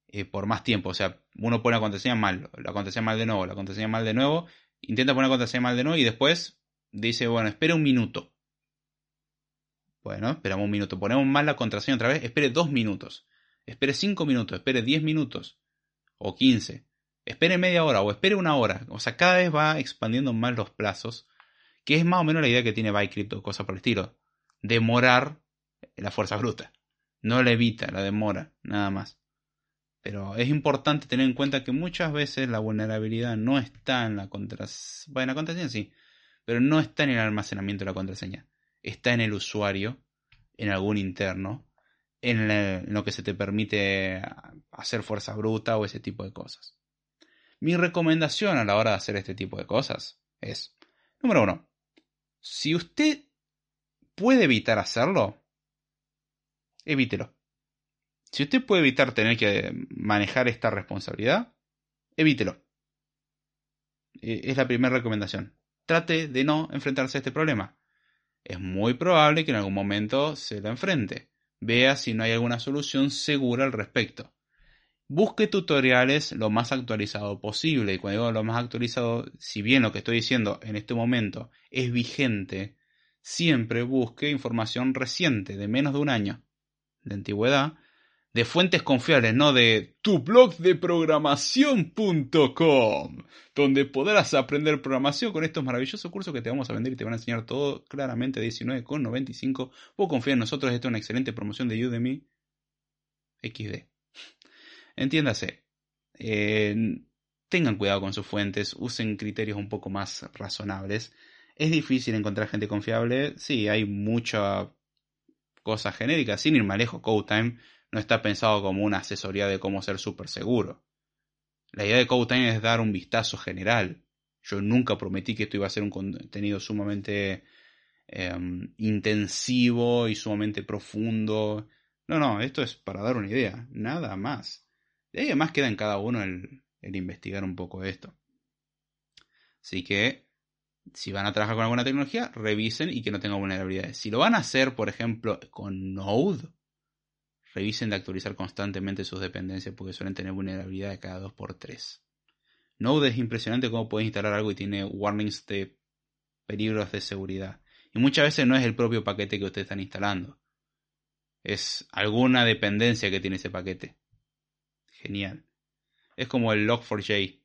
eh, por más tiempo. O sea, uno pone la contraseña mal, la contraseña mal de nuevo, la contraseña mal de nuevo, intenta poner la contraseña mal de nuevo y después dice, bueno, espera un minuto. Bueno, esperamos un minuto. Ponemos mal la contraseña otra vez, espere dos minutos. Espere cinco minutos, espere diez minutos. o 15. Espere media hora o espere una hora. O sea, cada vez va expandiendo más los plazos, que es más o menos la idea que tiene Bycrypt o cosas por el estilo. Demorar la fuerza bruta. No la evita, la demora, nada más. Pero es importante tener en cuenta que muchas veces la vulnerabilidad no está en la contraseña. Bueno, en la contraseña sí, pero no está en el almacenamiento de la contraseña. Está en el usuario, en algún interno, en, lo que se te permite hacer fuerza bruta o ese tipo de cosas. Mi recomendación a la hora de hacer este tipo de cosas es, número uno, si usted puede evitar hacerlo, evítelo. Si usted puede evitar tener que manejar esta responsabilidad, evítelo. E, es la primera recomendación. Trate de no enfrentarse a este problema. Es muy probable que en algún momento se lo enfrente. Vea si no hay alguna solución segura al respecto. Busque tutoriales lo más actualizado posible. Y cuando digo lo más actualizado, si bien lo que estoy diciendo en este momento es vigente, siempre busque información reciente, de menos de un año de antigüedad, de fuentes confiables, no de tu blog de programación.com, donde podrás aprender programación con estos maravillosos cursos que te vamos a vender y te van a enseñar todo claramente 19,95. Vos confía en nosotros, esto es una excelente promoción de Udemy XD. Entiéndase, eh, tengan cuidado con sus fuentes, usen criterios un poco más razonables. Es difícil encontrar gente confiable, sí, hay mucha cosa genérica, sin ir más lejos, CodeTime no está pensado como una asesoría de cómo ser súper seguro. La idea de CodeTime es dar un vistazo general. Yo nunca prometí que esto iba a ser un contenido sumamente em, intensivo y sumamente profundo. No, no, esto es para dar una idea, nada más. Ahí además queda en cada uno el, el investigar un poco esto. Así que, si van a trabajar con alguna tecnología, revisen y que no tenga vulnerabilidades. Si lo van a hacer, por ejemplo, con Node, Revisen de actualizar constantemente sus dependencias porque suelen tener vulnerabilidad de cada 2x3. Node es impresionante cómo puedes instalar algo y tiene warnings de peligros de seguridad. Y muchas veces no es el propio paquete que ustedes están instalando. Es alguna dependencia que tiene ese paquete. Genial. Es como el Log4j.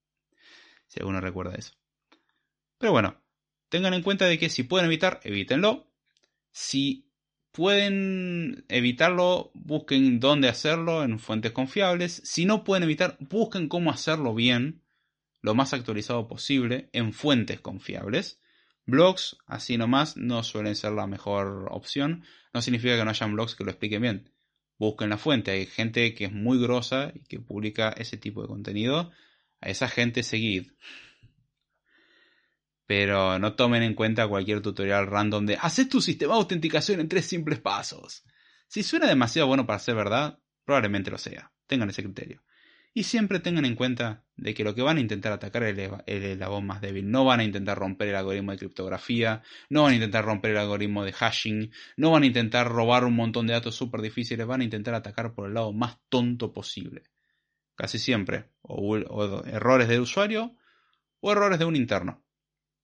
<laughs> si alguno recuerda eso. Pero bueno, tengan en cuenta de que si pueden evitar, evítenlo. Si pueden evitarlo, busquen dónde hacerlo en fuentes confiables. Si no pueden evitar, busquen cómo hacerlo bien, lo más actualizado posible, en fuentes confiables. Blogs, así nomás, no suelen ser la mejor opción. No significa que no hayan blogs que lo expliquen bien. Busquen la fuente. Hay gente que es muy grosa y que publica ese tipo de contenido. A esa gente seguid pero no tomen en cuenta cualquier tutorial random de haces tu sistema de autenticación en tres simples pasos. Si suena demasiado bueno para ser verdad, probablemente lo sea. Tengan ese criterio. Y siempre tengan en cuenta de que lo que van a intentar atacar es el eslabón más débil. No van a intentar romper el algoritmo de criptografía, no van a intentar romper el algoritmo de hashing, no van a intentar robar un montón de datos súper difíciles, van a intentar atacar por el lado más tonto posible. Casi siempre. O, o errores del usuario o errores de un interno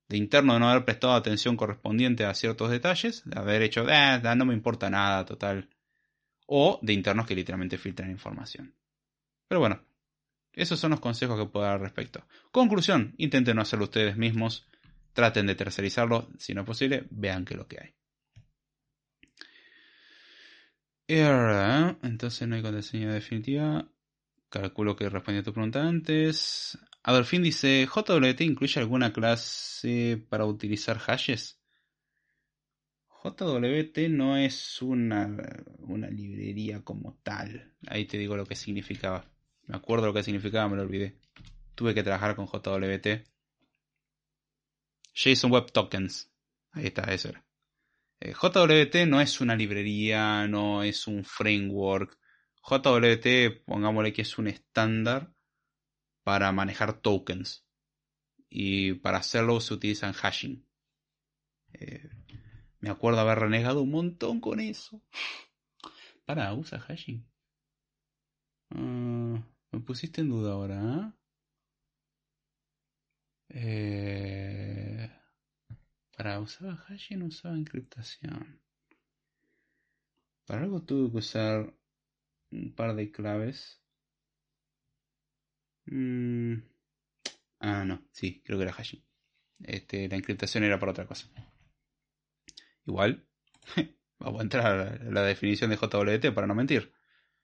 de interno de no haber prestado atención correspondiente a ciertos detalles, de haber hecho, ah, no me importa nada, total. O de internos que literalmente filtran información. Pero bueno, esos son los consejos que puedo dar al respecto. Conclusión, intenten no hacerlo ustedes mismos, traten de tercerizarlo, si no es posible, vean qué es lo que hay. Entonces no hay contraseña definitiva. Calculo que respondí a tu pregunta antes. Adolfín dice, ¿JWT incluye alguna clase para utilizar hashes? JWT no es una, una librería como tal. Ahí te digo lo que significaba. Me acuerdo lo que significaba, me lo olvidé. Tuve que trabajar con JWT. JSON Web Tokens. Ahí está, eso era. Eh, JWT no es una librería, no es un framework. JWT, pongámosle que es un estándar para manejar tokens. Y para hacerlo se utilizan hashing. Eh, me acuerdo haber renegado un montón con eso. <laughs> Para, usa hashing. Ah, me pusiste en duda ahora. ¿eh? eh para usar hashing usaba encriptación. Para algo tuve que usar un par de claves Mm. Ah, no, sí, creo que era hashing. Este, la encriptación era para otra cosa. Igual, <laughs> vamos a entrar a la definición de JWT para no mentir.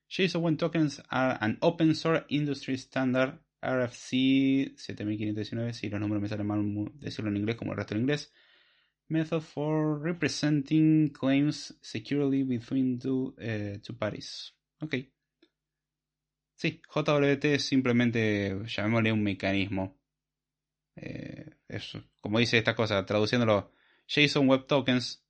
JSON Tokens are an open source industry standard RFC 7519, si los números me salen mal decirlo en inglés como el resto en inglés. Method for representing claims securely between two, eh, two parties. Ok. Sí, JWT es simplemente, llamémosle un mecanismo. Eh, como dice esta cosa, traduciéndolo, JSON Web Tokens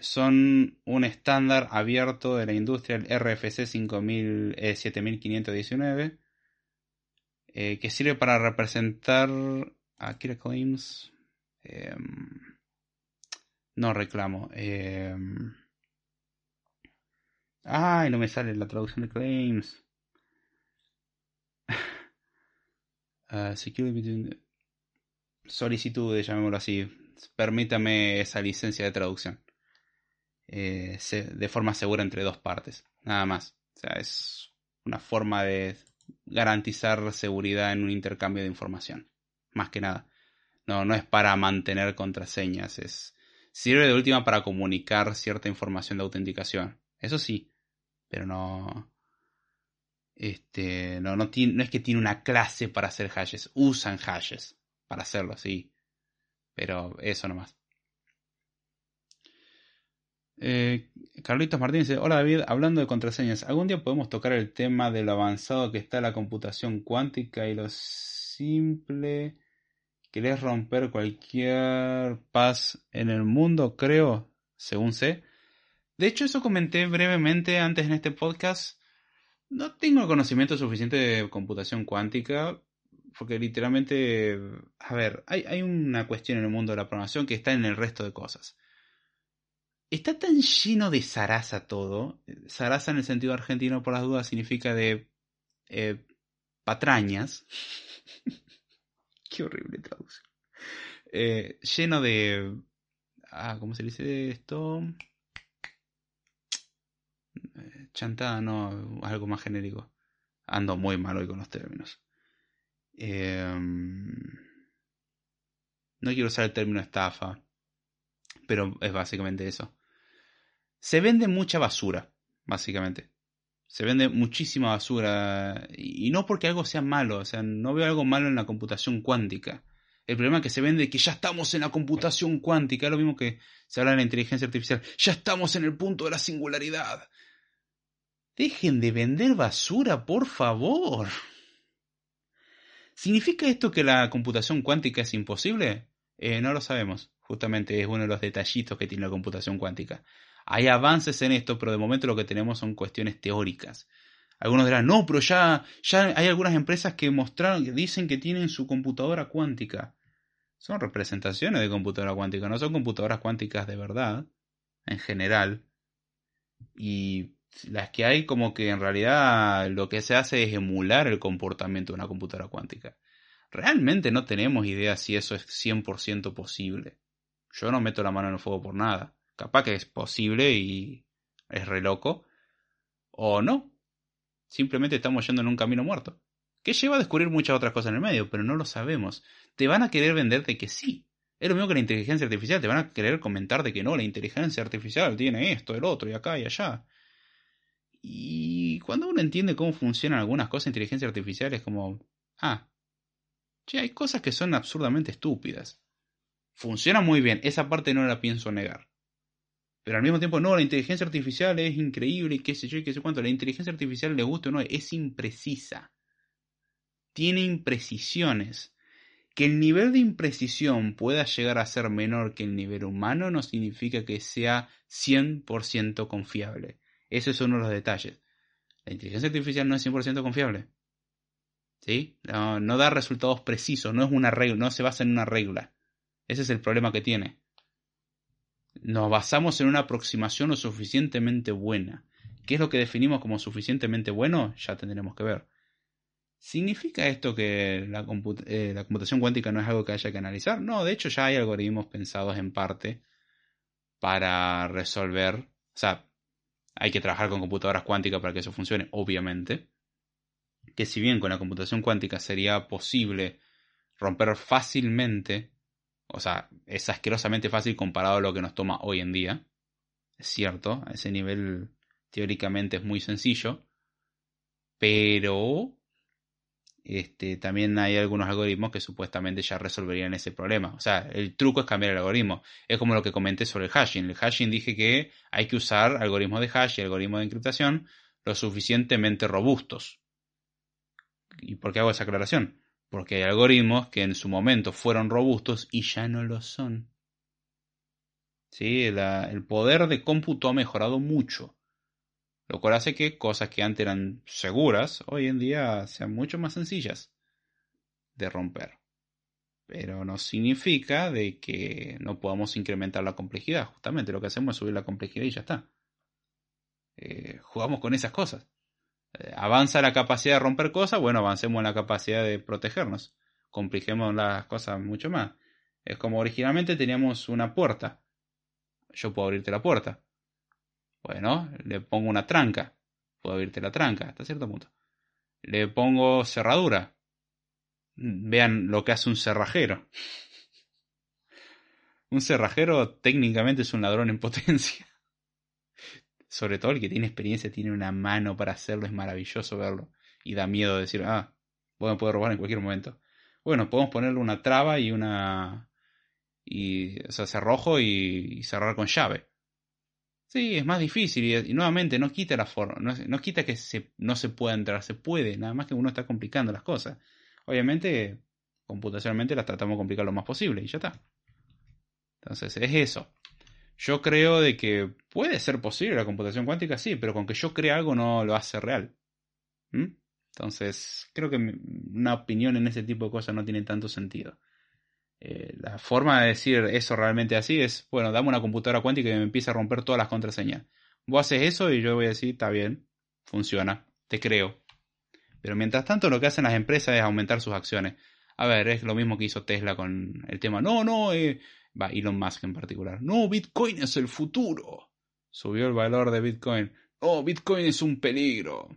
son un estándar abierto de la industria, el RFC 7519, eh, que sirve para representar aquí claims. Em, no reclamo. Eh, ay, no me sale la traducción de claims. <sighs> uh, security solicitudes, llamémoslo así. Permítame esa licencia de traducción. Eh, de forma segura entre dos partes. Nada más. O sea, es una forma de garantizar seguridad en un intercambio de información. Más que nada. No, no es para mantener contraseñas. Es, sirve de última para comunicar cierta información de autenticación. Eso sí. Pero no. Este. No, no, no es que tiene una clase para hacer hashes. Usan hashes para hacerlo, sí. Pero eso nomás. Eh, Carlitos Martínez dice, hola David, hablando de contraseñas, ¿algún día podemos tocar el tema de lo avanzado que está la computación cuántica y lo simple que es romper cualquier paz en el mundo, creo, según sé? De hecho, eso comenté brevemente antes en este podcast. No tengo conocimiento suficiente de computación cuántica, porque literalmente, a ver, hay, hay una cuestión en el mundo de la programación que está en el resto de cosas está tan lleno de zaraza todo. Zaraza en el sentido argentino, por las dudas, significa de eh, patrañas. <laughs> Qué horrible traducción. Eh, lleno de... Ah, ¿Cómo se dice esto? Chantada, no, algo más genérico. Ando muy mal hoy con los términos. Em, no quiero usar el término estafa, pero es básicamente eso. Se vende mucha basura, básicamente. Se vende muchísima basura. Y no porque algo sea malo, o sea, no veo algo malo en la computación cuántica. El problema es que se vende que ya estamos en la computación cuántica, es lo mismo que se habla de la inteligencia artificial. Ya estamos en el punto de la singularidad. Dejen de vender basura, por favor. ¿Significa esto que la computación cuántica es imposible? Eh, no lo sabemos. Justamente es uno de los detallitos que tiene la computación cuántica. Hay avances en esto, pero de momento lo que tenemos son cuestiones teóricas. Algunos dirán, no, pero ya, ya hay algunas empresas que mostraron, que dicen que tienen su computadora cuántica. Son representaciones de computadora cuántica, no son computadoras cuánticas de verdad, en general. Y las que hay como que en realidad lo que se hace es emular el comportamiento de una computadora cuántica. Realmente no tenemos idea si eso es 100% posible. Yo no meto la mano en el fuego por nada. Capaz que es posible y es re loco. O no. Simplemente estamos yendo en un camino muerto. Que lleva a descubrir muchas otras cosas en el medio, pero no lo sabemos. Te van a querer vender de que sí. Es lo mismo que la inteligencia artificial. Te van a querer comentar de que no, la inteligencia artificial tiene esto, el otro, y acá y allá. Y cuando uno entiende cómo funcionan algunas cosas de inteligencia artificial, es como, ah, che, hay cosas que son absurdamente estúpidas. Funciona muy bien, esa parte no la pienso negar. Pero al mismo tiempo, no, la inteligencia artificial es increíble y qué sé yo y qué sé cuánto. La inteligencia artificial, le gusta o no, es imprecisa. Tiene imprecisiones. Que el nivel de imprecisión pueda llegar a ser menor que el nivel humano no significa que sea 100% confiable. Ese es uno de los detalles. La inteligencia artificial no es 100% confiable. ¿Sí? No, no, da resultados precisos, no es una regla, no se basa en una regla. Ese es el problema que tiene nos basamos en una aproximación lo suficientemente buena. ¿Qué es lo que definimos como suficientemente bueno? Ya tendremos que ver. ¿Significa esto que la, eh, la, computación cuántica no es algo que haya que analizar? No, de hecho ya hay algoritmos pensados en parte para resolver. O sea, hay que trabajar con computadoras cuánticas para que eso funcione, obviamente. que si bien con la computación cuántica sería posible romper fácilmente, o sea, es asquerosamente fácil comparado a lo que nos toma hoy en día, es cierto, a ese nivel teóricamente es muy sencillo, pero este, también hay algunos algoritmos que supuestamente ya resolverían ese problema. O sea, el truco es cambiar el algoritmo. Es como lo que comenté sobre el hashing. El hashing dije que hay que usar algoritmos de hash y algoritmos de encriptación lo suficientemente robustos. ¿Y por qué hago esa aclaración? Porque hay algoritmos que en su momento fueron robustos y ya no lo son. ¿Sí? el poder de cómputo ha mejorado mucho. Lo cual hace que cosas que antes eran seguras, hoy en día sean mucho más sencillas de romper. Pero no significa de que no podamos incrementar la complejidad. Justamente lo que hacemos es subir la complejidad y ya está. Eh, jugamos con esas cosas. Eh, avanza la capacidad de romper cosas, bueno, avancemos en la capacidad de protegernos. Compliquemos las cosas mucho más. Es como originalmente teníamos una puerta. Yo puedo abrirte la puerta. Bueno, le pongo una tranca. Puedo abrirte la tranca hasta cierto punto. Le pongo cerradura. Vean lo que hace un cerrajero. <laughs> Un cerrajero técnicamente es un ladrón en potencia. <laughs> Sobre todo el que tiene experiencia tiene una mano para hacerlo, es maravilloso verlo. Y da miedo decir, ah, vos me puedes robar en cualquier momento. Bueno, podemos ponerle una traba y una. y. o sea, cerrojo y cerrar con llave. Sí, es más difícil y, nuevamente no quita la forma, no, quita que se, no se pueda entrar, se puede, nada más que uno está complicando las cosas. Obviamente, computacionalmente las tratamos de complicar lo más posible y ya está. Entonces, es eso. Yo creo de que puede ser posible la computación cuántica, sí, pero con que yo crea algo no lo hace real. ¿Mm? Entonces, creo que una opinión en ese tipo de cosas no tiene tanto sentido. Eh, la forma de decir eso realmente así es, bueno, dame una computadora cuántica que me empiece a romper todas las contraseñas. Vos haces eso y yo voy a decir, está bien, funciona, te creo. Pero mientras tanto lo que hacen las empresas es aumentar sus acciones. A ver, es lo mismo que hizo Tesla con el tema, no, no, eh, va, Elon Musk en particular, no, Bitcoin es el futuro. Subió el valor de Bitcoin. Oh, Bitcoin es un peligro.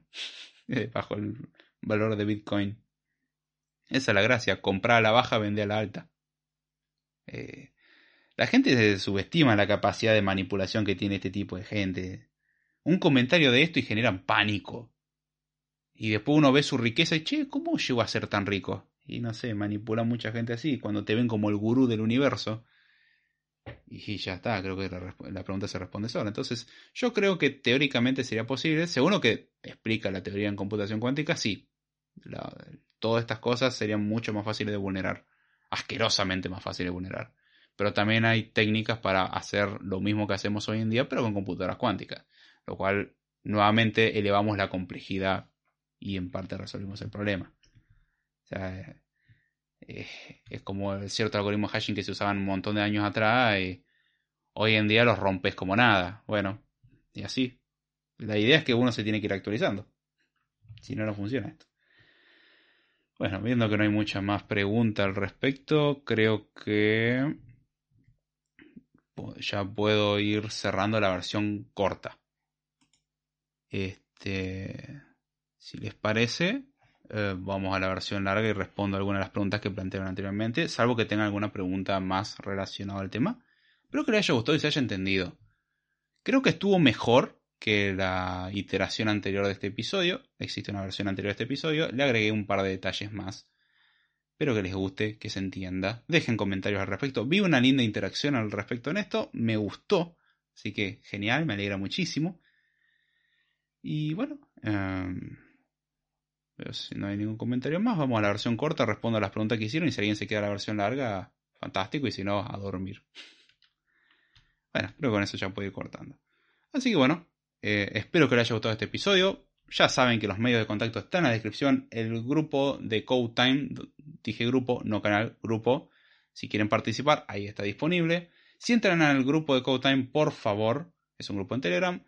<laughs> Bajo el valor de Bitcoin. Esa es la gracia, comprar a la baja, vender a la alta. Eh, la gente subestima la capacidad de manipulación que tiene este tipo de gente. Un comentario de esto y generan pánico. Y después uno ve su riqueza y, che, ¿cómo llegó a ser tan rico? Y no sé, manipula mucha gente así, cuando te ven como el gurú del universo. Y ya está, creo que la, pregunta se responde sola. Entonces, yo creo que teóricamente sería posible, según lo que explica la teoría en computación cuántica, sí. todas estas cosas serían mucho más fáciles de vulnerar asquerosamente más fácil de vulnerar. Pero también hay técnicas para hacer lo mismo que hacemos hoy en día, pero con computadoras cuánticas. Lo cual nuevamente elevamos la complejidad y en parte resolvimos el problema. O sea, eh, es como cierto algoritmo hashing que se usaban un montón de años atrás y hoy en día los rompes como nada. Bueno, y así. La idea es que uno se tiene que ir actualizando. Si no, no funciona esto. Bueno, viendo que no hay mucha más pregunta al respecto, creo que ya puedo ir cerrando la versión corta. Este, si les parece, eh, vamos a la versión larga y respondo algunas de las preguntas que plantearon anteriormente, salvo que tengan alguna pregunta más relacionada al tema. Espero que les haya gustado y se haya entendido. Creo que estuvo mejor que la iteración anterior de este episodio. Existe una versión anterior de este episodio. Le agregué un par de detalles más. Espero que les guste, que se entienda. Dejen comentarios al respecto. Vi una linda interacción al respecto en esto. Me gustó. Así que genial, me alegra muchísimo. Y bueno, em, si no hay ningún comentario más, vamos a la versión corta, respondo a las preguntas que hicieron y si alguien se queda a la versión larga, fantástico, y si no, a dormir. <laughs> Bueno, creo que con eso ya puedo ir cortando. Así que bueno, eh, espero que les haya gustado este episodio. Ya saben que los medios de contacto están en la descripción. El grupo de Code Time, dije grupo, no canal, grupo. Si quieren participar, ahí está disponible. Si entran al grupo de Code Time, por favor, es un grupo en Telegram.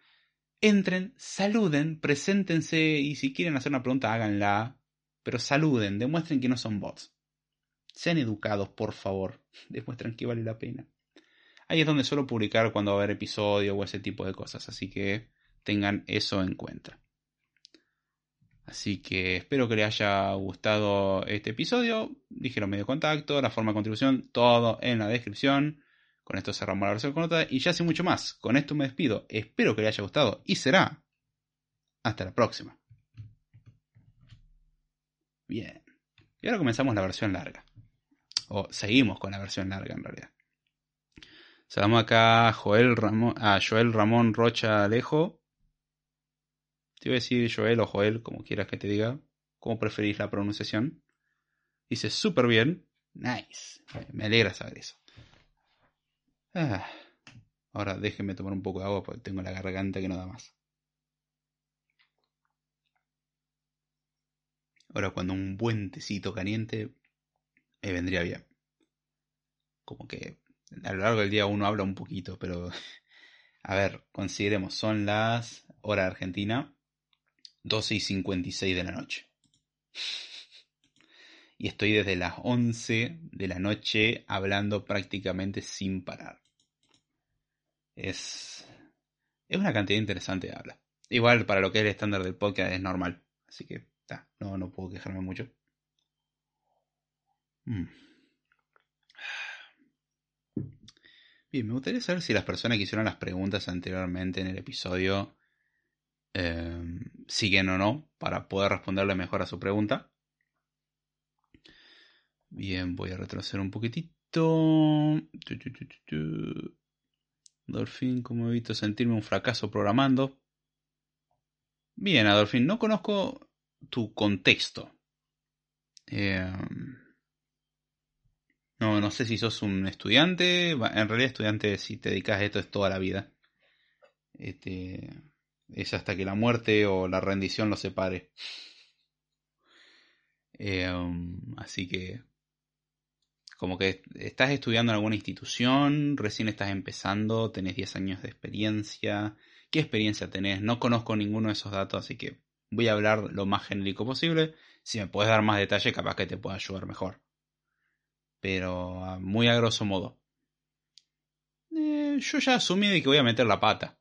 Entren, saluden, preséntense y si quieren hacer una pregunta, háganla. Pero saluden, demuestren que no son bots. Sean educados, por favor. <laughs> Demuestren que vale la pena. Ahí es donde suelo publicar cuando va a haber episodio o ese tipo de cosas. Así que tengan eso en cuenta. Así que espero que les haya gustado este episodio. Dijeron medio contacto, la forma de contribución, todo en la descripción. Con esto cerramos la versión con nota y ya sin mucho más. Con esto me despido. Espero que les haya gustado y será. Hasta la próxima. Bien. Y ahora comenzamos la versión larga. O seguimos con la versión larga en realidad. Saludamos acá Joel Ramón, a Joel Ramón Rocha Alejo. Te iba a decir Joel o Joel, como quieras que te diga. ¿Cómo preferís la pronunciación? Dice súper bien. Nice. Me alegra saber eso. Ah. Ahora déjenme tomar un poco de agua porque tengo la garganta que no da más. Ahora cuando un buen tecito caliente me vendría bien. Como que a lo largo del día uno habla un poquito, pero <laughs> a ver, consideremos, son las hora argentina 12 y 56 de la noche. Y estoy desde las 11 de la noche hablando prácticamente sin parar. Es, es una cantidad interesante de habla. Igual para lo que es el estándar del podcast es normal. Así que no, no puedo quejarme mucho. Mm. Bien, me gustaría saber si las personas que hicieron las preguntas anteriormente en el episodio em, siguen o no para poder responderle mejor a su pregunta. Bien, voy a retroceder un poquitito. Dolphin, como evito sentirme un fracaso programando. Bien, Adolfín, no conozco tu contexto. Eh, no, no sé si sos un estudiante. En realidad, estudiante, si te dedicas a esto, es toda la vida. Este, es hasta que la muerte o la rendición los separe. Eh, así que, como que estás estudiando en alguna institución, recién estás empezando, tenés 10 años de experiencia. ¿Qué experiencia tenés? No conozco ninguno de esos datos, así que Voy a hablar lo más genérico posible. Si me puedes dar más detalle, capaz que te pueda ayudar mejor. Pero muy a grosso modo. Eh, yo ya asumí de que voy a meter la pata.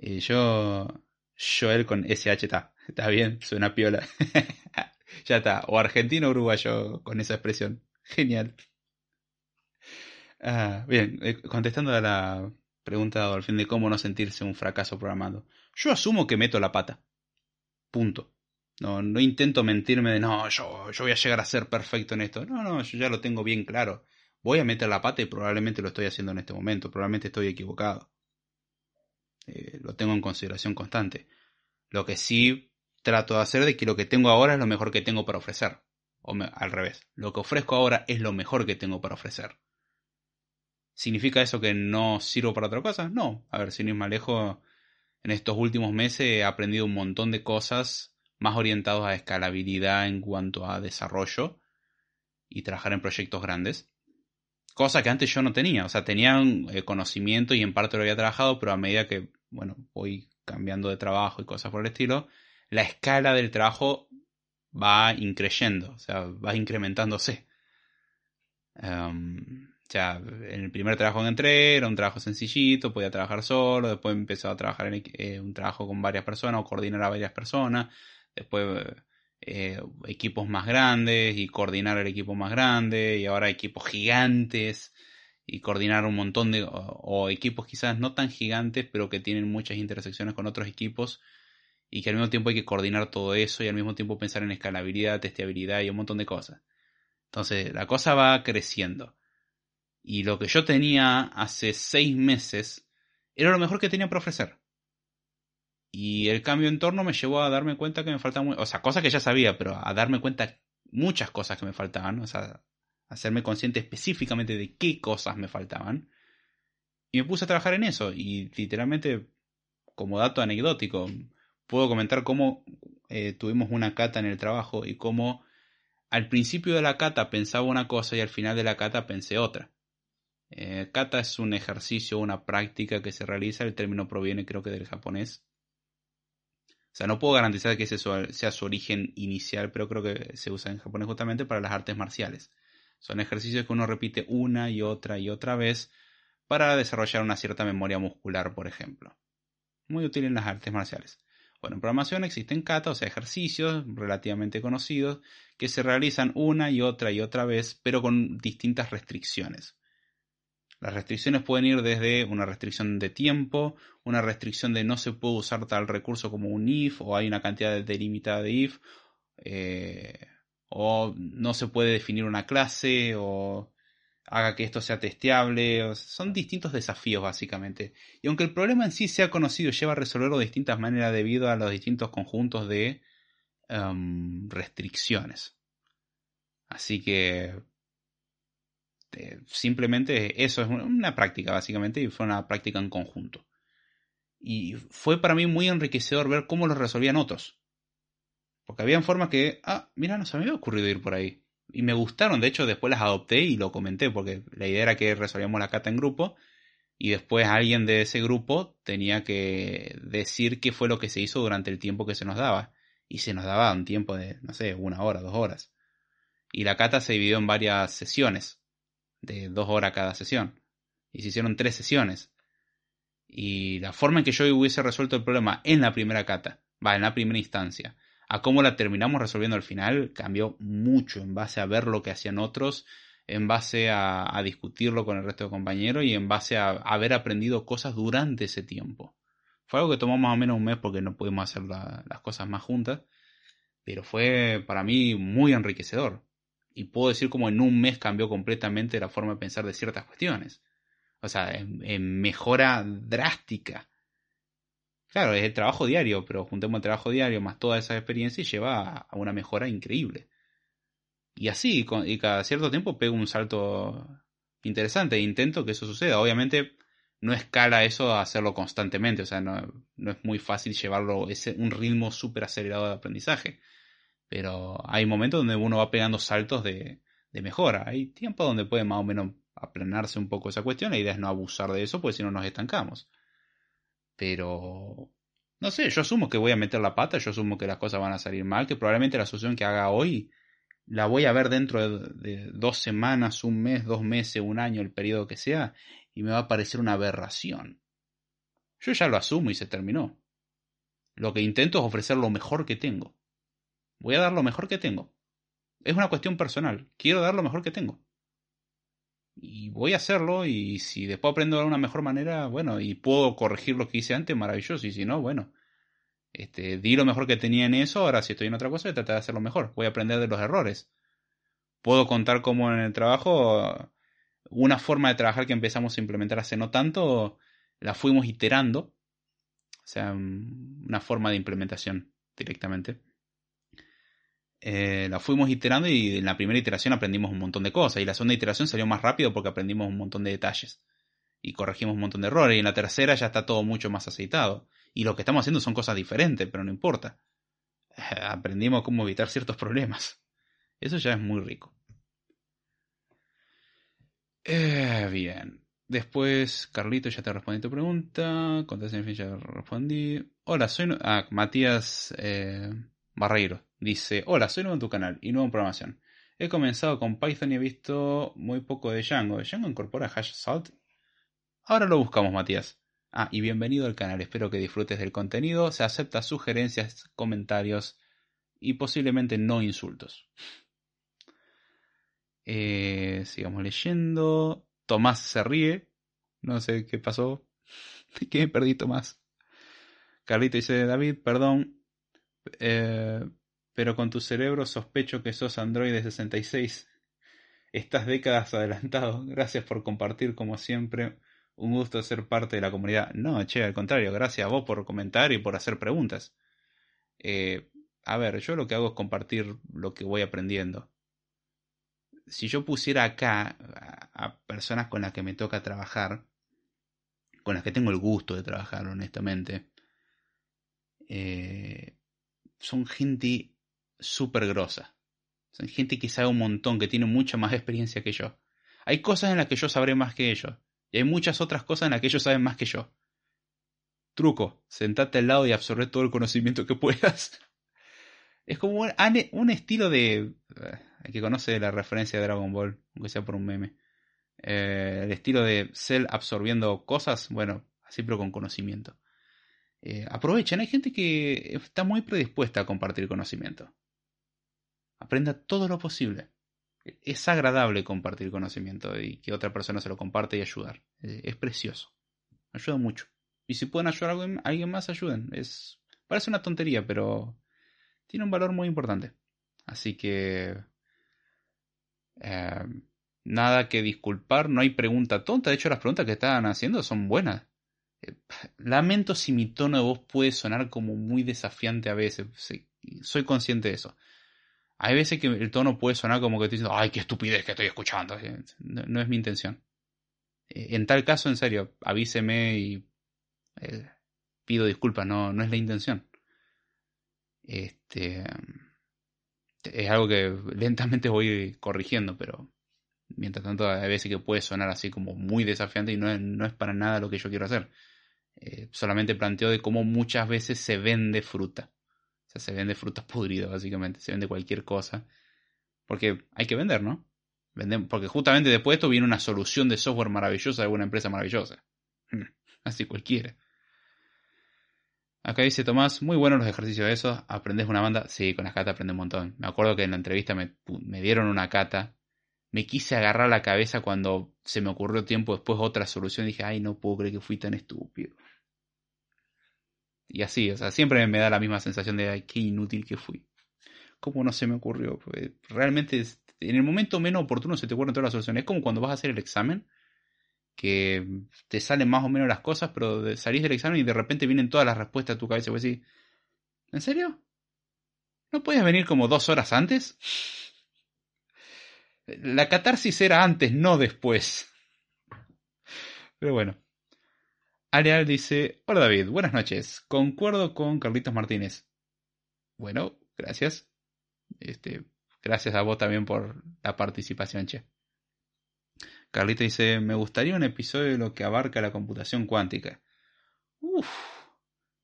Y yo. Joel con SH está. Está bien, suena piola. <laughs> ya está. O argentino o uruguayo con esa expresión. Genial. Ah, bien, eh, contestando a la pregunta al fin de cómo no sentirse un fracaso programando. Yo asumo que meto la pata. Punto. No, no intento mentirme de no, yo, yo voy a llegar a ser perfecto en esto. No, no, yo ya lo tengo bien claro. Voy a meter la pata y probablemente lo estoy haciendo en este momento. Probablemente estoy equivocado. Eh, lo tengo en consideración constante. Lo que sí trato de hacer es que lo que tengo ahora es lo mejor que tengo para ofrecer. O al revés, lo que ofrezco ahora es lo mejor que tengo para ofrecer. ¿Significa eso que no sirvo para otra cosa? No. A ver, si no es más lejos, en estos últimos meses he aprendido un montón de cosas más orientados a escalabilidad en cuanto a desarrollo y trabajar en proyectos grandes. Cosa que antes yo no tenía. O sea, tenía eh, conocimiento y en parte lo había trabajado, pero a medida que, bueno, voy cambiando de trabajo y cosas por el estilo, la escala del trabajo va increyendo, o sea, va incrementándose. Em, o sea, en el primer trabajo que entré era un trabajo sencillito, podía trabajar solo, después empecé a trabajar en eh, un trabajo con varias personas o coordinar a varias personas, después eh, equipos más grandes y coordinar el equipo más grande y ahora equipos gigantes y coordinar un montón de o, equipos quizás no tan gigantes pero que tienen muchas intersecciones con otros equipos y que al mismo tiempo hay que coordinar todo eso y al mismo tiempo pensar en escalabilidad, testeabilidad y un montón de cosas. Entonces la cosa va creciendo. Y lo que yo tenía hace seis meses era lo mejor que tenía para ofrecer. Y el cambio de entorno me llevó a darme cuenta que me faltaban, o sea, cosas que ya sabía, pero a darme cuenta muchas cosas que me faltaban, o sea, hacerme consciente específicamente de qué cosas me faltaban. Y me puse a trabajar en eso. Y literalmente, como dato anecdótico, puedo comentar cómo eh, tuvimos una cata en el trabajo y cómo al principio de la cata pensaba una cosa y al final de la cata pensé otra. Eh, kata es un ejercicio, una práctica que se realiza, el término proviene creo que del japonés. O sea, no puedo garantizar que ese sea su origen inicial, pero creo que se usa en japonés justamente para las artes marciales. Son ejercicios que uno repite una y otra y otra vez para desarrollar una cierta memoria muscular, por ejemplo. Muy útil en las artes marciales. Bueno, en programación existen kata, o sea, ejercicios relativamente conocidos, que se realizan una y otra y otra vez, pero con distintas restricciones. Las restricciones pueden ir desde una restricción de tiempo, una restricción de no se puede usar tal recurso como un if, o hay una cantidad delimitada de if, eh, o no se puede definir una clase, o haga que esto sea testeable. son distintos desafíos básicamente. Y aunque el problema en sí sea conocido, lleva a resolverlo de distintas maneras debido a los distintos conjuntos de em, restricciones. Así que eh, simplemente eso es una práctica básicamente y fue una práctica en conjunto. Y fue para mí muy enriquecedor ver cómo lo resolvían otros. Porque habían formas que, ah, mira, no se me había ocurrido ir por ahí y me gustaron, de hecho después las adopté y lo comenté, porque la idea era que resolvíamos la cata en grupo y después alguien de ese grupo tenía que decir qué fue lo que se hizo durante el tiempo que se nos daba. Y se nos daba un tiempo de, no sé, una hora, dos horas. Y la cata se dividió en varias sesiones, de dos horas cada sesión. Y se hicieron tres sesiones. Y la forma en que yo hubiese resuelto el problema en la primera cata, va, en la primera instancia, a cómo la terminamos resolviendo al final cambió mucho en base a ver lo que hacían otros, en base a, discutirlo con el resto de compañeros y en base a, haber aprendido cosas durante ese tiempo. Fue algo que tomó más o menos un mes porque no pudimos hacer las cosas más juntas, pero fue para mí muy enriquecedor. Y puedo decir como en un mes cambió completamente la forma de pensar de ciertas cuestiones. O sea, en mejora drástica Claro, es el trabajo diario, pero juntemos el trabajo diario más toda esa experiencia y lleva a una mejora increíble. Y así, y cada cierto tiempo pego un salto interesante e intento que eso suceda. Obviamente no escala eso a hacerlo constantemente, o sea, no, es muy fácil llevarlo ese, un ritmo súper acelerado de aprendizaje. Pero hay momentos donde uno va pegando saltos de, de mejora. Hay tiempos donde puede más o menos aplanarse un poco esa cuestión. La idea es no abusar de eso, porque si no nos estancamos. Pero no sé, yo asumo que voy a meter la pata, yo asumo que las cosas van a salir mal, que probablemente la solución que haga hoy la voy a ver dentro de, dos semanas, un mes, dos meses, un año, el periodo que sea, y me va a parecer una aberración. Yo ya lo asumo y se terminó. Lo que intento es ofrecer lo mejor que tengo. Voy a dar lo mejor que tengo. Es una cuestión personal. Quiero dar lo mejor que tengo y voy a hacerlo y si después aprendo de una mejor manera, bueno, y puedo corregir lo que hice antes, maravilloso, y si no, bueno, este, di lo mejor que tenía en eso, ahora si estoy en otra cosa, voy a tratar de hacerlo mejor, voy a aprender de los errores. Puedo contar como en el trabajo, una forma de trabajar que empezamos a implementar hace no tanto, la fuimos iterando, o sea, una forma de implementación directamente. Eh, la fuimos iterando y en la primera iteración aprendimos un montón de cosas. Y la segunda iteración salió más rápido porque aprendimos un montón de detalles y corregimos un montón de errores. Y en la tercera ya está todo mucho más aceitado. Y lo que estamos haciendo son cosas diferentes pero no importa. <laughs> Aprendimos cómo evitar ciertos problemas. Eso ya es muy rico. Eh, bien. Después Carlito ya te respondí tu pregunta. En fin ya respondí. Hola soy ah, Matías eh, Barreiro Dice, hola, soy nuevo en tu canal y nuevo en programación. He comenzado con Python y he visto muy poco de Django. ¿Django incorpora hash salt? Ahora lo buscamos, Matías. Ah, y bienvenido al canal. Espero que disfrutes del contenido. Se acepta sugerencias, comentarios y posiblemente no insultos. Eh, sigamos leyendo. Tomás se ríe. No sé qué pasó. <laughs> ¿Qué me perdí, Tomás? Carlito dice, David, perdón. Eh, pero con tu cerebro sospecho que sos Android 66. Estás décadas adelantado. Gracias por compartir como siempre. Un gusto ser parte de la comunidad. No, che, al contrario, gracias a vos por comentar y por hacer preguntas. Eh, a ver, yo lo que hago es compartir lo que voy aprendiendo. Si yo pusiera acá a, personas con las que me toca trabajar, con las que tengo el gusto de trabajar, honestamente, eh, son gente súper grosa. Son gente que sabe un montón, que tiene mucha más experiencia que yo. Hay cosas en las que yo sabré más que ellos. Y hay muchas otras cosas en las que ellos saben más que yo. Truco, sentate al lado y absorbe todo el conocimiento que puedas. Es como un, estilo de... Eh, el que conoce la referencia de Dragon Ball, aunque sea por un meme. Eh, el estilo de Cell absorbiendo cosas, bueno, así pero con conocimiento. Eh, aprovechen. Hay gente que está muy predispuesta a compartir conocimiento. Aprenda todo lo posible. Es agradable compartir conocimiento y que otra persona se lo comparte y ayudar. Es precioso. Ayuda mucho. Y si pueden ayudar a alguien más, ayuden. Es, parece una tontería, pero tiene un valor muy importante. Así que... Eh, nada que disculpar, no hay pregunta tonta. De hecho, las preguntas que estaban haciendo son buenas. Lamento si mi tono de voz puede sonar como muy desafiante a veces. Soy consciente de eso. Hay veces que el tono puede sonar como que estoy diciendo, ay, qué estupidez que estoy escuchando. No, es mi intención. Eh, en tal caso, en serio, avíseme y eh, pido disculpas, no, no es la intención. Este es algo que lentamente voy corrigiendo, pero mientras tanto hay veces que puede sonar así como muy desafiante y no no es para nada lo que yo quiero hacer. Eh, solamente planteo de cómo muchas veces se vende fruta. O sea, se vende frutas <laughs> podridas, básicamente. Se vende cualquier cosa. Porque hay que vender, ¿no? Vender, porque justamente después de esto viene una solución de software maravillosa de una empresa maravillosa. Hmm, así cualquiera. Acá dice Tomás, muy buenos los ejercicios de esos. ¿Aprendes una banda? Sí, con las catas aprende un montón. Me acuerdo que en la entrevista me, me dieron una cata. Me quise agarrar la cabeza cuando se me ocurrió tiempo después otra solución. Dije, ay, no puedo creer que fui tan estúpido. Y así, o sea, siempre me da la misma sensación de, ay, qué inútil que fui. ¿Cómo no se me ocurrió? Pues, realmente, en el momento menos oportuno se te ocurren todas las soluciones. Es como cuando vas a hacer el examen, que te salen más o menos las cosas, pero salís del examen y de repente vienen todas las respuestas a tu cabeza. Y vos decís, ¿en serio? ¿No podías venir como dos horas antes? La catarsis era antes, no después. Pero bueno. Arial dice, hola David, buenas noches. Concuerdo con Carlitos Martínez. Bueno, gracias. Este, gracias a vos también por la participación, che. Carlito dice, me gustaría un episodio de lo que abarca la computación cuántica. Uf,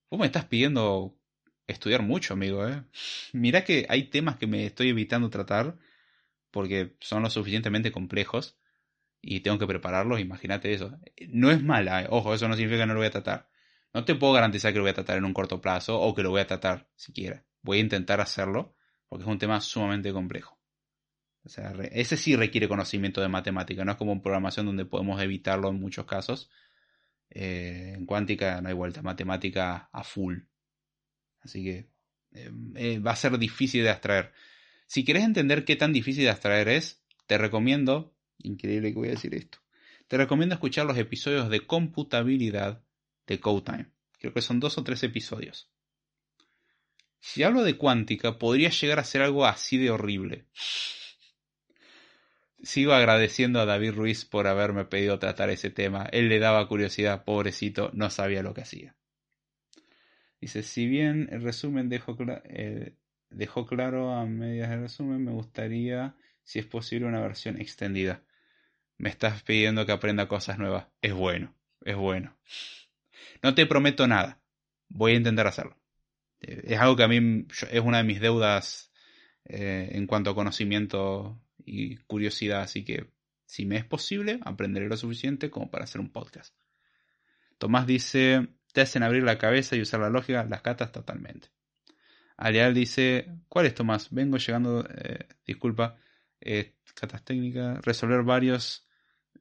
vos me estás pidiendo estudiar mucho, amigo, eh. Mirá que hay temas que me estoy evitando tratar porque son lo suficientemente complejos y tengo que prepararlos, imagínate eso. No es mala, eh. ojo, eso no significa que no lo voy a tratar. No te puedo garantizar que lo voy a tratar en un corto plazo o que lo voy a tratar siquiera. Voy a intentar hacerlo porque es un tema sumamente complejo. O sea, ese sí requiere conocimiento de matemática, no es como en programación donde podemos evitarlo en muchos casos. Eh, en cuántica no hay vuelta, matemática a full. Así que eh, va a ser difícil de abstraer. Si quieres entender qué tan difícil de abstraer es, te recomiendo Increíble que voy a decir esto. Te recomiendo escuchar los episodios de computabilidad de CodeTime. Creo que son dos o tres episodios. Si hablo de cuántica, podría llegar a ser algo así de horrible. Sigo agradeciendo a David Ruiz por haberme pedido tratar ese tema. Él le daba curiosidad, pobrecito, no sabía lo que hacía. Dice, si bien el resumen dejó, eh, dejó claro a medias del resumen, me gustaría, si es posible, una versión extendida me estás pidiendo que aprenda cosas nuevas. Es bueno, es bueno. No te prometo nada. Voy a intentar hacerlo. Eh, es algo que a mí es una de mis deudas eh, en cuanto a conocimiento y curiosidad, así que si me es posible, aprenderé lo suficiente como para hacer un podcast. Tomás dice, te hacen abrir la cabeza y usar la lógica, las catas totalmente. Aleal dice, ¿cuál es Tomás? Vengo llegando, eh, disculpa, catas técnicas, resolver varios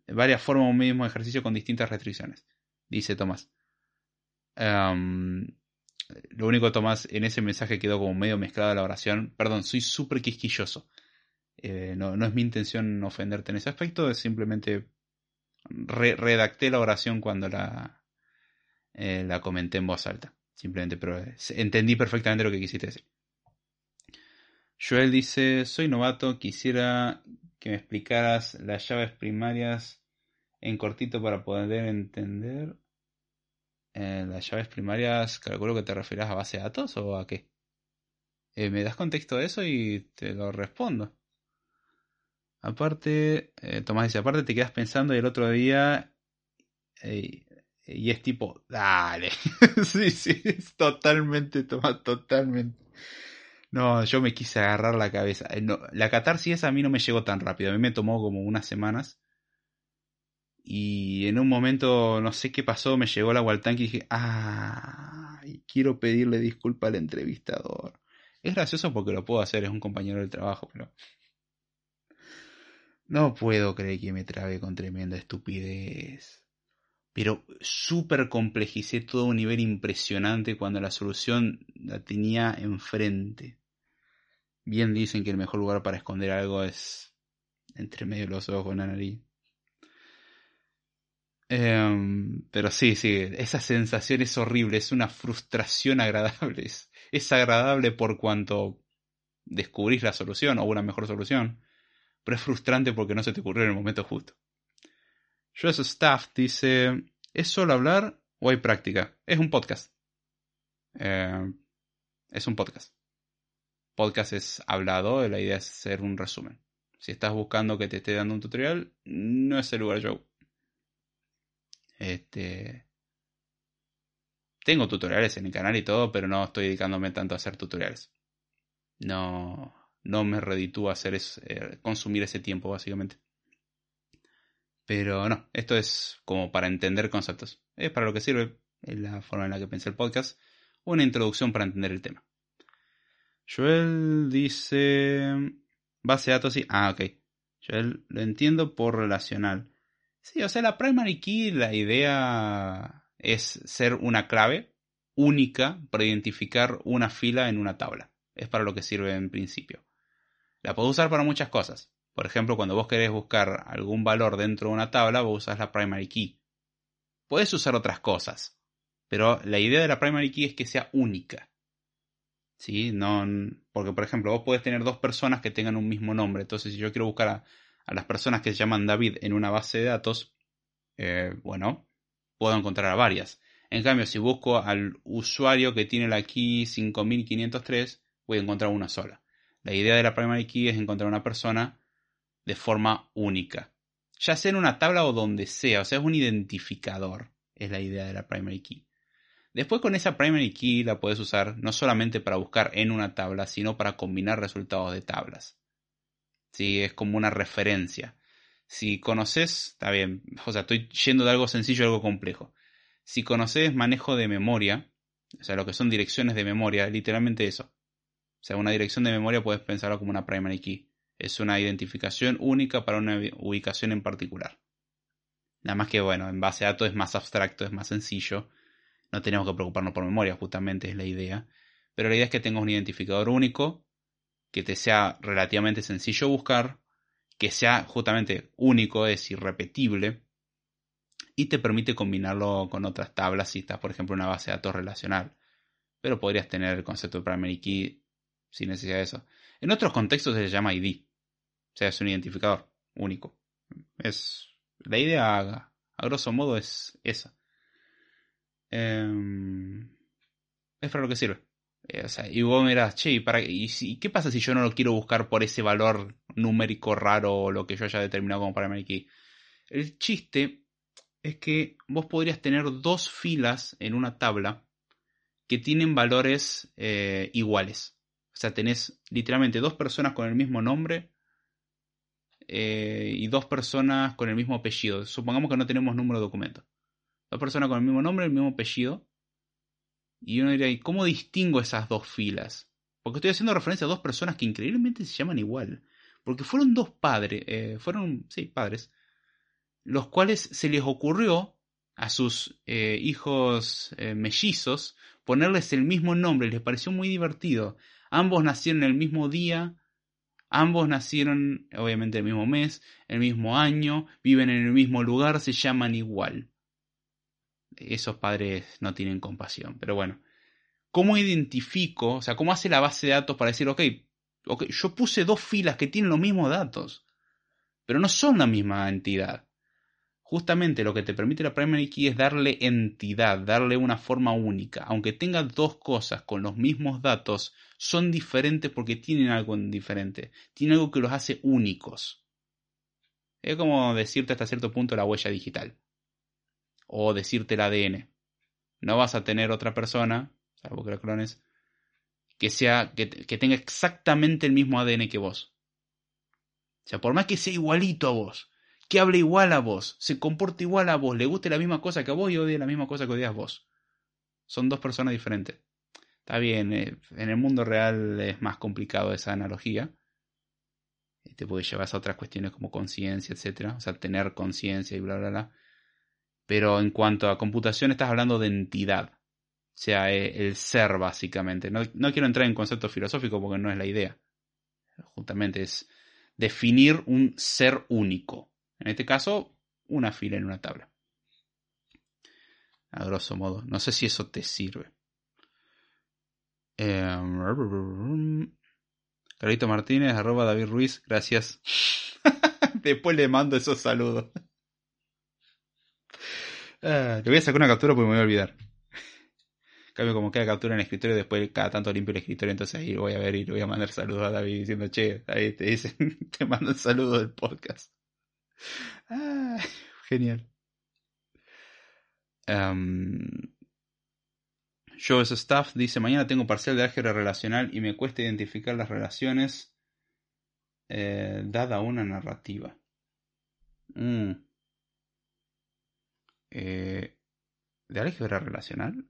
varias formas un mismo ejercicio con distintas restricciones, dice Tomás. lo único, Tomás, en ese mensaje quedó como medio mezclada la oración. Perdón, soy súper quisquilloso. Eh, no, no, es mi intención ofenderte en ese aspecto, es simplemente redacté la oración cuando la, eh, la comenté en voz alta. Simplemente, pero entendí perfectamente lo que quisiste decir. Joel dice, soy novato, quisiera que me explicaras las llaves primarias en cortito para poder entender. Eh, las llaves primarias, calculo que te refieras a base de datos o a qué. Eh, me das contexto de eso y te lo respondo. Aparte, eh, Tomás dice, aparte te quedas pensando y el otro día y es tipo, dale. <laughs> sí, sí, es totalmente, Tomás, totalmente. No, yo me quise agarrar la cabeza. Eh, la catarsis a mí no me llegó tan rápido. A mí me tomó como unas semanas. Y en un momento, no sé qué pasó, me llegó el agua y dije, ah, quiero pedirle disculpa al entrevistador. Es gracioso porque lo puedo hacer, es un compañero del trabajo, pero... No puedo creer que me trabe con tremenda estupidez. Pero súper complejicé todo un nivel impresionante cuando la solución la tenía enfrente. Bien dicen que el mejor lugar para esconder algo es entre medio de los ojos, en la nariz. Em, pero sí, sí, esa sensación es horrible, es una frustración <laughs> agradable. Es, agradable por cuanto descubrís la solución o una mejor solución, pero es frustrante porque no se te ocurrió en el momento justo. Josh Staff dice, ¿es solo hablar o hay práctica? Es un podcast. Em, es un podcast. Podcast es hablado, la idea es hacer un resumen. Si estás buscando que te esté dando un tutorial, no es el lugar yo. Este. Tengo tutoriales en el canal y todo, pero no estoy dedicándome tanto a hacer tutoriales. No, no me reditúa hacer eh, consumir ese tiempo, básicamente. Pero no, esto es como para entender conceptos. Es para lo que sirve, es la forma en la que pensé el podcast. Una introducción para entender el tema. Joel dice. Base de datos, sí. Ah, ok. Joel lo entiendo por relacional. Sí, o sea, la primary key, la idea es ser una clave única para identificar una fila en una tabla. Es para lo que sirve en principio. La puedo usar para muchas cosas. Por ejemplo, cuando vos querés buscar algún valor dentro de una tabla, vos usas la primary key. Puedes usar otras cosas, pero la idea de la primary key es que sea única. ¿Sí? No, porque, por ejemplo, vos podés tener dos personas que tengan un mismo nombre. Entonces, si yo quiero buscar a las personas que se llaman David en una base de datos, eh, bueno, puedo encontrar a varias. En cambio, si busco al usuario que tiene la key 5503, voy a encontrar una sola. La idea de la primary key es encontrar una persona de forma única. Ya sea en una tabla o donde sea, o sea, es un identificador, es la idea de la primary key. Después con esa primary key la puedes usar no solamente para buscar en una tabla, sino para combinar resultados de tablas. ¿sí? Es como una referencia. Si conoces, está bien, o sea, estoy yendo de algo sencillo a algo complejo. Si conoces manejo de memoria, o sea, lo que son direcciones de memoria, literalmente eso. O sea, una dirección de memoria puedes pensarlo como una primary key. Es una identificación única para una ubicación en particular. Nada más que, bueno, en base a datos es más abstracto, es más sencillo. No tenemos que preocuparnos por memoria, justamente es la idea. Pero la idea es que tengas un identificador único que te sea relativamente sencillo buscar, que sea justamente único, es irrepetible, y te permite combinarlo con otras tablas si estás, por ejemplo, en una base de datos relacional. Pero podrías tener el concepto de primary key sin necesidad de eso. En otros contextos se llama ID. O sea, es un identificador único. Es. La idea, a, grosso modo, es esa. Em, es para lo que sirve. Eh, y vos mirás, che, ¿para, y, qué pasa si yo no lo quiero buscar por ese valor numérico raro o lo que yo haya determinado como primary? El chiste es que vos podrías tener dos filas en una tabla que tienen valores eh, iguales. O sea, tenés literalmente dos personas con el mismo nombre eh, y dos personas con el mismo apellido. Supongamos que no tenemos número de documento. Dos personas con el mismo nombre el mismo apellido y uno diría, ¿y cómo distingo esas dos filas? Porque estoy haciendo referencia a dos personas que increíblemente se llaman igual. Porque fueron dos padres, eh, fueron, sí, padres, los cuales se les ocurrió a sus eh, hijos eh, mellizos ponerles el mismo nombre, les pareció muy divertido. Ambos nacieron el mismo día, ambos nacieron obviamente el mismo mes, el mismo año, viven en el mismo lugar, se llaman igual esos padres no tienen compasión. Pero bueno, ¿cómo identifico, o sea, cómo hace la base de datos para decir, ok, okay yo puse dos filas que tienen los mismos datos, pero no son la misma entidad? Justamente lo que te permite la primary key es darle entidad, darle una forma única. Aunque tenga dos cosas con los mismos datos, son diferentes porque tienen algo diferente. Tienen algo que los hace únicos. Es como decirte hasta cierto punto la huella digital o decirte el ADN. No vas a tener otra persona, salvo que la clones, que, sea, que, tenga exactamente el mismo ADN que vos. O sea, por más que sea igualito a vos, que hable igual a vos, se comporte igual a vos, le guste la misma cosa que a vos y odie la misma cosa que odias vos. Son dos personas diferentes. Está bien, eh, en el mundo real es más complicado esa analogía. Te puede llevar a otras cuestiones como conciencia, etcétera, o sea, tener conciencia y bla, bla, bla. Pero en cuanto a computación estás hablando de entidad, o sea, eh, el ser básicamente. No, no quiero entrar en concepto filosófico porque no es la idea. Justamente es definir un ser único. En este caso, una fila en una tabla. A grosso modo. No sé si eso te sirve. Eh, Carlito Martínez, arroba David Ruiz, gracias. <laughs> Después le mando esos saludos. Ah, le voy a sacar una captura porque me voy a olvidar. <laughs> Cambio como queda captura en el escritorio, después cada tanto limpio el escritorio, entonces ahí voy a ver y le voy a mandar saludos a David diciendo, che, ahí te dicen, <laughs> te mando un saludo del podcast. <laughs> Ah, genial. Um, Joe's Staff dice, mañana tengo parcial de álgebra relacional y me cuesta identificar las relaciones eh, dada una narrativa. Mm. Eh, ¿De álgebra relacional?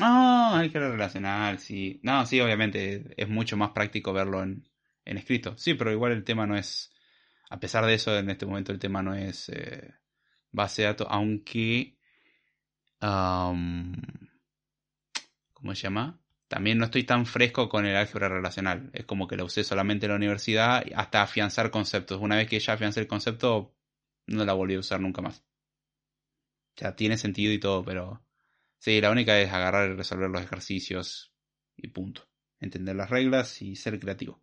Ah, álgebra relacional, sí. No, sí, obviamente es mucho más práctico verlo en, en, escrito. Sí, pero igual el tema no es, a pesar de eso, en este momento el tema no es eh, base de datos, aunque... ¿Cómo se llama? También no estoy tan fresco con el álgebra relacional. Es como que lo usé solamente en la universidad hasta afianzar conceptos. Una vez que ya afiancé el concepto, no la volví a usar nunca más. Sea, tiene sentido y todo, pero... Sí, la única es agarrar y resolver los ejercicios y punto. Entender las reglas y ser creativo.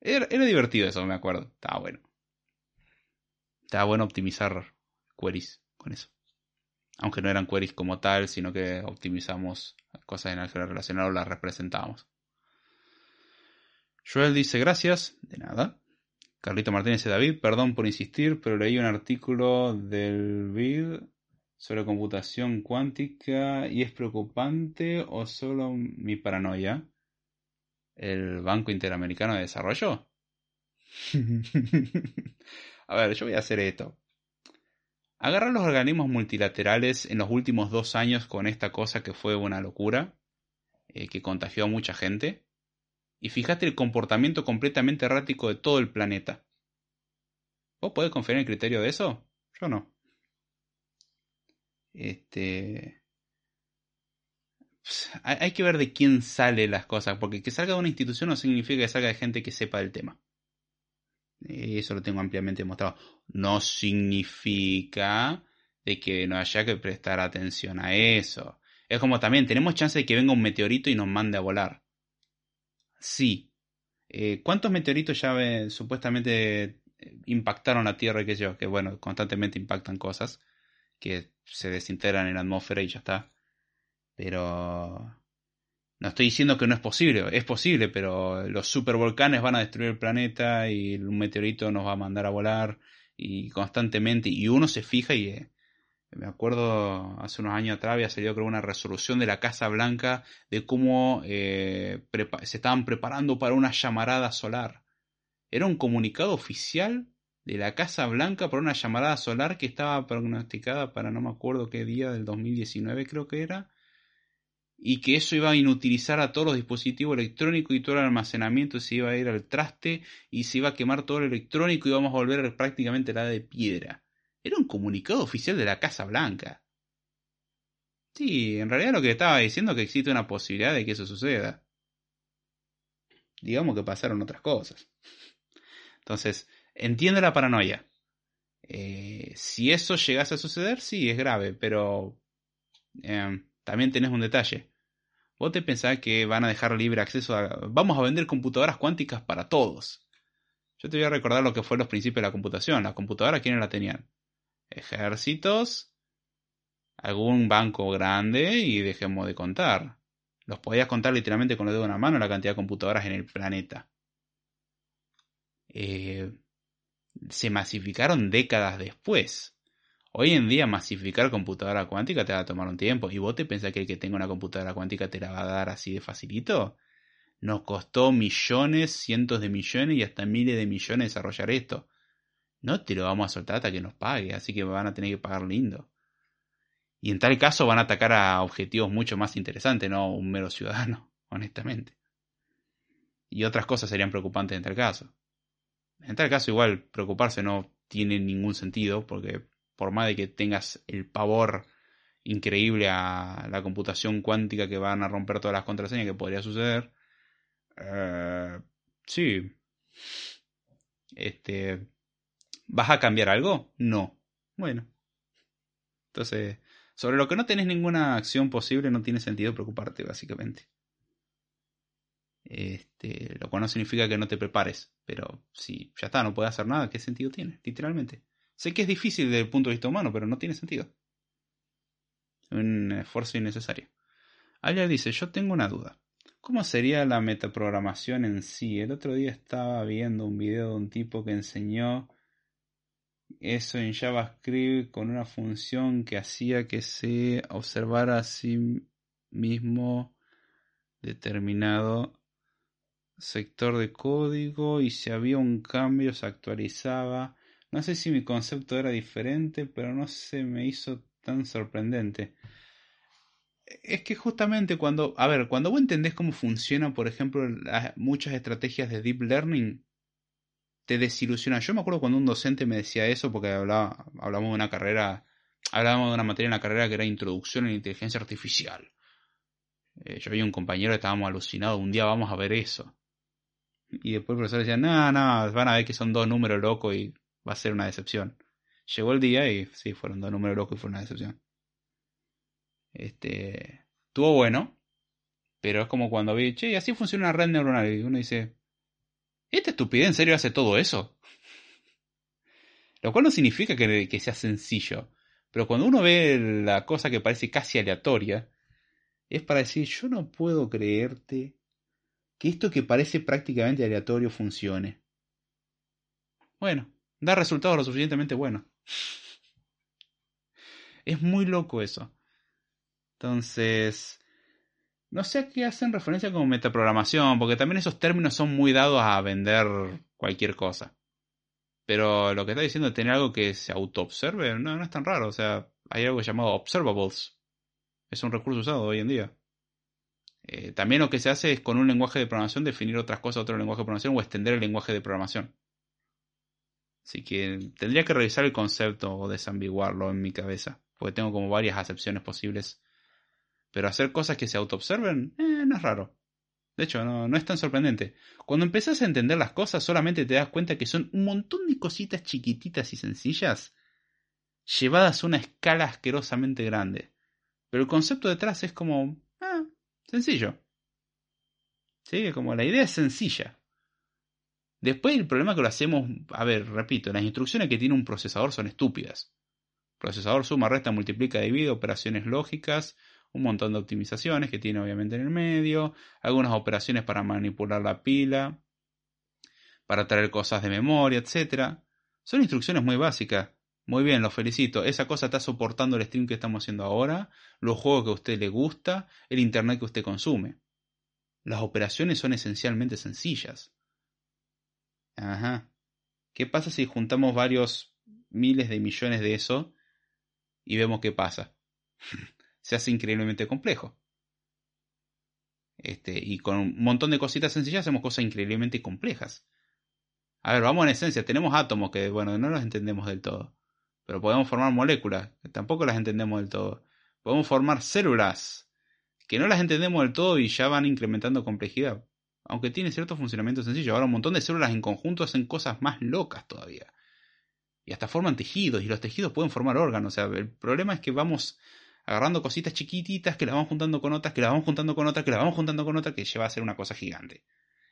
Era, era divertido eso, me acuerdo. Estaba bueno. Estaba bueno optimizar queries con eso aunque no eran queries como tal, sino que optimizamos cosas en álgebra relacional o las representamos. Joel dice gracias, de nada. Carlito Martínez y David, perdón por insistir, pero leí un artículo del BID sobre computación cuántica y es preocupante o solo mi paranoia. ¿El Banco Interamericano de Desarrollo? <laughs> a ver, yo voy a hacer esto. Agarrar los organismos multilaterales en los últimos dos años con esta cosa que fue una locura, eh, que contagió a mucha gente, y fíjate el comportamiento completamente errático de todo el planeta. ¿Vos podés confiar en el criterio de eso? Yo no. Este. Hay que ver de quién sale las cosas, porque que salga de una institución no significa que salga de gente que sepa del tema. Eso lo tengo ampliamente demostrado. No significa de que no haya que prestar atención a eso. Es como también tenemos chance de que venga un meteorito y nos mande a volar. Sí. Eh, ¿Cuántos meteoritos ya supuestamente eh, impactaron la Tierra que yo? Que bueno, constantemente impactan cosas que se desintegran en la atmósfera y ya está. Pero no estoy diciendo que no es posible, es posible, pero los supervolcanes van a destruir el planeta y un meteorito nos va a mandar a volar y constantemente, y uno se fija y eh, me acuerdo hace unos años atrás había salido creo una resolución de la Casa Blanca de cómo eh, se estaban preparando para una llamarada solar. Era un comunicado oficial de la Casa Blanca para una llamarada solar que estaba pronosticada para no me acuerdo qué día del 2019 creo que era y que eso iba a inutilizar a todos los dispositivos electrónicos y todo el almacenamiento se iba a ir al traste y se iba a quemar todo el electrónico y íbamos a volver prácticamente la de piedra. Era un comunicado oficial de la Casa Blanca. Sí, en realidad lo que estaba diciendo es que existe una posibilidad de que eso suceda. Digamos que pasaron otras cosas. Entonces, entiendo la paranoia. Eh, si eso llegase a suceder, sí, es grave, pero eh, también tenés un detalle. Vos te pensás que van a dejar libre acceso a... Vamos a vender computadoras cuánticas para todos. Yo te voy a recordar lo que fue los principios de la computación. Las computadoras, ¿quiénes la tenían? Ejércitos, algún banco grande y dejemos de contar. Los podías contar literalmente con los dedos de una mano la cantidad de computadoras en el planeta. Eh, se masificaron décadas después. Hoy en día masificar computadora cuántica te va a tomar un tiempo. ¿Y vos te pensás que el que tenga una computadora cuántica te la va a dar así de facilito? Nos costó millones, cientos de millones y hasta miles de millones desarrollar esto. no te lo vamos a soltar hasta que nos pague, así que van a tener que pagar lindo. Y en tal caso van a atacar a objetivos mucho más interesantes, no un mero ciudadano, <laughs> honestamente. Y otras cosas serían preocupantes en tal caso. En tal caso igual preocuparse no tiene ningún sentido, porque por más de que tengas el pavor increíble a la computación cuántica que van a romper todas las contraseñas que podría suceder, eh, sí. Este, ¿Vas a cambiar algo? No. Bueno. Entonces, sobre lo que no tenés ninguna acción posible, no tiene sentido preocuparte, básicamente. Este, lo cual no significa que no te prepares, pero si ya está, no puedes hacer nada, ¿qué sentido tiene? Literalmente. Sé que es difícil desde el punto de vista humano, pero no tiene sentido. Un esfuerzo innecesario. Alia dice, yo tengo una duda. ¿Cómo sería la metaprogramación en sí? El otro día estaba viendo un video de un tipo que enseñó eso en JavaScript con una función que hacía que se observara a sí mismo determinado sector de código y si había un cambio se actualizaba. No sé si mi concepto era diferente, pero no se me hizo tan sorprendente. Es que justamente cuando, a ver, cuando vos entendés cómo funcionan, por ejemplo, muchas estrategias de deep learning, te desilusiona. Yo me acuerdo cuando un docente me decía eso, porque hablaba, hablamos de una carrera, hablábamos de una materia en la carrera que era Introducción en Inteligencia Artificial. Eh, yo había un compañero estábamos alucinados, un día vamos a ver eso. Y después el profesor decía, no, no, van a ver que son dos números locos y va a ser una decepción. Llegó el día y sí, fueron dos números locos y fue una decepción. Este, estuvo bueno, pero es como cuando vi, che, así funciona una red neuronal. Y uno dice, ¿esta estupidez en serio hace todo eso? Lo cual no significa que, que sea sencillo. Pero cuando uno ve la cosa que parece casi aleatoria, es para decir, yo no puedo creerte que esto que parece prácticamente aleatorio funcione. Bueno, da resultados lo suficientemente buenos. <laughs> Es muy loco eso. Entonces, no sé a qué hacen referencia como metaprogramación, porque también esos términos son muy dados a vender cualquier cosa. Pero lo que está diciendo de tener algo que se autoobserve, no, no es tan raro. O sea, hay algo llamado observables. Es un recurso usado hoy en día. Eh, también lo que se hace es con un lenguaje de programación definir otras cosas a otro lenguaje de programación o extender el lenguaje de programación. Así que tendría que revisar el concepto o desambiguarlo en mi cabeza, porque tengo como varias acepciones posibles pero hacer cosas que se autoobserven, eh, no es raro. De hecho, no, no es tan sorprendente. Cuando empezás a entender las cosas, solamente te das cuenta que son un montón de cositas chiquititas y sencillas, llevadas a una escala asquerosamente grande. Pero el concepto detrás es como, sencillo. Sí, como la idea es sencilla. Después el problema que lo hacemos, a ver, repito, las instrucciones que tiene un procesador son estúpidas. Procesador suma, resta, multiplica, divide, operaciones lógicas, un montón de optimizaciones que tiene obviamente en el medio, algunas operaciones para manipular la pila, para traer cosas de memoria, etc. Son instrucciones muy básicas. Muy bien, lo felicito. Esa cosa está soportando el stream que estamos haciendo ahora, los juegos que a usted le gusta, el internet que usted consume. Las operaciones son esencialmente sencillas. Ajá. ¿Qué pasa si juntamos varios miles de millones de eso y vemos qué pasa? <laughs> se hace increíblemente complejo. Este, y con un montón de cositas sencillas hacemos cosas increíblemente complejas. A ver, vamos en esencia, tenemos átomos que, bueno, no los entendemos del todo. Pero podemos formar moléculas, que tampoco las entendemos del todo. Podemos formar células, que no las entendemos del todo y ya van incrementando complejidad. Aunque tiene cierto funcionamiento sencillo. Ahora un montón de células en conjunto hacen cosas más locas todavía. Y hasta forman tejidos, y los tejidos pueden formar órganos. O sea, el problema es que vamos agarrando cositas chiquititas que la vamos juntando con otras, que la vamos juntando con otras, que la vamos juntando con otras, que lleva a ser una cosa gigante.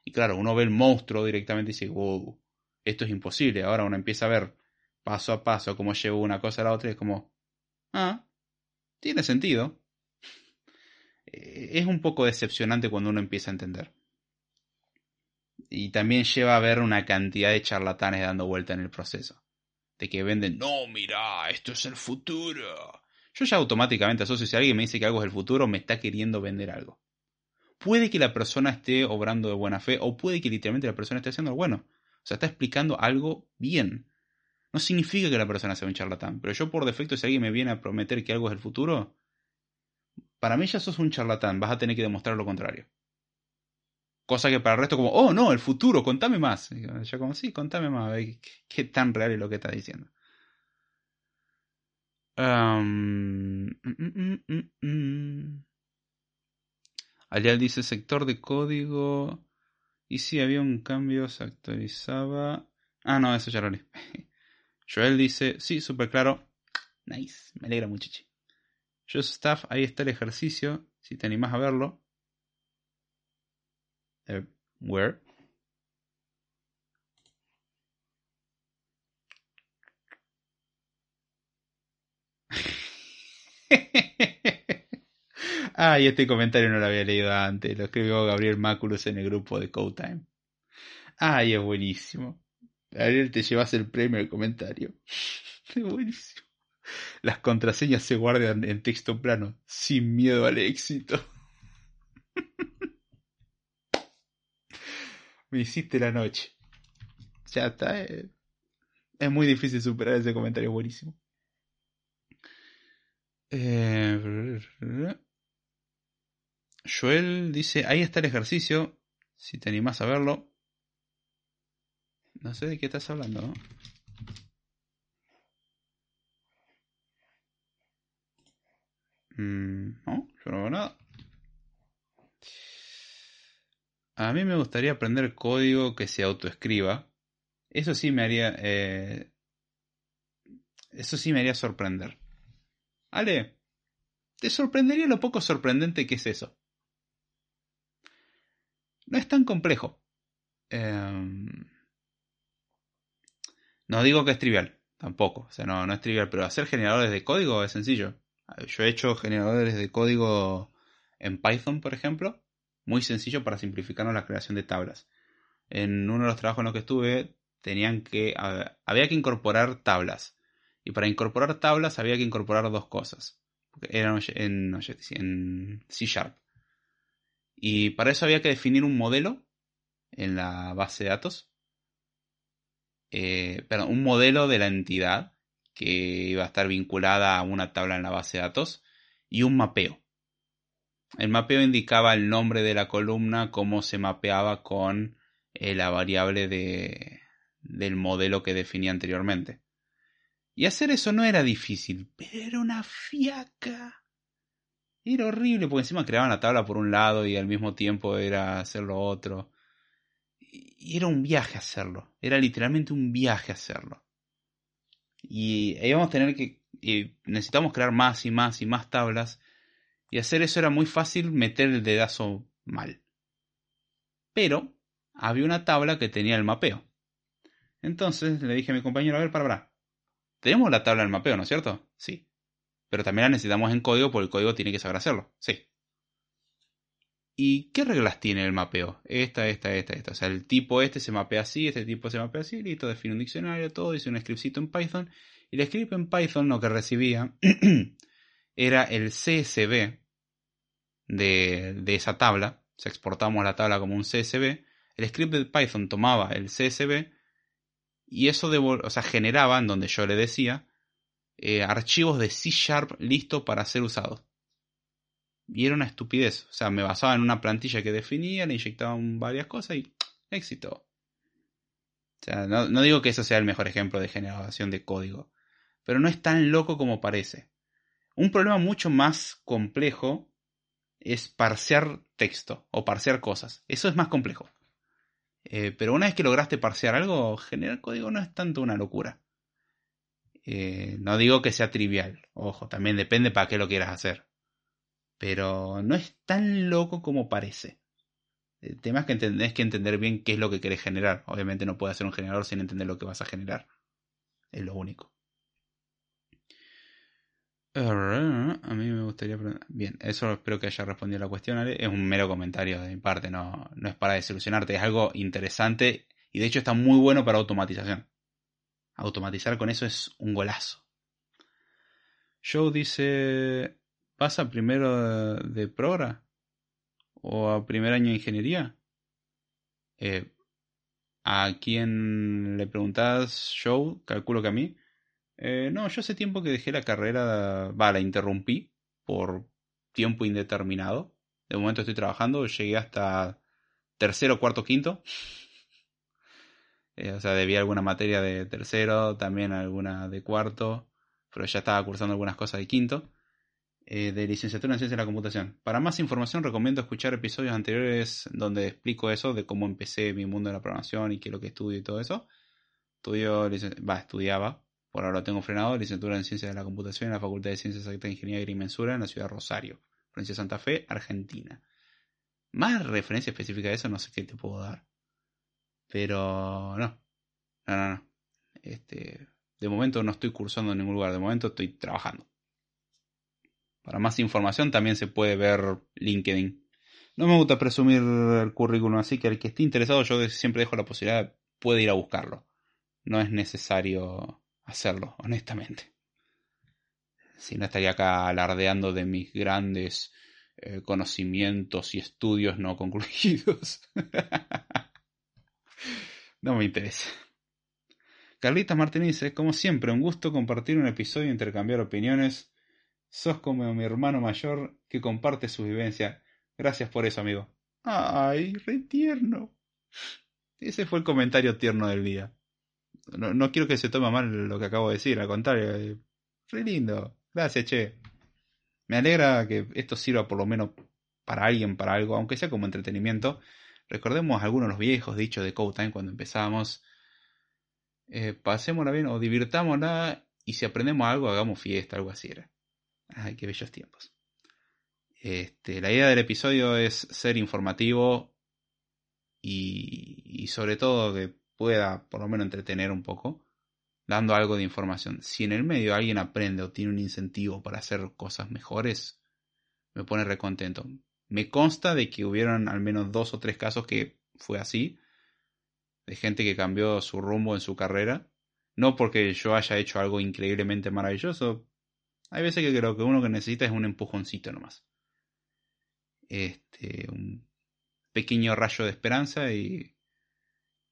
Y claro, uno ve el monstruo directamente y dice, wow, esto es imposible. Ahora uno empieza a ver paso a paso cómo lleva una cosa a la otra y es como, ah, tiene sentido. <laughs> Es un poco decepcionante cuando uno empieza a entender. Y también lleva a ver una cantidad de charlatanes dando vuelta en el proceso. De que venden, no, mira, esto es el futuro yo ya automáticamente asocio si alguien me dice que algo es el futuro, me está queriendo vender algo. Puede que la persona esté obrando de buena fe o puede que literalmente la persona esté haciendo algo bueno. O sea, está explicando algo bien. No significa que la persona sea un charlatán. Pero yo por defecto, si alguien me viene a prometer que algo es el futuro, para mí ya sos un charlatán, vas a tener que demostrar lo contrario. Cosa que para el resto como, oh no, el futuro, contame más. yo como, sí, contame más, ¿qué, qué tan real es lo que estás diciendo. Um, dice sector de código. Y si había un cambio, se actualizaba. Ah, no, eso ya lo leí. <laughs> Joel dice, sí, súper claro. Nice, me alegra muchacho. Just Staff, ahí está el ejercicio, si te animas a verlo. Eh, where? <laughs> Ay, este comentario no lo había leído antes. Lo escribió Gabriel Máculos en el grupo de Code Time. Ay, es buenísimo. Gabriel, te llevas el premio al comentario. <laughs> Es buenísimo. Las contraseñas se guardan en texto plano, sin miedo al éxito. <laughs> Me hiciste la noche. Ya está. Eh. Es muy difícil superar ese comentario buenísimo. Eh... <laughs> Joel dice, ahí está el ejercicio, si te animas a verlo. No sé de qué estás hablando. ¿no? Mm, no, yo no veo nada. A mí me gustaría aprender código que se autoescriba. Eso sí me haría... Eh, eso sí me haría sorprender. Ale, te sorprendería lo poco sorprendente que es eso no es tan complejo. Em, no digo que es trivial, tampoco. O sea, no, no es trivial, pero hacer generadores de código es sencillo. Yo he hecho generadores de código en Python, por ejemplo, muy sencillo para simplificarnos la creación de tablas. En uno de los trabajos en los que estuve, tenían que había que incorporar tablas. Y para incorporar tablas había que incorporar dos cosas. Eran en, en C Sharp. Y para eso había que definir un modelo en la base de datos. Eh, un modelo de la entidad que iba a estar vinculada a una tabla en la base de datos y un mapeo. El mapeo indicaba el nombre de la columna, cómo se mapeaba con eh, la variable de, del modelo que definía anteriormente. Y hacer eso no era difícil, pero era una fiaca. Era horrible porque encima creaban la tabla por un lado y al mismo tiempo era hacer lo otro. Y era un viaje hacerlo. Era literalmente un viaje hacerlo. Y íbamos a tener que... necesitamos crear más y más y más tablas. Y hacer eso era muy fácil meter el dedazo mal. Pero había una tabla que tenía el mapeo. Entonces le dije a mi compañero, a ver, para, para. Tenemos la tabla del mapeo, ¿no es cierto? Sí pero también la necesitamos en código porque el código tiene que saber hacerlo. Sí. ¿Y qué reglas tiene el mapeo? Esta, esta, esta, esta. O sea, el tipo este se mapea así, este tipo se mapea así, listo, define un diccionario, todo, hice un scriptcito en Python. Y el script en Python lo que recibía <clears throat> era el CSV de, esa tabla. O sea, exportamos la tabla como un CSV. El script de Python tomaba el CSV y eso o sea, generaba, en donde yo le decía, eh, archivos de C Sharp listos para ser usados. Y era una estupidez. O sea, me basaba en una plantilla que definía, le inyectaban varias cosas y éxito. O sea, no, no digo que eso sea el mejor ejemplo de generación de código. Pero no es tan loco como parece. Un problema mucho más complejo es parsear texto o parsear cosas. Eso es más complejo. Eh, pero una vez que lograste parsear algo, generar código no es tanto una locura. Eh, no digo que sea trivial, ojo, también depende para qué lo quieras hacer. Pero no es tan loco como parece. El tema es que tenés que entender bien qué es lo que querés generar. Obviamente no puedes hacer un generador sin entender lo que vas a generar. Es lo único. A mí me gustaría... Bien, eso espero que haya respondido la cuestión. Es un mero comentario de mi parte, no, no es para desilusionarte. Es algo interesante y de hecho está muy bueno para automatización automatizar con eso es un golazo. Joe dice, ¿pasa primero de Progra? ¿O a primer año de ingeniería? Eh, ¿A quién le preguntás, Joe? Calculo que a mí. Eh, no, yo hace tiempo que dejé la carrera, va, la interrumpí por tiempo indeterminado. De momento estoy trabajando, llegué hasta tercero, cuarto, quinto. Eh, o sea, debía alguna materia de tercero, también alguna de cuarto, pero ya estaba cursando algunas cosas de quinto. Eh, de licenciatura en ciencia de la computación. Para más información recomiendo escuchar episodios anteriores donde explico eso, de cómo empecé mi mundo de la programación y qué es lo que estudio y todo eso. Estudio, va, estudiaba, por ahora lo tengo frenado, licenciatura en ciencia de la computación en la Facultad de Ciencias Exactas, Ingeniería y Mensura en la ciudad de Rosario, provincia de Santa Fe, Argentina. Más referencia específica de eso no sé qué te puedo dar. Pero no. No, no, no. Este, de momento no estoy cursando en ningún lugar, de momento estoy trabajando. Para más información también se puede ver LinkedIn. No me gusta presumir el currículum, así que el que esté interesado yo siempre dejo la posibilidad, puede ir a buscarlo. No es necesario hacerlo, honestamente. Si no estaría acá alardeando de mis grandes eh, conocimientos y estudios no concluidos. <laughs> no me interesa. Carlita Martínez, como siempre, un gusto compartir un episodio e intercambiar opiniones. Sos como mi hermano mayor que comparte su vivencia. Gracias por eso, amigo. Ay, re tierno. Ese fue el comentario tierno del día. No, quiero que se tome mal lo que acabo de decir, al contrario. Eh, re lindo. Gracias, che. Me alegra que esto sirva por lo menos para alguien, para algo, aunque sea como entretenimiento. Recordemos algunos de los viejos dichos de Code Time cuando empezábamos. Eh, pasémosla bien o divirtámosla y si aprendemos algo hagamos fiesta, algo así era. Ay, qué bellos tiempos. Este, la idea del episodio es ser informativo y, sobre todo que pueda por lo menos entretener un poco, dando algo de información. Si en el medio alguien aprende o tiene un incentivo para hacer cosas mejores, me pone recontento. Me consta de que hubieron al menos dos o tres casos que fue así, de gente que cambió su rumbo en su carrera. No porque yo haya hecho algo increíblemente maravilloso, hay veces que creo que uno que necesita es un empujoncito nomás. Este, un pequeño rayo de esperanza y,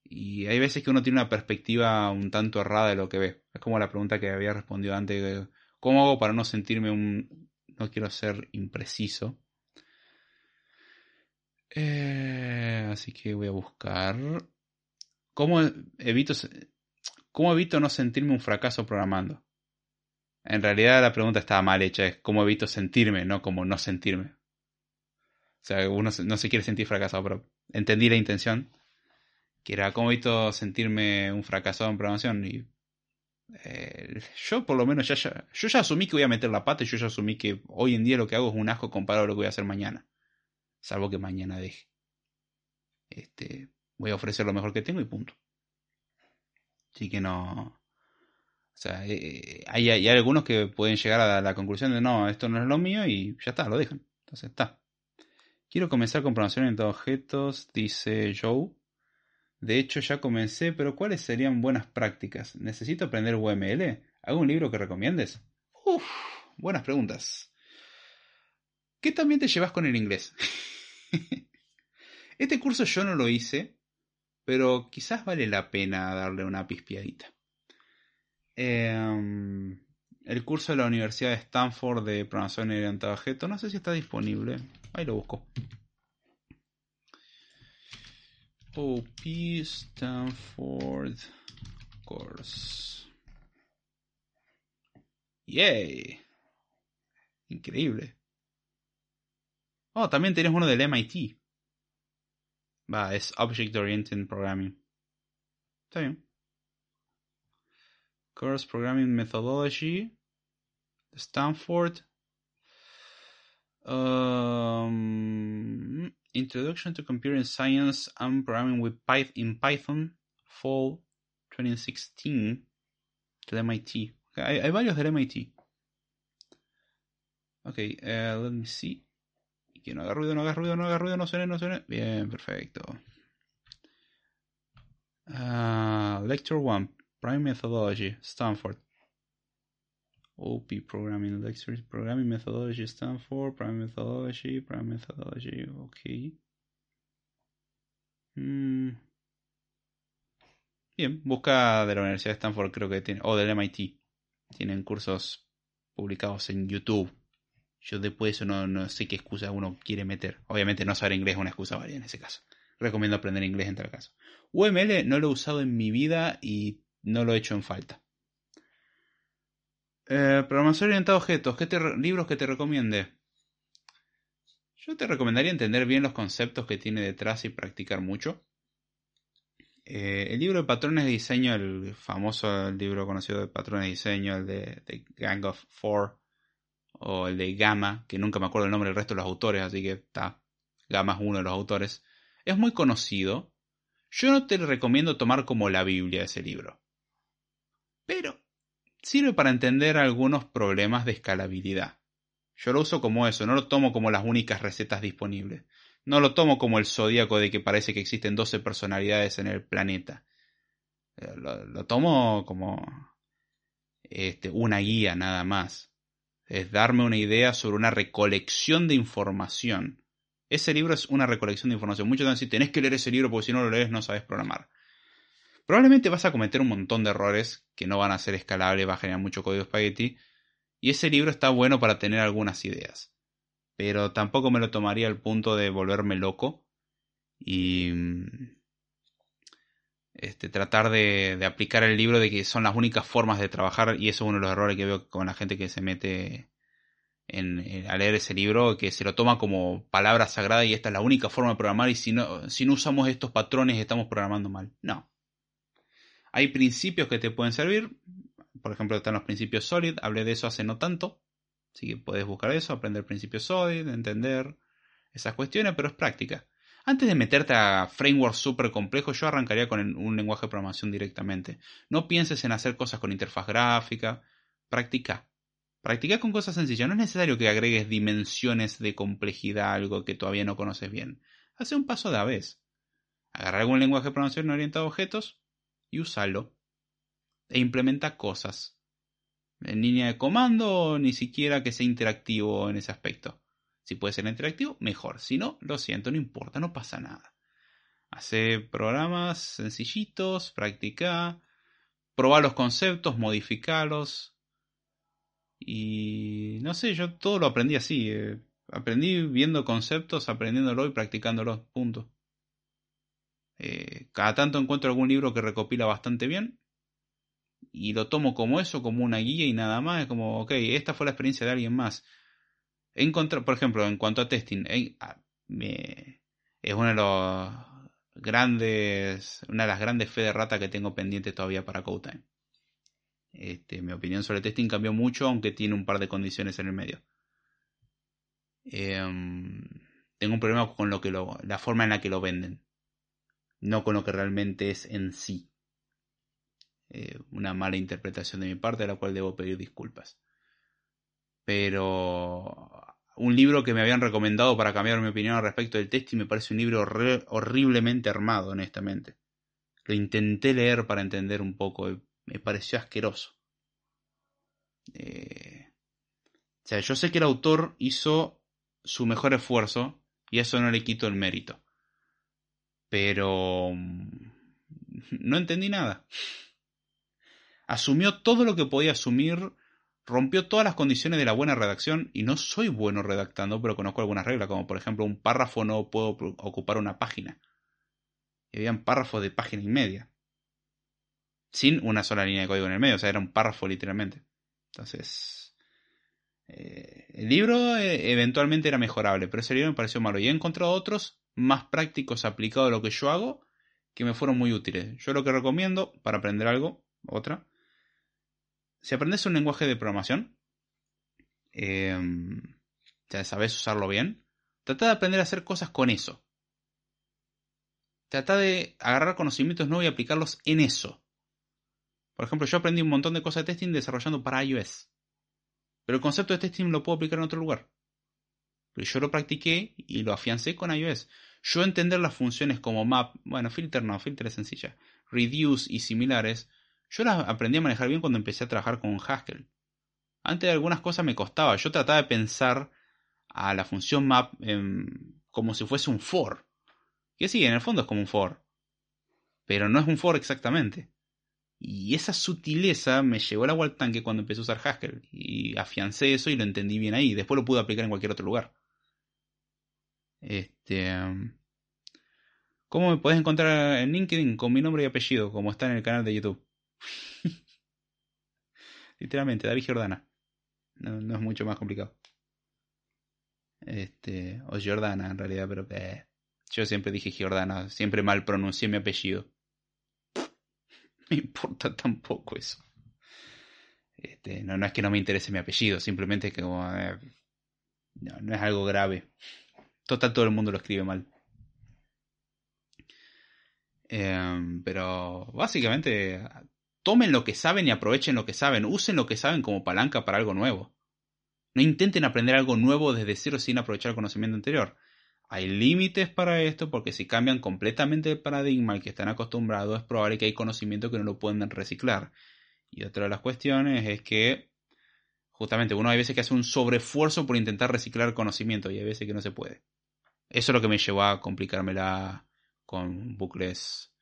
y hay veces que uno tiene una perspectiva un tanto errada de lo que ve. Es como la pregunta que había respondido antes, ¿cómo hago para no sentirme un... no quiero ser impreciso? Eh, así que voy a buscar... ¿Cómo evito, ¿Cómo evito no sentirme un fracaso programando? En realidad la pregunta estaba mal hecha, es cómo evito sentirme, no como no sentirme. O sea, uno no se quiere sentir fracasado, pero entendí la intención, que era cómo evito sentirme un fracasado en programación. Y eh, yo por lo menos ya, yo ya asumí que voy a meter la pata y yo ya asumí que hoy en día lo que hago es un asco comparado a lo que voy a hacer mañana. Salvo que mañana deje. Este, voy a ofrecer lo mejor que tengo y punto. Así que no, o sea, eh, hay, hay, algunos que pueden llegar a la conclusión de no, esto no es lo mío y ya está, lo dejan. Entonces está. Quiero comenzar con programación en objetos, dice Joe. De hecho, ya comencé, pero ¿cuáles serían buenas prácticas? ¿Necesito aprender UML? ¿Algún libro que recomiendes? Uf, buenas preguntas. ¿Qué también te llevas con el inglés? <laughs> este curso yo no lo hice, pero quizás vale la pena darle una pispiadita. Em, el curso de la Universidad de Stanford de programación orientada a objeto. No sé si está disponible. Ahí lo busco. OP Stanford Course. Yay. Increíble. Oh, también tenés uno del MIT. Va, es Object Oriented Programming. Está bien. Course Programming Methodology, Stanford. Um, Introduction to Computer Science and Programming with Python in Python, Fall 2016, del MIT. Hay, hay varios del MIT. Ok, uh, let me see. Que no haga ruido, no haga ruido, no haga ruido, no suene, no suene. Bien, perfecto. Uh, lecture 1. Prime Methodology, Stanford. OP Programming Lectures, Programming Methodology, Stanford, Prime Methodology, Prime Methodology, ok. Mm. Bien, busca de la Universidad de Stanford, creo que tiene, o del MIT. Tienen cursos publicados en YouTube. Yo después de eso no, no sé qué excusa uno quiere meter. Obviamente no saber inglés es una excusa válida en ese caso. Recomiendo aprender inglés en tal caso. UML no lo he usado en mi vida y no lo he hecho en falta. Eh, programación orientada a objetos. ¿Qué libros que te recomiende? Yo te recomendaría entender bien los conceptos que tiene detrás y practicar mucho. Eh, el libro de patrones de diseño, el famoso libro conocido de patrones de diseño, el de, Gang of Four, o el de Gamma, que nunca me acuerdo el nombre del resto de los autores, así que está. Gamma es uno de los autores. Es muy conocido. Yo no te recomiendo tomar como la Biblia ese libro. Pero sirve para entender algunos problemas de escalabilidad. Yo lo uso como eso, no lo tomo como las únicas recetas disponibles. No lo tomo como el zodíaco de que parece que existen 12 personalidades en el planeta. Eh, lo, tomo como este, una guía nada más. Es darme una idea sobre una recolección de información. Ese libro es una recolección de información. Muchos dicen, tenés que leer ese libro porque si no lo lees no sabes programar. Probablemente vas a cometer un montón de errores que no van a ser escalables, va a generar mucho código espagueti, y ese libro está bueno para tener algunas ideas. Pero tampoco me lo tomaría al punto de volverme loco y este, tratar de, aplicar el libro de que son las únicas formas de trabajar y eso es uno de los errores que veo con la gente que se mete en, a leer ese libro, que se lo toma como palabra sagrada y esta es la única forma de programar y si no, si no usamos estos patrones estamos programando mal. No. Hay principios que te pueden servir, por ejemplo, están los principios SOLID, hablé de eso hace no tanto, así que puedes buscar eso, aprender principios SOLID, entender esas cuestiones, pero es práctica. Antes de meterte a frameworks súper complejos, yo arrancaría con un lenguaje de programación directamente. No pienses en hacer cosas con interfaz gráfica, practica. Practica con cosas sencillas. No es necesario que agregues dimensiones de complejidad a algo que todavía no conoces bien. Hace un paso a vez. Agarra algún lenguaje de programación orientado a objetos y úsalo e implementa cosas. En línea de comando ni siquiera que sea interactivo en ese aspecto. Si puede ser interactivo, mejor. Si no, lo siento, no importa, no pasa nada. Hace programas sencillitos, practica, probar los conceptos, modificarlos. Y no sé, yo todo lo aprendí así. Eh, aprendí viendo conceptos, aprendiéndolo y practicándolo. Punto. Eh, cada tanto encuentro algún libro que recopila bastante bien y lo tomo como eso, como una guía y nada más. Es como, ok, esta fue la experiencia de alguien más. Por ejemplo, en cuanto a testing, ah, es uno de los grandes, una de las grandes fe de rata que tengo pendiente todavía para CodeTime. Este, mi opinión sobre testing cambió mucho, aunque tiene un par de condiciones en el medio. Em, tengo un problema con lo que lo, la forma en la que lo venden, no con lo que realmente es en sí. Eh, una mala interpretación de mi parte, a la cual debo pedir disculpas. Pero un libro que me habían recomendado para cambiar mi opinión al respecto del y me parece un libro horriblemente armado, honestamente. Lo intenté leer para entender un poco, me pareció asqueroso. Eh, o sea, yo sé que el autor hizo su mejor esfuerzo y eso no le quito el mérito. Pero mm, no entendí nada asumió todo lo que podía asumir, rompió todas las condiciones de la buena redacción y no soy bueno redactando, pero conozco algunas reglas, como por ejemplo un párrafo no puedo ocupar una página. Y habían párrafos de página y media. Sin una sola línea de código en el medio, o sea, era un párrafo literalmente. Entonces, eh, el libro eh, eventualmente era mejorable, pero ese libro me pareció malo. Y he encontrado otros más prácticos aplicados a lo que yo hago que me fueron muy útiles. Yo lo que recomiendo para aprender algo, otra, si aprendes un lenguaje de programación, eh, ya sabes usarlo bien, trata de aprender a hacer cosas con eso. Trata de agarrar conocimientos nuevos y aplicarlos en eso. Por ejemplo, yo aprendí un montón de cosas de testing desarrollando para iOS. Pero el concepto de testing lo puedo aplicar en otro lugar. Pero yo lo practiqué y lo afiancé con iOS. Yo entender las funciones como map, bueno, filter no, filter es sencilla, reduce y similares, yo las aprendí a manejar bien cuando empecé a trabajar con Haskell. Antes de algunas cosas me costaba. Yo trataba de pensar a la función map como si fuese un for. Que sí, en el fondo es como un for. pero no es un for exactamente. Y esa sutileza me llevó el agua al tanque cuando empecé a usar Haskell. Y afiancé eso y lo entendí bien ahí. Después lo pude aplicar en cualquier otro lugar. Este. Um, ¿Cómo me puedes encontrar en LinkedIn con mi nombre y apellido, como está en el canal de YouTube? <laughs> Literalmente, David Jordana. No, es mucho más complicado. Este. O Jordana en realidad, pero. Eh, yo siempre dije Jordana. Siempre mal pronuncié mi apellido <laughs> me importa tampoco eso. Este, no, no es que no me interese mi apellido, simplemente que como, no, no es algo grave. Total, todo el mundo lo escribe mal. Em, pero básicamente tomen lo que saben y aprovechen lo que saben. Usen lo que saben como palanca para algo nuevo. No intenten aprender algo nuevo desde cero sin aprovechar el conocimiento anterior. Hay límites para esto porque si cambian completamente el paradigma al que están acostumbrados es probable que hay conocimiento que no lo pueden reciclar. Y otra de las cuestiones es que justamente uno hay veces que hace un sobreesfuerzo por intentar reciclar conocimiento y hay veces que no se puede. Eso es lo que me llevó a complicármela con bucles,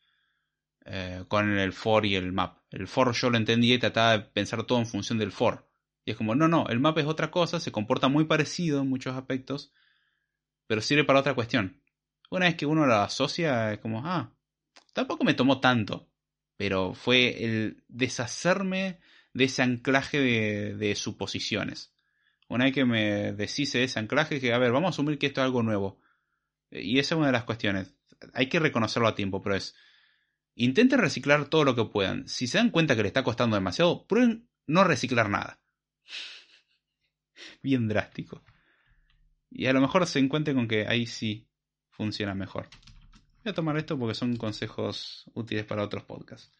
eh, con el for y el map. El for yo lo entendí y trataba de pensar todo en función del for. Y es como, no, no, el map es otra cosa, se comporta muy parecido en muchos aspectos, pero sirve para otra cuestión. Una vez que uno lo asocia, es como, ah, tampoco me tomó tanto, pero fue el deshacerme de ese anclaje de, suposiciones. Una vez que me deshice de ese anclaje, que, a ver, vamos a asumir que esto es algo nuevo. Y esa es una de las cuestiones. Hay que reconocerlo a tiempo, pero es, intenten reciclar todo lo que puedan. Si se dan cuenta que le está costando demasiado, prueben no reciclar nada. <laughs> Bien drástico. Y a lo mejor se encuentre con que ahí sí funciona mejor. Voy a tomar esto porque son consejos útiles para otros podcasts.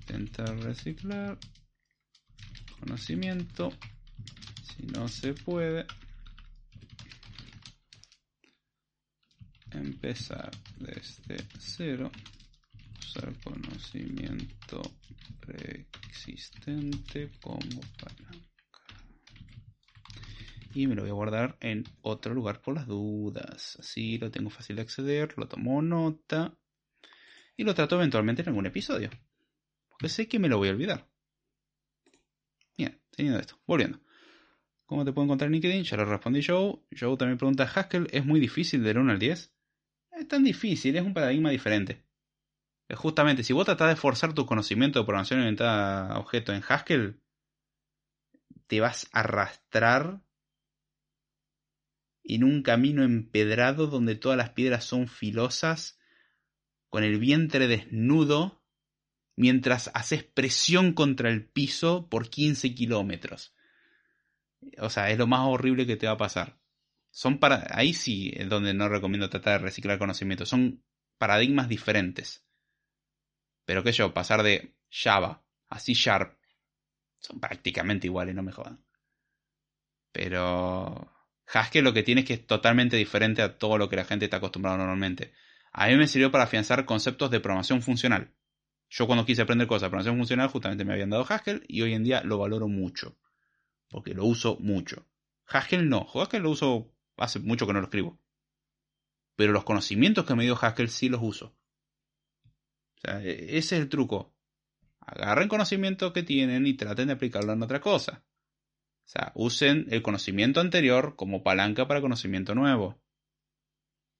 Intentar reciclar conocimiento. Si no se puede, empezar desde cero. Usar conocimiento preexistente como palanca y me lo voy a guardar en otro lugar por las dudas. Así lo tengo fácil de acceder, lo tomo nota y lo trato eventualmente en algún episodio. Porque sé que me lo voy a olvidar. Bien, teniendo esto, volviendo. ¿Cómo te puedo encontrar en LinkedIn? Ya lo respondí Joe. Joe también pregunta, ¿Haskell es muy difícil del 1 al 10? Es tan difícil, es un paradigma diferente. Justamente, si vos tratás de forzar tu conocimiento de programación orientada a objetos en Haskell, te vas a arrastrar en un camino empedrado donde todas las piedras son filosas, con el vientre desnudo, mientras haces presión contra el piso por 15 kilómetros. O sea, es lo más horrible que te va a pasar. Son para. Ahí sí es donde no recomiendo tratar de reciclar conocimiento. Son paradigmas diferentes. Pero que yo, pasar de Java a C Sharp son prácticamente iguales, no me jodan. Pero Haskell lo que tiene es que es totalmente diferente a todo lo que la gente está acostumbrada normalmente. A mí me sirvió para afianzar conceptos de programación funcional. Yo cuando quise aprender cosas de programación funcional justamente me habían dado Haskell y hoy en día lo valoro mucho. Porque lo uso mucho. Haskell no. Haskell lo uso hace mucho que no lo escribo. Pero los conocimientos que me dio Haskell sí los uso. O sea, e-, ese es el truco. Agarren conocimientos que tienen y traten de aplicarlo en otra cosa. O sea, usen el conocimiento anterior como palanca para conocimiento nuevo.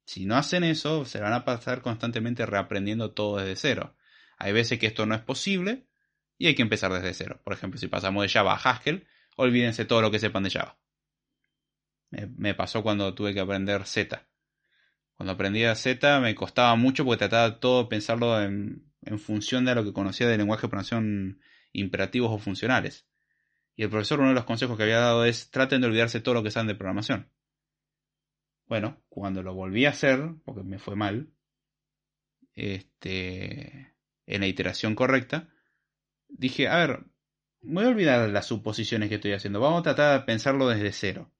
Si no hacen eso, se van a pasar constantemente reaprendiendo todo desde cero. Hay veces que esto no es posible y hay que empezar desde cero. Por ejemplo, si pasamos de Java a Haskell, olvídense todo lo que sepan de Java. Me, pasó cuando tuve que aprender Z. Cuando aprendí a Z me costaba mucho porque trataba todo pensarlo en, función de lo que conocía del lenguaje de programación imperativos o funcionales. Y el profesor, uno de los consejos que había dado es traten de olvidarse todo lo que saben de programación. Bueno, cuando lo volví a hacer, porque me fue mal, este, en la iteración correcta, dije, a ver, voy a olvidar las suposiciones que estoy haciendo, vamos a tratar de pensarlo desde cero.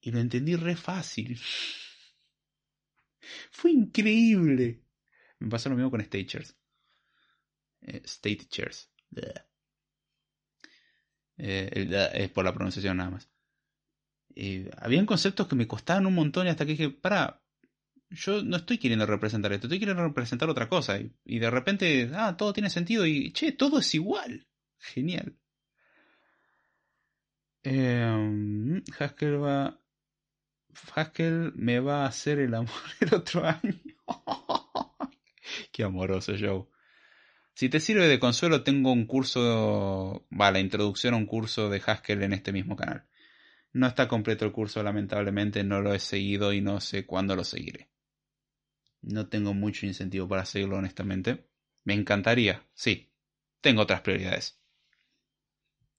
Y lo entendí re fácil. Fue increíble. Me pasó lo mismo con Stagers. Eh, Stagers. Eh, es por la pronunciación nada más. habían conceptos que me costaban un montón y hasta que dije, para, yo no estoy queriendo representar esto, estoy queriendo representar otra cosa. Y, de repente, ah, todo tiene sentido y, che, todo es igual. Genial. Eh, Haskell va... Haskell me va a hacer el amor <laughs> el otro año. Qué amoroso, Joe. Si te sirve de consuelo, tengo un curso, va, la introducción a un curso de Haskell en este mismo canal. No está completo el curso, lamentablemente no lo he seguido y no sé cuándo lo seguiré. No tengo mucho incentivo para seguirlo, honestamente. Me encantaría, sí. Tengo otras prioridades.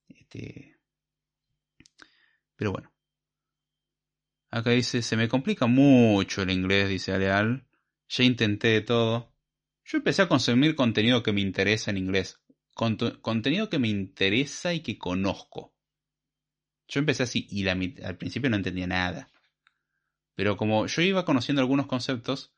Este... Pero bueno. Acá dice, se me complica mucho el inglés, dice Aleal. Ya intenté de todo. Yo empecé a consumir contenido que me interesa en inglés. contenido que me interesa y que conozco. Yo empecé así y al principio no entendía nada. Pero como yo iba conociendo algunos conceptos,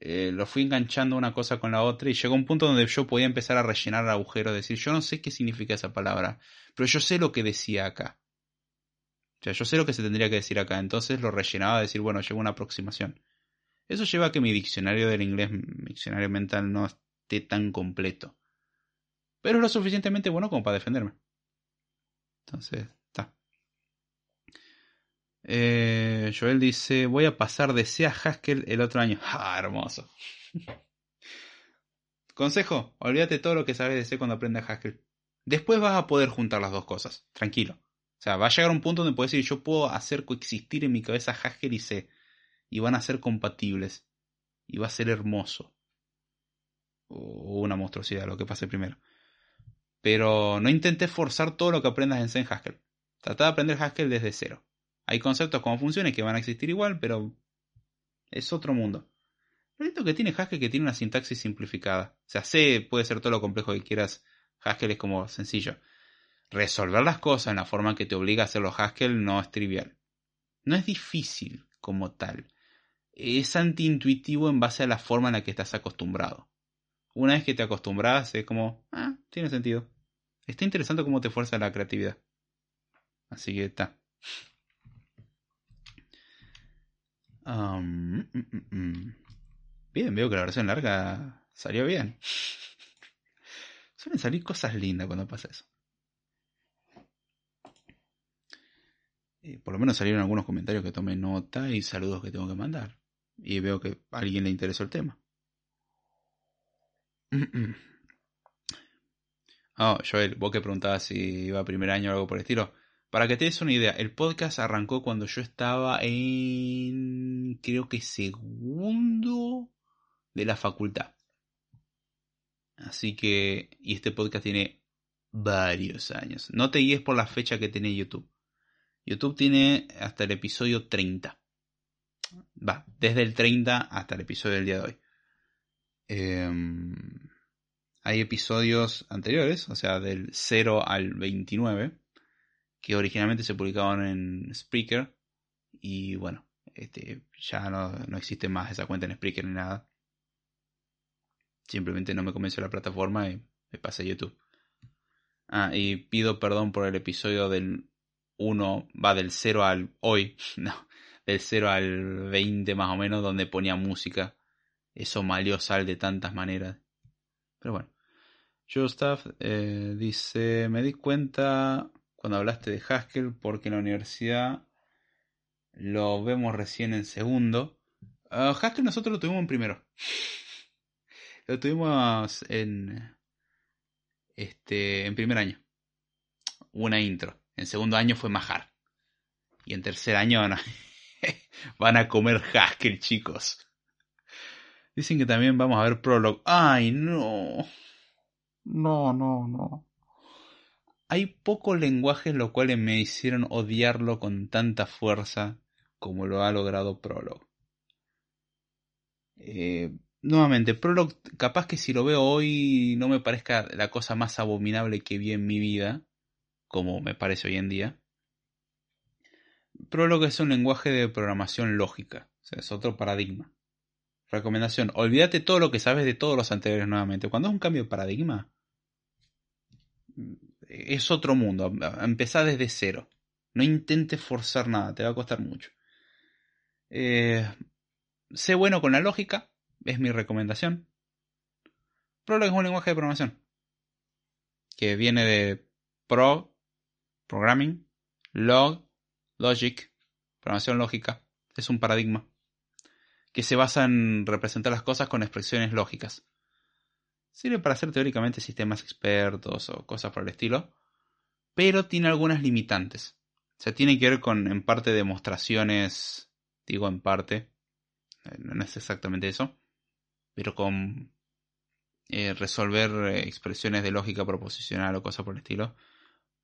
eh, lo fui enganchando una cosa con la otra y llegó un punto donde yo podía empezar a rellenar el agujero, decir, yo no sé qué significa esa palabra, pero yo sé lo que decía acá. O sea, yo sé lo que se tendría que decir acá, entonces lo rellenaba a decir, bueno, llevo una aproximación. Eso lleva a que mi diccionario del inglés, mi diccionario mental, no esté tan completo. Pero es lo suficientemente bueno como para defenderme. Entonces, está. Eh, Joel dice, voy a pasar de C a Haskell el otro año. <laughs> ¡Ah, hermoso! Consejo, olvídate todo lo que sabes de C cuando aprendas Haskell. Después vas a poder juntar las dos cosas, tranquilo. O sea, va a llegar un punto donde puedes decir, yo puedo hacer coexistir en mi cabeza Haskell y C. Y van a ser compatibles. Y va a ser hermoso. O una monstruosidad, lo que pase primero. Pero no intentes forzar todo lo que aprendas en C en Haskell. Trata de aprender Haskell desde cero. Hay conceptos como funciones que van a existir igual, pero es otro mundo. Lo lindo que tiene Haskell es que tiene una sintaxis simplificada. O sea, C puede ser todo lo complejo que quieras. Haskell es como sencillo. Resolver las cosas en la forma que te obliga a hacerlo Haskell no es trivial. No es difícil como tal. Es antiintuitivo en base a la forma en la que estás acostumbrado. Una vez que te acostumbras, es como, ah, tiene sentido. Está interesante cómo te fuerza la creatividad. Así que está. Mm, mm, mm, bien, veo que la versión larga salió bien. <laughs> Suelen salir cosas lindas cuando pasa eso. Eh, por lo menos salieron algunos comentarios que tomé nota y saludos que tengo que mandar. Y veo que a alguien le interesó el tema. Oh, <clears throat> Joel, vos que preguntabas si iba a primer año o algo por el estilo. Para que te des una idea, el podcast arrancó cuando yo estaba en, creo que segundo de la facultad. Así que, y este podcast tiene varios años. No te guíes por la fecha que tiene YouTube. YouTube tiene hasta el episodio 30. Va, desde el 30 hasta el episodio del día de hoy. Em, hay episodios anteriores, o sea, del 0 al 29 que originalmente se publicaban en Spreaker y bueno, este, ya no, no existe más esa cuenta en Spreaker ni nada. Simplemente no me convenció la plataforma y me pasé a YouTube. Ah, y pido perdón por el episodio del 1, va del 0 al hoy, <laughs> no, del 0 al 20 más o menos, donde ponía música. Eso malió sal de tantas maneras. Pero bueno. Joe Staff eh, dice, me di cuenta cuando hablaste de Haskell, porque en la universidad lo vemos recién en segundo. Uh, Haskell nosotros lo tuvimos en primero. <laughs> lo tuvimos en este en primer año. Una intro. En segundo año fue Majar. Y en tercer año van a <laughs> comer Haskell, chicos. Dicen que también vamos a ver Prolog. ¡Ay, no! No, no, no. Hay pocos lenguajes los cuales me hicieron odiarlo con tanta fuerza como lo ha logrado Prolog. Eh, nuevamente, Prolog, capaz que si lo veo hoy no me parezca la cosa más abominable que vi en mi vida, como me parece hoy en día. Prolog es un lenguaje de programación lógica, es otro paradigma. Recomendación, olvídate todo lo que sabes de todos los anteriores nuevamente. Cuando es un cambio de paradigma, es otro mundo. Empezar desde cero. No intentes forzar nada, te va a costar mucho. Eh, sé bueno con la lógica, es mi recomendación. Prolog es un lenguaje de programación que viene de Pro, Programming, Log, Logic, programación lógica. Es un paradigma que se basa en representar las cosas con expresiones lógicas. Sirve para hacer teóricamente sistemas expertos o cosas por el estilo, pero tiene algunas limitantes. O sea, tiene que ver con en parte demostraciones, digo en parte, eh, no es exactamente eso, pero con eh, resolver eh, expresiones de lógica proposicional o cosas por el estilo.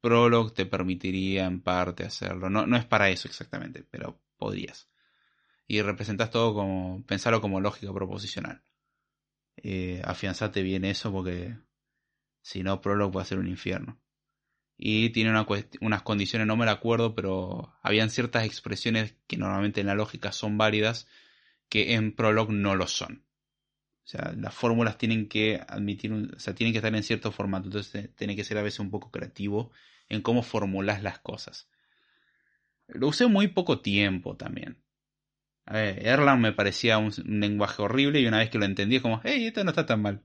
Prolog te permitiría en parte hacerlo. No, no es para eso exactamente, pero podrías. Y representas todo como, pensarlo como lógica proposicional. Eh, afianzate bien eso porque si no, Prolog va a ser un infierno. Y tiene unas condiciones, no me la acuerdo, pero habían ciertas expresiones que normalmente en la lógica son válidas que en Prolog no lo son. O sea, las fórmulas tienen que admitir, o sea, tienen que estar en cierto formato. Entonces, tiene que ser a veces un poco creativo en cómo formulas las cosas. Lo usé muy poco tiempo también. Erlang me parecía un, lenguaje horrible y una vez que lo entendí es como, hey, esto no está tan mal.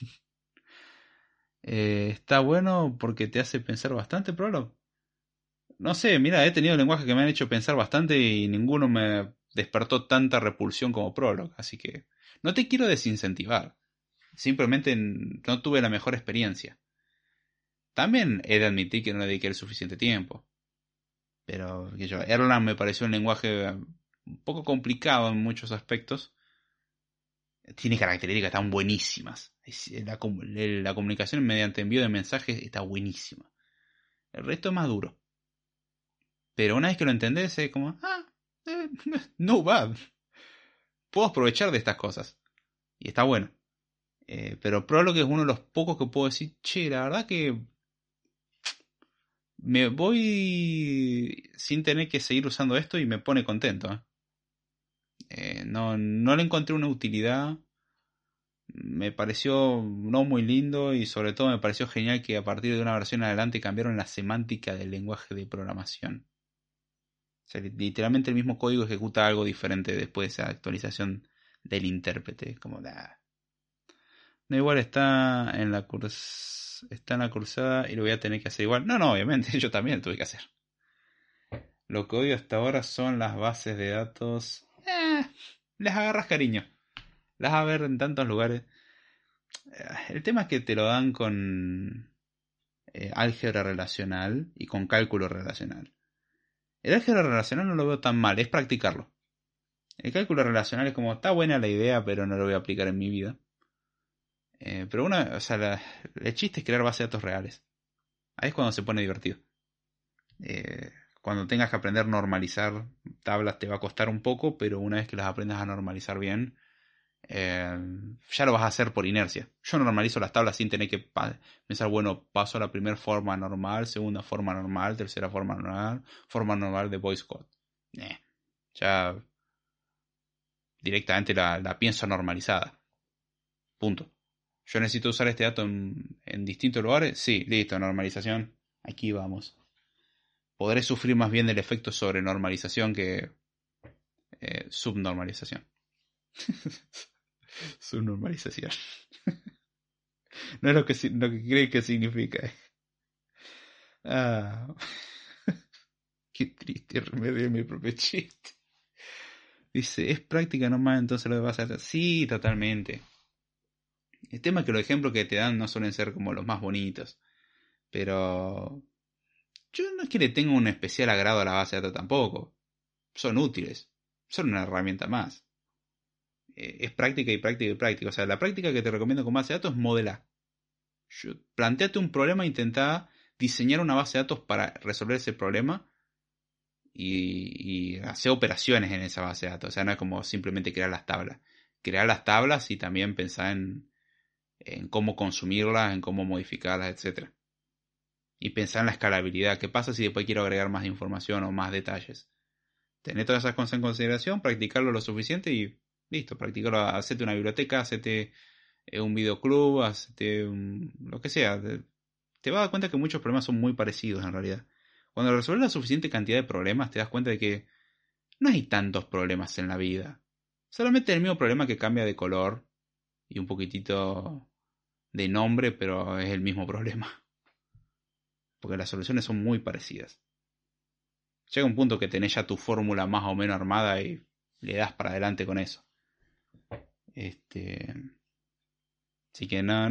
<laughs> Eh, está bueno porque te hace pensar bastante, Prolog. No sé, mira, he tenido lenguajes que me han hecho pensar bastante y ninguno me despertó tanta repulsión como Prolog, así que no te quiero desincentivar. Simplemente no tuve la mejor experiencia. También he de admitir que no le dediqué el suficiente tiempo. Pero, que yo, Erlang me pareció un lenguaje un poco complicado en muchos aspectos. Tiene características tan buenísimas. La, la comunicación mediante envío de mensajes está buenísima. El resto es más duro. Pero una vez que lo entendés, es como, ah, eh, <laughs> no bad puedo aprovechar de estas cosas. Y está bueno. Eh, pero Prolog es uno de los pocos que puedo decir, che, la verdad que me voy sin tener que seguir usando esto y me pone contento. ¿eh? Eh, no, no le encontré una utilidad. Me pareció no muy lindo y sobre todo me pareció genial que a partir de una versión adelante cambiaron la semántica del lenguaje de programación literalmente el mismo código ejecuta algo diferente después de esa actualización del intérprete. Como da. No, igual está en la está en la cruzada y lo voy a tener que hacer igual. No, no, obviamente, <laughs> yo también lo tuve que hacer. Lo que odio hasta ahora son las bases de datos. Eh, les agarras cariño. Las a ver en tantos lugares. Eh, el tema es que te lo dan con eh, álgebra relacional y con cálculo relacional. El álgebra relacional no lo veo tan mal, es practicarlo. El cálculo relacional es como, está buena la idea, pero no lo voy a aplicar en mi vida. Eh, pero una, o sea, el chiste es crear bases de datos reales. Ahí es cuando se pone divertido. Eh, cuando tengas que aprender a normalizar tablas te va a costar un poco, pero una vez que las aprendas a normalizar bien, eh, ya lo vas a hacer por inercia. Yo normalizo las tablas sin tener que pensar, bueno, paso a la primera forma normal, segunda forma normal, tercera forma normal, forma normal de voice code. ya directamente la, pienso normalizada. Punto. Yo necesito usar este dato en, distintos lugares. Sí, listo, normalización. Aquí vamos. Podré sufrir más bien del efecto sobre normalización que eh, subnormalización. <laughs> Su normalización. <laughs> no es lo que, lo que cree que significa. Ah. <laughs> Qué triste, remedio mi propio chiste. Dice, es práctica nomás, entonces lo vas a hacer. Sí, totalmente. El tema es que los ejemplos que te dan no suelen ser como los más bonitos. Pero yo no es que le tenga un especial agrado a la base de datos tampoco. Son útiles. Son una herramienta más. Eh, es práctica y práctica y práctica. O sea, la práctica que te recomiendo con base de datos es modelar. Planteate un problema e intenta diseñar una base de datos para resolver ese problema y, hacer operaciones en esa base de datos. O sea, no es como simplemente crear las tablas. Crear las tablas y también pensar en, en cómo consumirlas, en cómo modificarlas, etc. Y pensar en la escalabilidad. ¿Qué pasa si después quiero agregar más información o más detalles? Tener todas esas cosas en consideración, practicarlo lo suficiente y Listo, practícalo, hacete una biblioteca, hacete eh, un videoclub, hacete lo que sea. Te vas a dar cuenta que muchos problemas son muy parecidos en realidad. Cuando resuelves la suficiente cantidad de problemas, te das cuenta de que no hay tantos problemas en la vida. Solamente el mismo problema que cambia de color y un poquitito de nombre, pero es el mismo <laughs> problema. Porque las soluciones son muy parecidas. Llega un punto que tenés ya tu fórmula más o menos armada y le das para adelante con eso. Este. Así que no.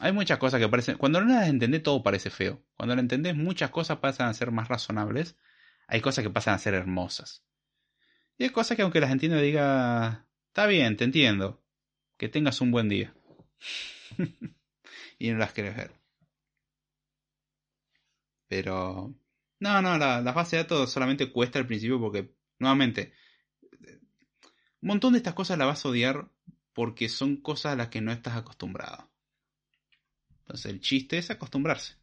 Hay muchas cosas que parecen. Cuando no las entendés, todo parece feo. Cuando lo entendés, muchas cosas pasan a ser más razonables. Hay cosas que pasan a ser hermosas. Y hay cosas que, aunque las entienda, diga. Está bien, te entiendo. Que tengas un buen día. <laughs> y no las querés ver. Pero. No, no, la, la base de datos solamente cuesta al principio porque, nuevamente, un montón de estas cosas las vas a odiar porque son cosas a las que no estás acostumbrado. Entonces el chiste es acostumbrarse.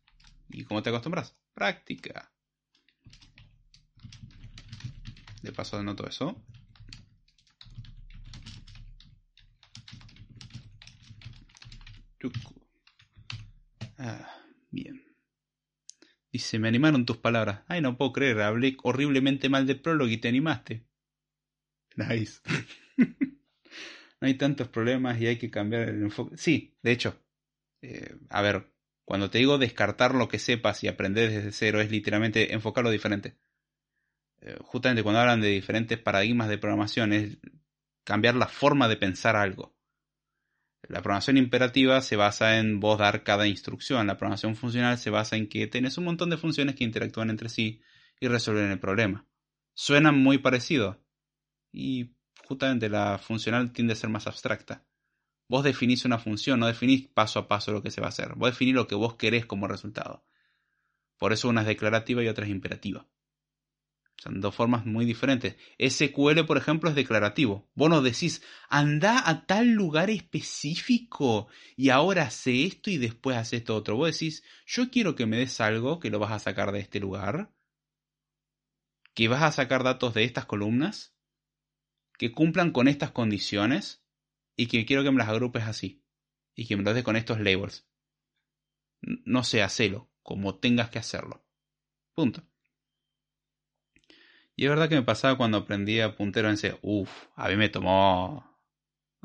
¿Y cómo te acostumbras? Práctica. De paso anoto eso. Ah, bien. Dice, me animaron tus palabras. Ay, no puedo creer, hablé horriblemente mal de prólogo y te animaste. Nice. <laughs> no hay tantos problemas y hay que cambiar el enfoque. Sí, de hecho. Eh, a ver, cuando te digo descartar lo que sepas y aprender desde cero, es literalmente enfocarlo diferente. Eh, justamente cuando hablan de diferentes paradigmas de programación, es cambiar la forma de pensar algo. La programación imperativa se basa en vos dar cada instrucción. La programación funcional se basa en que tenés un montón de funciones que interactúan entre sí y resuelven el problema. Suenan muy parecidos. Y justamente la funcional tiende a ser más abstracta. Vos definís una función, no definís paso a paso lo que se va a hacer. Vos definís lo que vos querés como resultado. Por eso una es declarativa y otra es imperativa. Son dos formas muy diferentes. SQL, por ejemplo, es declarativo. Vos no decís, anda a tal lugar específico y ahora hace esto y después hace esto otro. Vos decís, yo quiero que me des algo que lo vas a sacar de este lugar, que vas a sacar datos de estas columnas, que cumplan con estas condiciones y que quiero que me las agrupes así y que me las des con estos labels. No sé, hacelo, como tengas que hacerlo. Punto. Y es verdad que me pasaba cuando aprendía puntero en C. Uff, a mí me tomó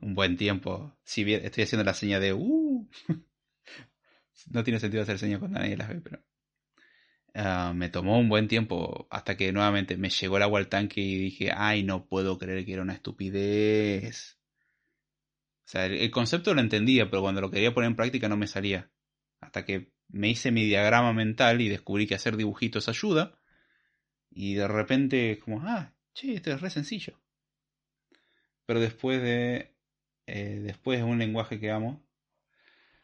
un buen tiempo. Si bien estoy haciendo la seña de uh. <laughs> no tiene sentido hacer señas cuando nadie las ve, pero. Ah, me tomó un buen tiempo hasta que nuevamente me llegó el agua al tanque y dije, ay, no puedo creer que era una estupidez. O sea, el, el concepto lo entendía, pero cuando lo quería poner en práctica no me salía. Hasta que me hice mi diagrama mental y descubrí que hacer dibujitos ayuda y de repente, como, ah, che, esto es re sencillo. Pero después de. Eh, después de un lenguaje que amo.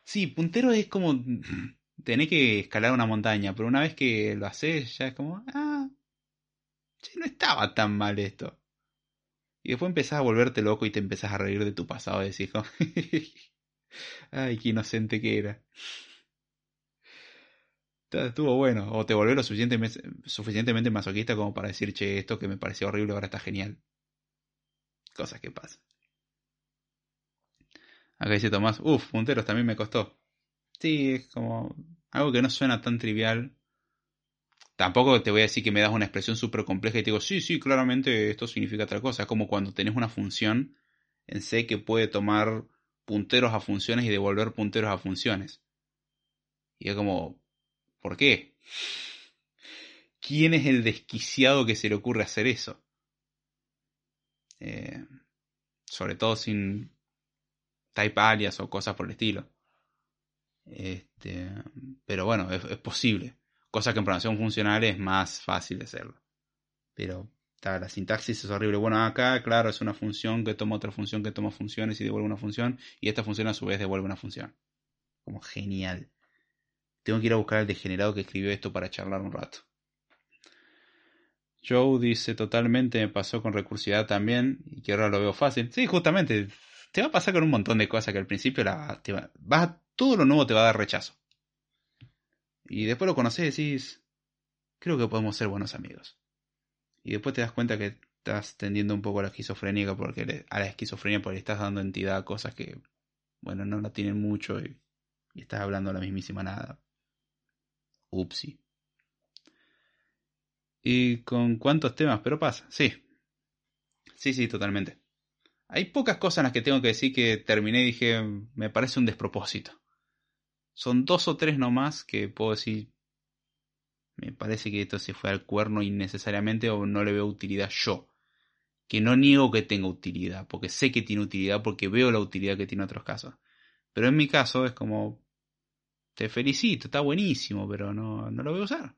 Sí, puntero es como. <laughs> Tener que escalar una montaña, pero una vez que lo haces, ya es como, ah, che, no estaba tan mal esto. Y después empezás a volverte loco y te empezás a reír de tu pasado decís, <laughs> ay, qué inocente que era estuvo bueno. O te volvió lo suficientemente, suficientemente masoquista como para decir, che, esto que me pareció horrible ahora está genial. Cosas que pasan. Acá dice Tomás, uff, punteros también me costó. Sí, es como algo que no suena tan trivial. Tampoco te voy a decir que me das una expresión súper compleja y te digo, sí, sí, claramente esto significa otra cosa. Es como cuando tenés una función en C que puede tomar punteros a funciones y devolver punteros a funciones. Y es como, ¿Por qué? ¿Quién es el desquiciado que se le ocurre hacer eso? Eh, sobre todo sin type alias o cosas por el estilo. Este, pero bueno, es, posible. Cosa que en programación funcional es más fácil de hacerlo. Pero la sintaxis es horrible. Bueno, acá, claro, es una función que toma otra función que toma funciones y devuelve una función. Y esta función a su vez devuelve una función. Como genial. Tengo que ir a buscar al degenerado que escribió esto para charlar un rato. Joe dice totalmente me pasó con recursividad también y que ahora lo veo fácil. Sí, justamente, te va a pasar con un montón de cosas que al principio la, vas, todo lo nuevo te va a dar rechazo. Y después lo conoces y decís, creo que podemos ser buenos amigos. Y después te das cuenta que estás tendiendo un poco a la esquizofrenia porque a la esquizofrenia porque le estás dando entidad a cosas que, bueno, no la tienen mucho y, y estás hablando la mismísima nada. Upsi. ¿Y con cuántos temas? Pero pasa, sí. Sí, sí, totalmente. Hay pocas cosas en las que tengo que decir que terminé y dije, me parece un despropósito. Son dos o tres nomás que puedo decir, me parece que esto se fue al cuerno innecesariamente o no le veo utilidad yo. Que no niego que tenga utilidad, porque sé que tiene utilidad, porque veo la utilidad que tiene en otros casos. Pero en mi caso es como, te felicito, está buenísimo, pero no, no lo voy a usar.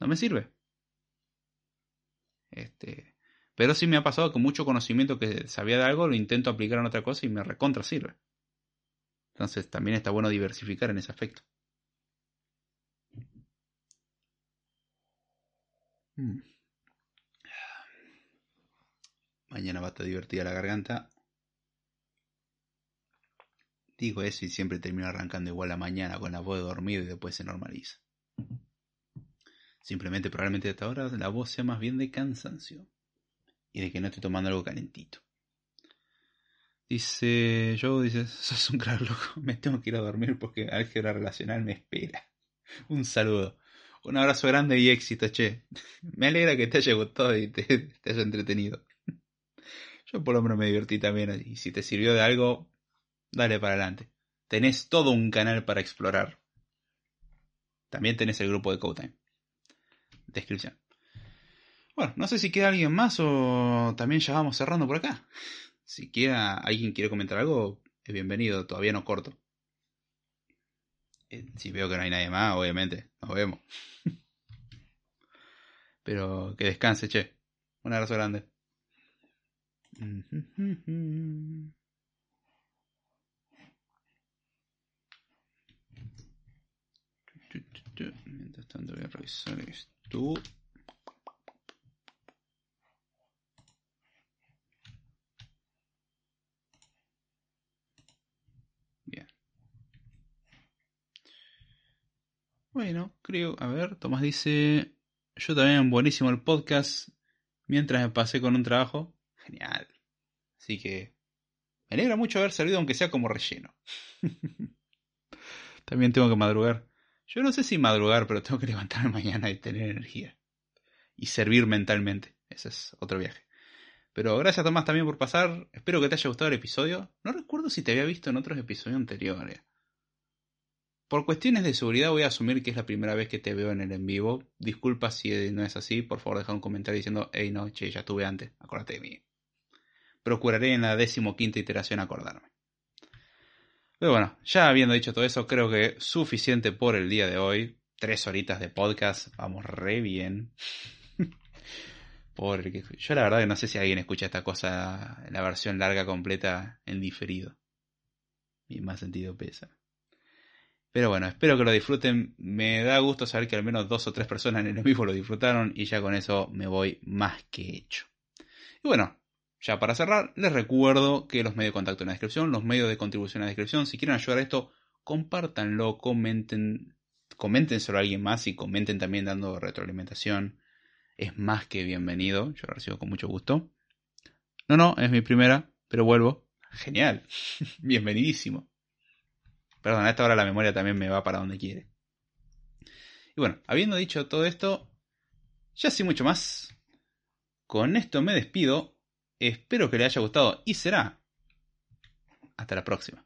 No me sirve. Este, pero sí me ha pasado con mucho conocimiento que sabía de algo, lo intento aplicar en otra cosa y me recontra sirve. Entonces también está bueno diversificar en ese aspecto. Hmm. Mañana va a estar divertida la garganta. Digo eso y siempre termino arrancando igual la mañana con la voz de dormido y después se normaliza. Simplemente probablemente hasta ahora la voz sea más bien de cansancio y de que no estoy tomando algo calentito. Dice, yo dice, <laughs> sos un crack loco, me tengo que ir a dormir porque álgebra relacional me espera. Un saludo. Un abrazo grande y éxito, che. Me alegra que te haya gustado y te, te haya entretenido. Yo por lo menos me divertí también y si te sirvió de algo, dale para adelante. Tenés todo un canal para explorar. También tenés el grupo de Codetime. Descripción. Bueno, no sé si queda alguien más o también ya vamos cerrando por acá. Si queda alguien quiere comentar algo, es bienvenido, todavía no corto. Eh, si veo que no hay nadie más, obviamente, nos vemos. <laughs> Pero que descanse, che. Un abrazo grande. Mientras tanto voy a revisar esto. Bien. Bueno, creo, a ver, Tomás dice, yo también buenísimo el podcast mientras me pasé con un trabajo. Genial. Así que me alegra mucho haber salido aunque sea como relleno. <laughs> también tengo que madrugar. Yo no sé si madrugar, pero tengo que <laughs> levantarme mañana y tener energía. Y servir mentalmente. Ese es otro viaje. Pero gracias Tomás también por pasar. Espero que te haya gustado el episodio. No recuerdo si te había visto en otros episodios anteriores. Por cuestiones de seguridad voy a asumir que es la primera vez que te veo en el en vivo. Disculpa si no es así. Por favor deja un comentario diciendo, hey no, che, ya estuve antes. Acuérdate de mí. Procuraré en la decimoquinta iteración acordarme. Pero bueno, ya habiendo dicho todo eso, creo que suficiente por el día de hoy. Tres horitas de podcast, vamos re bien. <laughs> Porque yo la verdad que no sé si alguien escucha esta cosa, la versión larga completa en diferido. Y más sentido pesa. Pero bueno, espero que lo disfruten. Me da gusto saber que al menos dos o tres personas en el mismo lo disfrutaron y ya con eso me voy más que hecho. Y bueno, ya para cerrar, les recuerdo que los medios de contacto en la descripción, los medios de contribución en la descripción, si quieren ayudar a esto, compártanlo, comenten, coméntenselo a alguien más y comenten también dando retroalimentación. Es más que bienvenido, yo lo recibo con mucho gusto. No, no, es mi primera, pero vuelvo. Genial, <laughs> bienvenidísimo. Perdón, a esta hora la memoria también me va para donde quiere. Y bueno, habiendo dicho todo esto, ya sin mucho más, con esto me despido Espero que le haya gustado y será. Hasta la próxima.